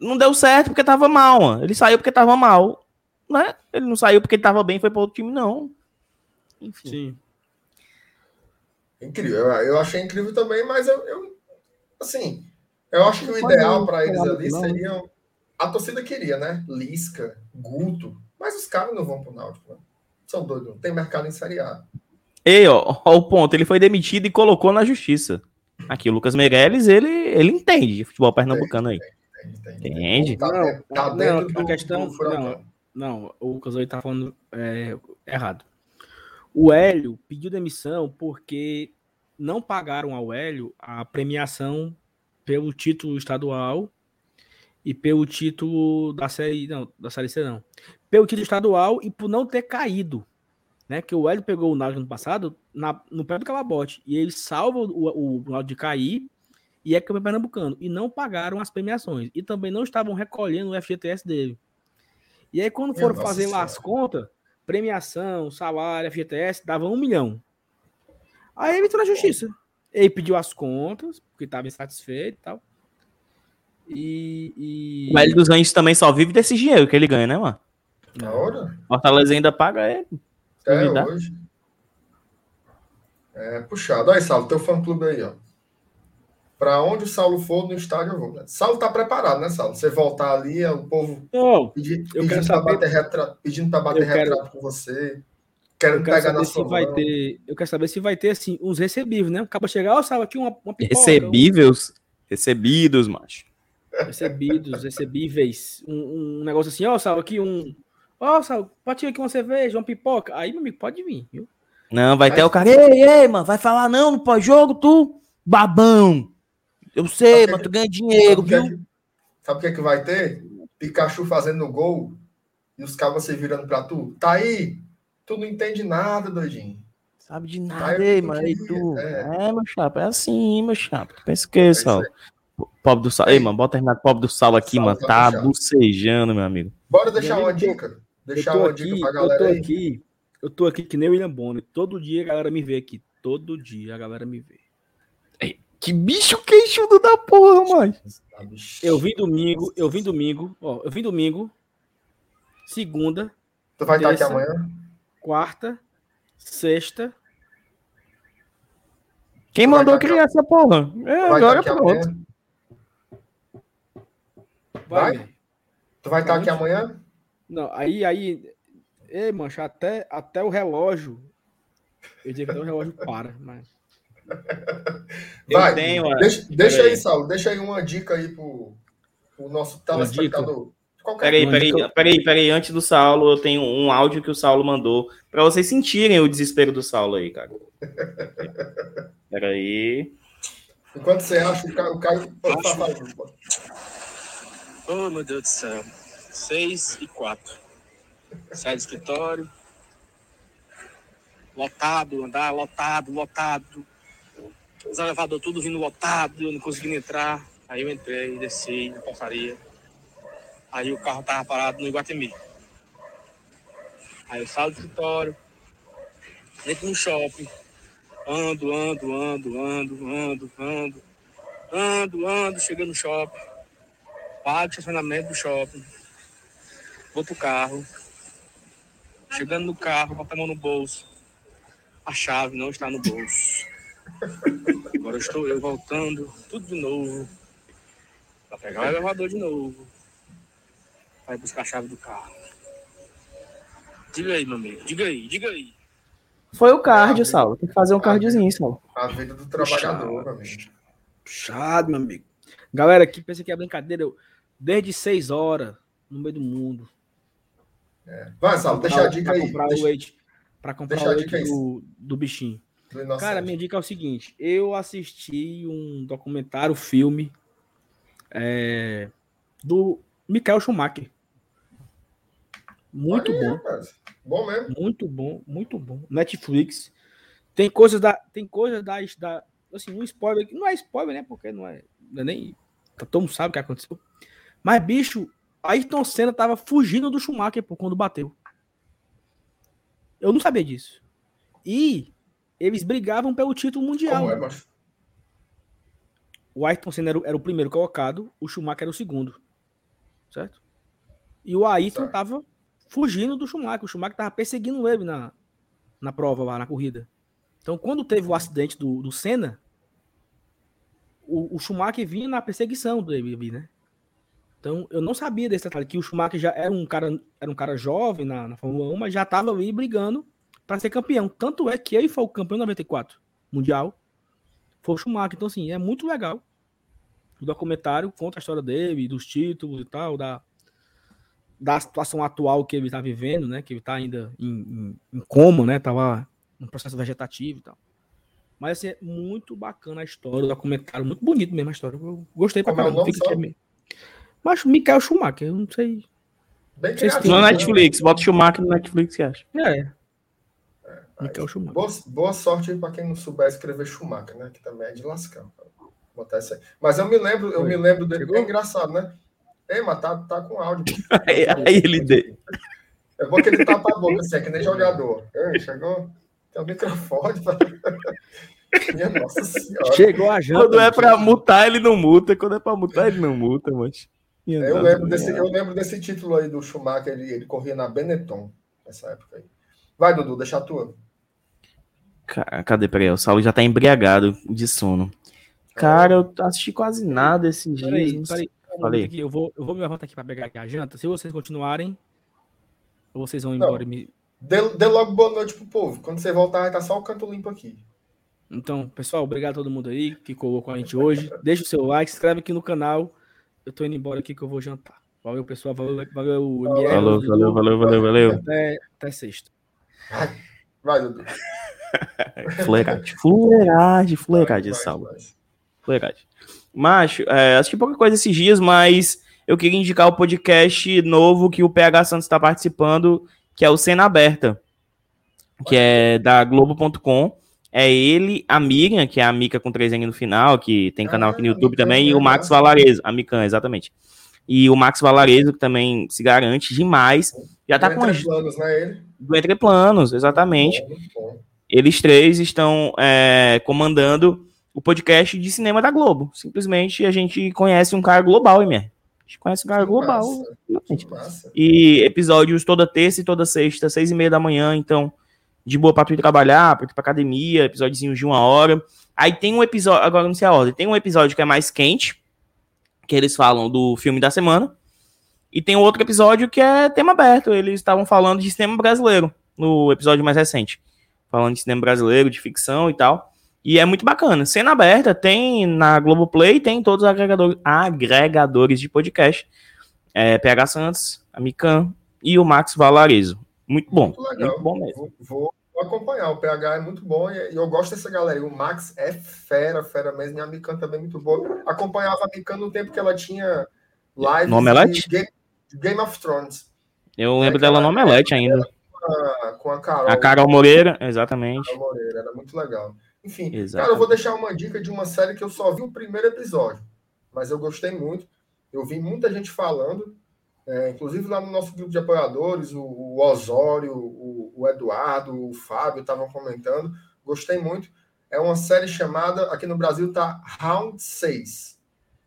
Não deu certo porque tava mal, mano. Ele saiu porque tava mal. Né? Ele não saiu porque ele tava bem, foi pro outro time, não. Enfim. Sim. Incrível. Eu, achei incrível também, mas eu, eu- assim, eu acho que o ideal não para eles ali não, seria. A torcida queria, né? Lisca, Guto. Mas os caras não vão pro Náutico, né? São doidos. Não tem mercado em Série A. Ei, ó, ó, o ponto. Ele foi demitido e colocou na justiça. Aqui, o Lucas Meirelles, ele, ele entende de futebol pernambucano aí. Entende? Entende? Entende? Tá, Não, dentro- tá não, dentro a do, questão- do furacão. Não, o Lucas tá falando é, errado. O Hélio pediu demissão porque não pagaram ao Hélio a premiação pelo título estadual e pelo título da série. Não, da série C não. Pelo título estadual e por não ter caído. Né? Que o Hélio pegou o Náutico ano passado na, no pé do calabote. E ele salva o, o, o de cair e é campeão pernambucano. E não pagaram as premiações. E também não estavam recolhendo o FGTS dele. E aí, quando Minha foram nossa fazer lá as contas, premiação, salário, FGTS, dava um milhão. Aí ele entrou na justiça. Ele pediu as contas, porque estava insatisfeito e tal. E. e... O dos Anjos também só vive desse dinheiro que ele ganha, né, mano? Na hora? Fortaleza ainda paga ele. Duvidar. hoje. É puxado. Olha aí, Saulo, teu fã clube aí, ó. Pra onde o Saulo for no estádio, eu vou. né? Saulo tá preparado, né, Saulo? Você voltar ali, é o povo Não, pedi- Eu pedindo, saber- bater retrato, pedindo pra bater Eu quero- retrato com você. Quero, eu quero pegar na se sua vai mão. ter. Eu quero saber se vai ter, assim, uns recebíveis, né? Acaba chegar, ó, Salva, aqui uma, uma pipoca, Recebíveis? Recebidos, macho. um- Recebidos, recebíveis. Um, um negócio assim, ó, Salva, aqui um. Ó, pode tirar aqui uma cerveja, uma pipoca. Aí, meu amigo, pode vir, viu? Não, vai Mas- ter o cara. Ei, ei, mano, vai falar não no pós-jogo, tu? Babão. Eu sei, Sabe mas tu ganha dinheiro, Sabe é viu? que- Sabe o que, é que vai ter? Pikachu fazendo gol e os caras se virando pra tu. Tá aí. Tu não entende nada, doidinho. Sabe de nada, eu ei, não mano. Aí tu. é. É, meu chapa, é assim, meu chapa. Tu pensa o que, isso Sal? aí. Pobre do Sal. Ei, mano, bota terminar pobre do Sal aqui, Sal mano. tá Tá bucejando, meu amigo. Bora deixar Eu uma tô- dica. Deixar eu tô uma aqui, dica pra eu galera tô aí. aqui, eu tô aqui que nem o William Bonner. Todo dia a galera me vê aqui. Todo dia a galera me vê. Que bicho queixudo da porra, mano. Eu vim domingo, eu vim domingo, ó, eu vim domingo, segunda, Tu vai estar aqui terça. amanhã? quarta, sexta. Quem Vai mandou aqui, criar essa porra? É, agora pronto. Vai. Vai? Tu vai estar aqui amanhã? Não, aí, aí, ei, mancha, até, até o relógio, eu digo que até o relógio para, mas... Eu Vai. tenho. Deixa, deixa aí, Saulo. Deixa aí uma dica aí pro, pro nosso telespectador. Peraí, peraí, peraí, peraí. Antes do Saulo, eu tenho um áudio que o Saulo mandou pra vocês sentirem o desespero do Saulo aí, cara. Peraí. Enquanto você acha, o Caio. O Caio pode falar. Oh, meu Deus do céu. 6 e 4. Sai do escritório. Lotado, andar lotado, lotado. Os elevadores tudo vindo lotado, eu não conseguindo entrar. Aí eu entrei, desci na portaria. Aí o carro tava parado no Iguatemi. Aí eu saio do escritório, entro no shopping, ando, ando, ando, ando, ando, ando, ando, ando, chegando no shopping pago o estacionamento do shopping, vou pro carro, chegando no carro, boto a mão no bolso, a chave não está no bolso. Agora estou eu voltando, tudo de novo, para pegar o elevador de novo, para buscar a chave do carro. Diga aí, meu amigo, diga aí, diga aí. Foi o cardio, Saulo. Tem que fazer um cardiozinho, Saulo. A vida do trabalhador, meu amigo. Puxado, meu amigo. Galera aqui pensa que é brincadeira, eu, desde 6 horas, no meio do mundo. Vai, Saulo, deixa a dica pra aí. comprar o Deixa, leite, pra comprar deixa o a leite do, do bichinho. Cara, minha dica é o seguinte: eu assisti um documentário, filme é, do Michael Schumacher. Muito Olha bom. rapaz. Bom mesmo. Muito bom, muito bom. Netflix. Tem coisas da. Tem coisas da. da assim, um spoiler. Não é spoiler, né? Porque não é. não é nem. tá- Todo mundo sabe o que aconteceu. Mas, bicho, Ayrton Senna tava fugindo do Schumacher, pô, quando bateu. Eu não sabia disso. E eles brigavam pelo título mundial. Como é, macho? O Ayrton Senna era, o- era o primeiro colocado, o Schumacher era o segundo. Certo? E o Ayrton Certo. tava fugindo do Schumacher. O Schumacher tava perseguindo ele na, na prova lá, na corrida. Então, quando teve o acidente do, do Senna, o, o Schumacher vinha na perseguição dele, né? Então, eu não sabia desse detalhe, que o Schumacher já era um cara, era um cara jovem na, na Fórmula 1, mas já tava ali brigando para ser campeão. Tanto é que ele foi o campeão em 94, mundial, foi o Schumacher. Então, assim, é muito legal. O documentário conta a história dele, dos títulos e tal, da, da situação atual que ele tá vivendo, né? Que ele tá ainda em, em, em coma, né? Tava um processo vegetativo e tal. Mas assim, é muito bacana a história, o documentário, muito bonito mesmo a história. Eu gostei pra é caramba. mesmo. Mas Michael Schumacher, eu não sei. Bem Vocês criativo. No né? Netflix, bota o Schumacher no Netflix, que acha? É. Michael Schumacher. Boa, boa sorte aí pra quem não souber escrever Schumacher, né? Que também é de lascar. Botar isso aí. Mas eu me lembro, eu Oi. me lembro dele. Chegou? É engraçado, né? Ei, mas tá, tá com áudio. Aí, aí ele deu. É bom que ele tapa a boca, assim, é que nem jogador. Ei, chegou? Tem um microfone. Pra... Minha nossa senhora. Chegou a janta. Quando é pra mutar, ele não muta. Quando é pra mutar, ele não muta, mas. Eu lembro, desse, eu lembro desse título aí do Schumacher, ele, ele corria na Benetton nessa época aí. Vai, Dudu, deixa a tua. Ca- Cadê? Peraí, o Saulo já tá embriagado de sono. Cara, eu assisti quase nada esses dias. Peraí, sei. peraí. aqui, Eu vou, eu vou me levantar aqui pra pegar aqui a janta. Se vocês continuarem, ou vocês vão Não. embora e me. Dê, dê logo boa noite pro povo. Quando você voltar, vai estar só o canto limpo aqui. Então, pessoal, obrigado a todo mundo aí que colocou com a gente hoje. Deixa o seu like, se inscreve aqui no canal. Eu tô indo embora aqui que eu vou jantar. Valeu, pessoal. Valeu, valeu, ML. Falou, valeu, valeu, valeu, valeu. Até, até sexta. Vai, Dudu. Fuleiragem, fuleiragem, fuleiragem, vai. Fuleiragem. Macho, é, assisti pouca coisa esses dias, mas eu queria indicar o podcast novo que o PH Santos está participando, que é o Cena Aberta, que é da Globo.com. É ele, a Miriam, que é a Mica com 3N no final, que tem canal aqui no Ah, YouTube Mican, também, e o Max. Valarezo, a Mican, exatamente. E o Max Valarezo, que também se garante demais. Já tá Do com Entre planos, né, ele? do Entre Planos, exatamente. Bom, muito bom. Eles três estão é, comandando o podcast de cinema da Globo. Simplesmente a gente conhece um cara global, hein, minha? A gente conhece um cara global. massa. E episódios toda terça e toda sexta, seis e meia da manhã, então de boa pra tu ir trabalhar, pra tu ir pra academia, episódiozinhos de uma hora. Aí tem um episódio, agora não sei a ordem, tem um episódio que é mais quente, que eles falam do filme da semana, e tem outro episódio que é tema aberto, eles estavam falando de cinema brasileiro, no episódio mais recente. Falando de cinema brasileiro, de ficção e tal. E é muito bacana. Cena aberta tem na Globoplay, tem em todos os agregadores, agregadores de podcast. É, PH Santos, a Mikan e o Max Valarezo. Muito bom. Muito legal. Muito bom mesmo. Vou, vou- acompanhar. O PH é muito bom e, eu gosto dessa galera. O Max é fera, fera mesmo. E a Mikan também é muito boa. Acompanhava a Mikan no tempo que ela tinha lives No Omelete? de Game, Game of Thrones. Eu lembro É, dela no Omelete ainda. A, com a Carol. A Carol Moreira, exatamente. Carol Moreira. Era muito legal. Enfim, Exato. cara, eu vou deixar uma dica de uma série que eu só vi o primeiro episódio. Mas eu gostei muito. Eu vi muita gente falando. é, inclusive lá no nosso grupo de apoiadores, o, o Osório, o, o Eduardo, o Fábio estavam comentando. Gostei muito. É uma série chamada, aqui no Brasil tá Round 6.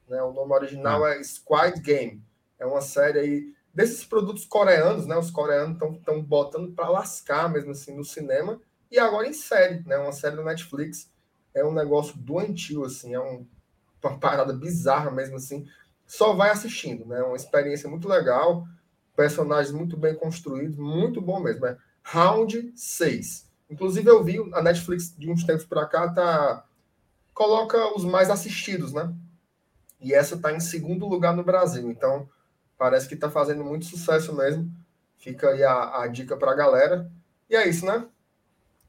Né? O nome original é Squid Game. É uma série aí desses produtos coreanos, né? Os coreanos estão botando para lascar mesmo assim no cinema e agora em série, né? Uma série do Netflix. É um negócio doentio, assim, é um- uma parada bizarra mesmo assim. Só vai assistindo, né? Uma experiência muito legal, personagens muito bem construídos, muito bom mesmo. É Round 6. Inclusive, eu vi a Netflix de uns tempos para cá, tá. Coloca os mais assistidos, né? E essa tá em segundo lugar no Brasil. Então, parece que tá fazendo muito sucesso mesmo. Fica aí a, a dica pra galera. E é isso, né?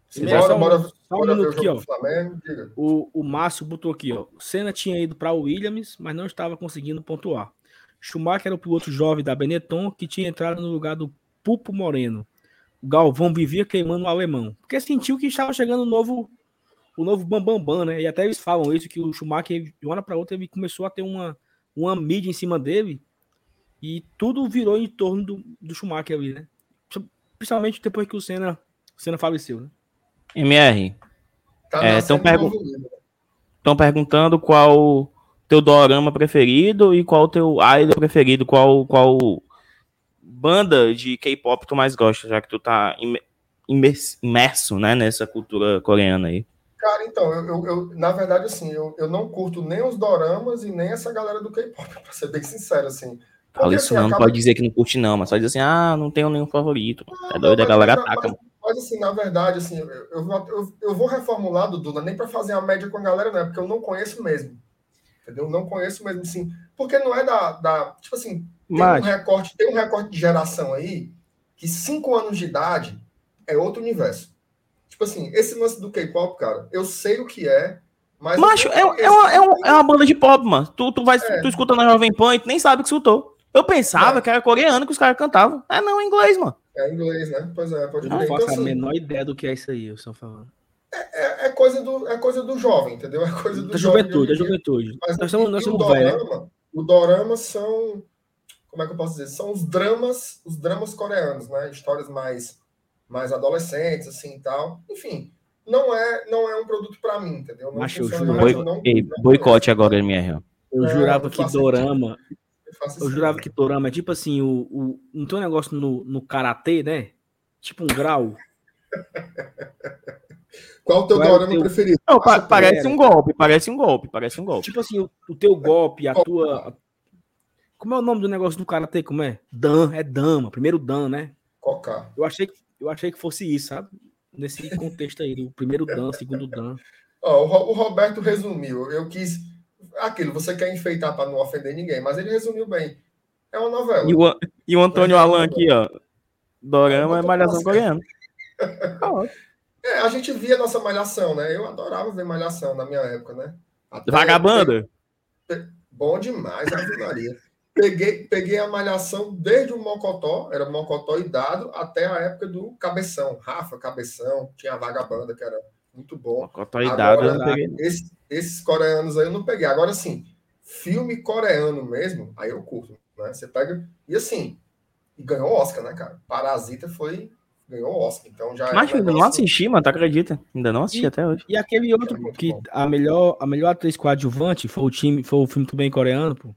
Primeiro, Bora, só bora, só um bora minuto aqui, ó. Flamengo. O, o Márcio botou aqui, ó. O Senna tinha ido para o Williams, mas não estava conseguindo pontuar. Schumacher era o piloto jovem da Benetton que tinha entrado no lugar do Pupo Moreno. O Galvão vivia queimando o alemão. Porque sentiu que estava chegando o novo o novo Bambambam, Bam, Bam, né? E até eles falam isso, que o Schumacher, de uma hora para outra, ele começou a ter uma, uma mídia em cima dele e tudo virou em torno do, do Schumacher ali, né? Principalmente depois que o Senna, o Senna faleceu, né? MR. Estão tá é, pergu perguntando qual teu dorama preferido e qual teu idol preferido, qual, qual banda de K-pop tu mais gosta, já que tu tá imerso, né, nessa cultura coreana aí. Cara, então, eu, eu, eu, na verdade, assim, eu, eu não curto nem os doramas e nem essa galera do K-pop, pra ser bem sincero, assim. Fala isso assim, não, acaba... pode dizer que não curte não, mas só dizer assim, ah, não tenho nenhum favorito. Não, é doido, a galera mas, ataca. Mas, mas, assim, na verdade, assim, eu, eu, eu, vou reformular, Dudu, nem para fazer a média com a galera, não é porque eu não conheço mesmo. Entendeu? Não conheço mesmo, assim. Porque não é da. da tipo assim, tem mas... um recorte, tem um recorte de geração aí que cinco anos de idade é outro universo. Tipo assim, esse lance do K-pop, cara, eu sei o que é, mas. Macho, é, é, uma, é, uma, é uma banda de pop, mano. Tu, tu, vai, é. tu escuta na Jovem Pan e tu nem sabe que escutou. Eu pensava é. que era coreano que os caras cantavam. É não, é inglês, mano. É inglês, né? Pois é, pode Não faço então, a assim, menor ideia do que é isso aí, eu só falando. É, é, é, coisa do, é coisa do jovem, entendeu? É coisa do da juventude, da juventude. Mas nós somos, nós somos o, dorama, né? o dorama são. Como é que eu posso dizer? São os dramas, os dramas coreanos, né? Histórias mais, mais adolescentes, assim e tal. Enfim, não é, não é um produto para mim, entendeu? Não Macho, eu juro. Boi, não, ei, não boicote agora, MR. Eu é, jurava que dorama. Eu, eu jurava que dorama é tipo assim, o, o, não tem um negócio no, no karatê, né? Tipo um grau. Qual o teu Qual é dorama teu... preferido? Não, pa parece um golpe, parece um golpe, parece um golpe. Tipo assim, o, o teu golpe, a tua. Como é o nome do negócio do karatê? Como é? Dan, é dama, primeiro dan, né? Coca. Eu achei, eu achei que fosse isso, sabe? Nesse contexto aí, o primeiro dan, segundo dan. Ó, o Roberto resumiu. Eu quis aquilo, você quer enfeitar para não ofender ninguém, mas ele resumiu bem. É uma novela. E o, e o Antônio é Alan aqui, ó. Dorama é, é malhação coreana. é, a gente via nossa malhação, né? Eu adorava ver malhação na minha época, né? Até Vagabanda? Bom demais, Ave Maria. Peguei, peguei a malhação desde o Mocotó, era Mocotó e Dado, até a época do Cabeção. Rafa, Cabeção, tinha a Vagabanda, que era muito bom. Mocotó e Dado, eu não peguei. Esse, esses coreanos aí eu não peguei. Agora, sim, filme coreano mesmo, aí eu curto. Né? Você pega. E assim, ganhou Oscar, né, cara? Parasita foi. Ganhou Oscar. Então já. É Mas ainda não assisti, mano, tu acredita? Ainda não assisti e, até hoje. E aquele outro, é que a melhor, a melhor atriz coadjuvante foi o time, foi o filme também coreano, pô.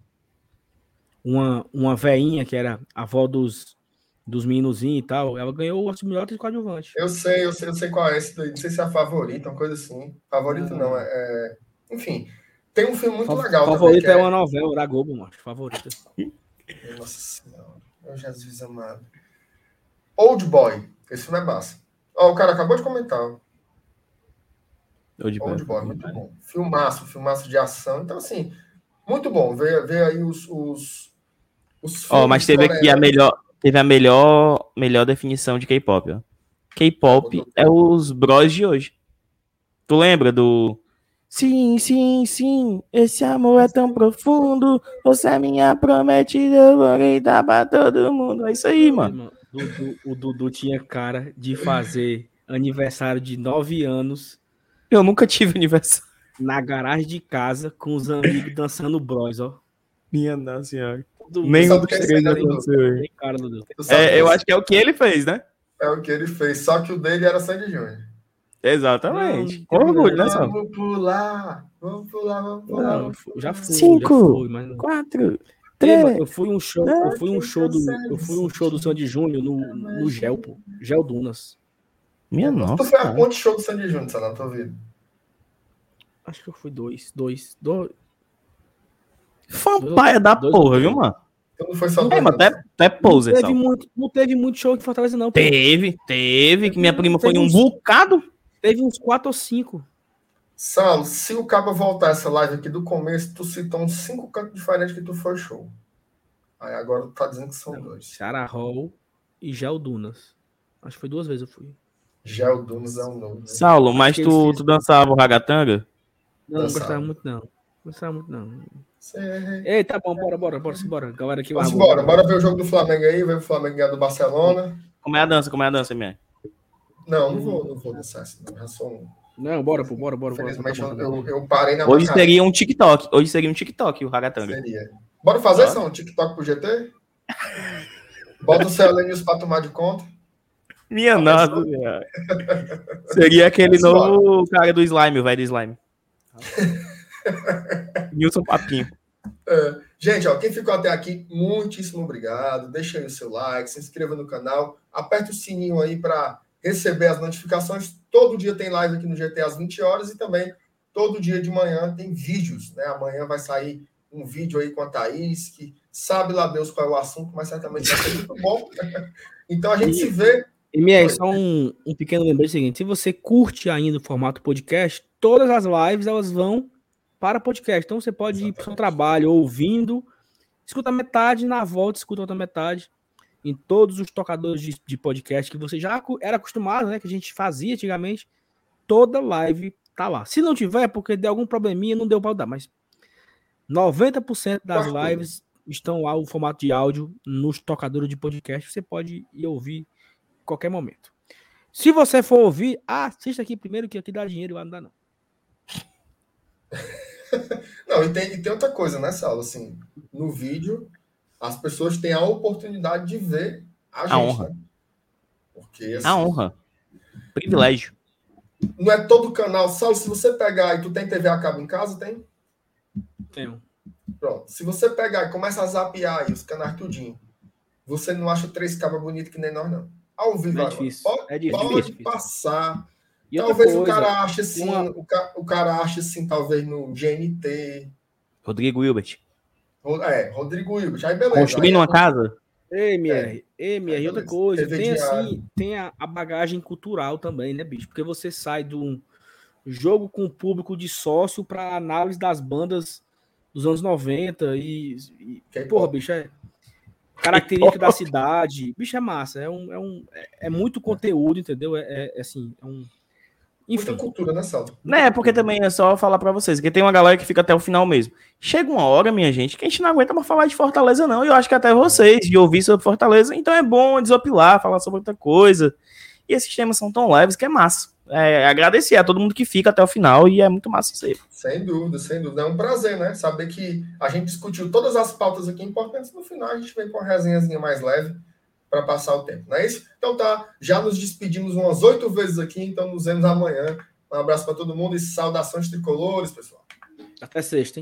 Uma, uma veinha que era a avó dos, dos meninozinhos e tal, ela ganhou o melhor atriz coadjuvante. Eu sei, eu sei, eu sei qual é esse daí. Não sei se é a favorita, uma coisa assim. Favorito ah. não, é, é enfim, tem um filme muito legal. Favorita é... é... uma novela da Globo, mano. Favorita. Nossa Senhora. Meu Jesus amado. Old Boy. Esse filme é massa. Ó, o cara acabou de comentar. Old, Old Boy, muito bom. Filmaço, filmaço de ação. Então, assim, muito bom. Ver, ver aí os. os, os oh, mas teve aqui a melhor. Teve a melhor, melhor definição de K-pop. K-pop é os bros de hoje. Tu lembra do Sim, sim, sim, esse amor é tão profundo. Você é minha prometida, eu vou gritar pra todo mundo. É isso aí, mano. Dudu, o Dudu tinha cara de fazer aniversário de nove anos. Eu nunca tive aniversário. Na garagem de casa, com os amigos dançando bros, ó. Minha nossa senhora. Nenhum dos três aconteceu. É, eu acho que é o que ele fez, né? É o que ele fez, só que o dele era Sandy Júnior. Exatamente. Com orgulho, né? Vamos pular, vamos pular, vamos pular. Não, já fui, Cinco, já fui, mas... quatro, três. Eu fui um show, eu fui um show do, eu fui um show do Sandy Júnior no, no Gel, pô. Gel Dunas. Minha nossa. Tu foi a ponte show do Sandy Júnior, tá na tua vida? Acho que eu fui dois, dois, dois. Fampaia da dois, porra, viu, mano? Então não foi só é, mas até, até pose, não teve, muito, não teve muito show de Fortaleza, não. Pô. Teve, teve, que minha prima foi um bocado. Teve uns quatro ou cinco. Saulo, se o Cabo voltar essa live aqui do começo, tu citou uns cinco cantos diferentes que tu foi show. Aí agora tu tá dizendo que são Não, dois. Sarah Hall e Gel Dunas. Acho que foi duas vezes eu fui. Gel Dunas é um novo. Né? Saulo, mas tu, tu dançava o ragatanga? Não, não gostava muito não. Não gostava muito não. Ei, tá bom, bora, bora, bora, bora. Galera aqui Vamos embora, bora ver o jogo do Flamengo aí, ver o Flamengo ganhar do Barcelona. Como é a dança, como é a dança, minha? Não, não vou, não vou dançar assim, não. Já sou um... Não, bora, pô, bora, bora, bora. Infelizmente, Tá bom, tá eu, eu parei na Hoje seria um TikTok. Hoje seria um TikTok, o Ragatanga. Seria. Bora fazer. São, um TikTok pro GT? Bota o Celenius pra tomar de conta. Minha nossa, mas- senhora. Seria aquele Mas bora. novo cara do slime, o velho do slime. Nilson Papinho. É, gente, ó, quem ficou até aqui, muitíssimo obrigado. Deixa aí o seu like, se inscreva no canal, aperta o sininho aí para receber as notificações. Todo dia tem live aqui no GT às 20 horas e também todo dia de manhã tem vídeos, né? Amanhã vai sair um vídeo aí com a Thaís, que sabe lá Deus qual é o assunto, mas certamente vai ser muito bom. Então a gente se vê. E Mier, só um, um pequeno lembrete seguinte: se você curte ainda o formato podcast, todas as lives elas vão para podcast. Então você pode ir para o seu Exatamente. trabalho ouvindo, escuta metade, na volta escuta outra metade. Em todos os tocadores de, de podcast que você já era acostumado, né? Que a gente fazia antigamente, toda live tá lá. Se não tiver, é porque deu algum probleminha, não deu para dar, mas 90% das Quase lives estão lá, o formato de áudio, nos tocadores de podcast. Você pode ir ouvir em qualquer momento. Se você for ouvir, assista aqui primeiro, que aqui dá dinheiro, lá não dá não. Não, e tem, e tem outra coisa, né, Saulo? Assim, no vídeo, as pessoas têm a oportunidade de ver a gente. honra. Né? Porque assim, A honra. Privilégio. não é todo canal. Saulo, se você pegar e tu tem TV a cabo em casa, tem? Tenho. Pronto. Se você pegar e começa a zapear aí os canais tudinho, você não acha três cabas bonitos que nem nós, não. Ao vivo, É agora, difícil. pode, É difícil, pode difícil. passar. E talvez o coisa, cara ache assim, uma- o, ca- o cara ache assim, talvez no GNT. Rodrigo Hilbert. É, Rodrigo Hilbert. Aí beleza. Construindo Aí- uma casa. MR, MR, e outra coisa, TV tem diário. assim, tem a, a bagagem cultural também, né, bicho? Porque você sai de um jogo com o público de sócio para análise das bandas dos anos 90 e, e K-pop. porra, bicho, é característica da cidade, bicho, é massa, é um, é, um, é, é muito conteúdo, entendeu? É, é, é assim, é um Muita enfim, cultura, né, Saulo? Né, porque também é só falar pra vocês, que tem uma galera que fica até o final mesmo. Chega uma hora, minha gente, que a gente não aguenta mais falar de Fortaleza, não. E eu acho que até vocês, de ouvir sobre Fortaleza, então é bom desopilar, falar sobre outra coisa. E esses temas são tão leves que é massa. É, agradecer a todo mundo que fica até o final e é muito massa isso aí. Sem dúvida, sem dúvida. É um prazer, né? Saber que a gente discutiu todas as pautas aqui importantes. No final, a gente vem com uma resenhazinha mais leve para passar o tempo, não é isso? Então tá, já nos despedimos umas oito vezes aqui, então nos vemos amanhã. Um abraço para todo mundo e saudações tricolores, pessoal. até sexta, hein?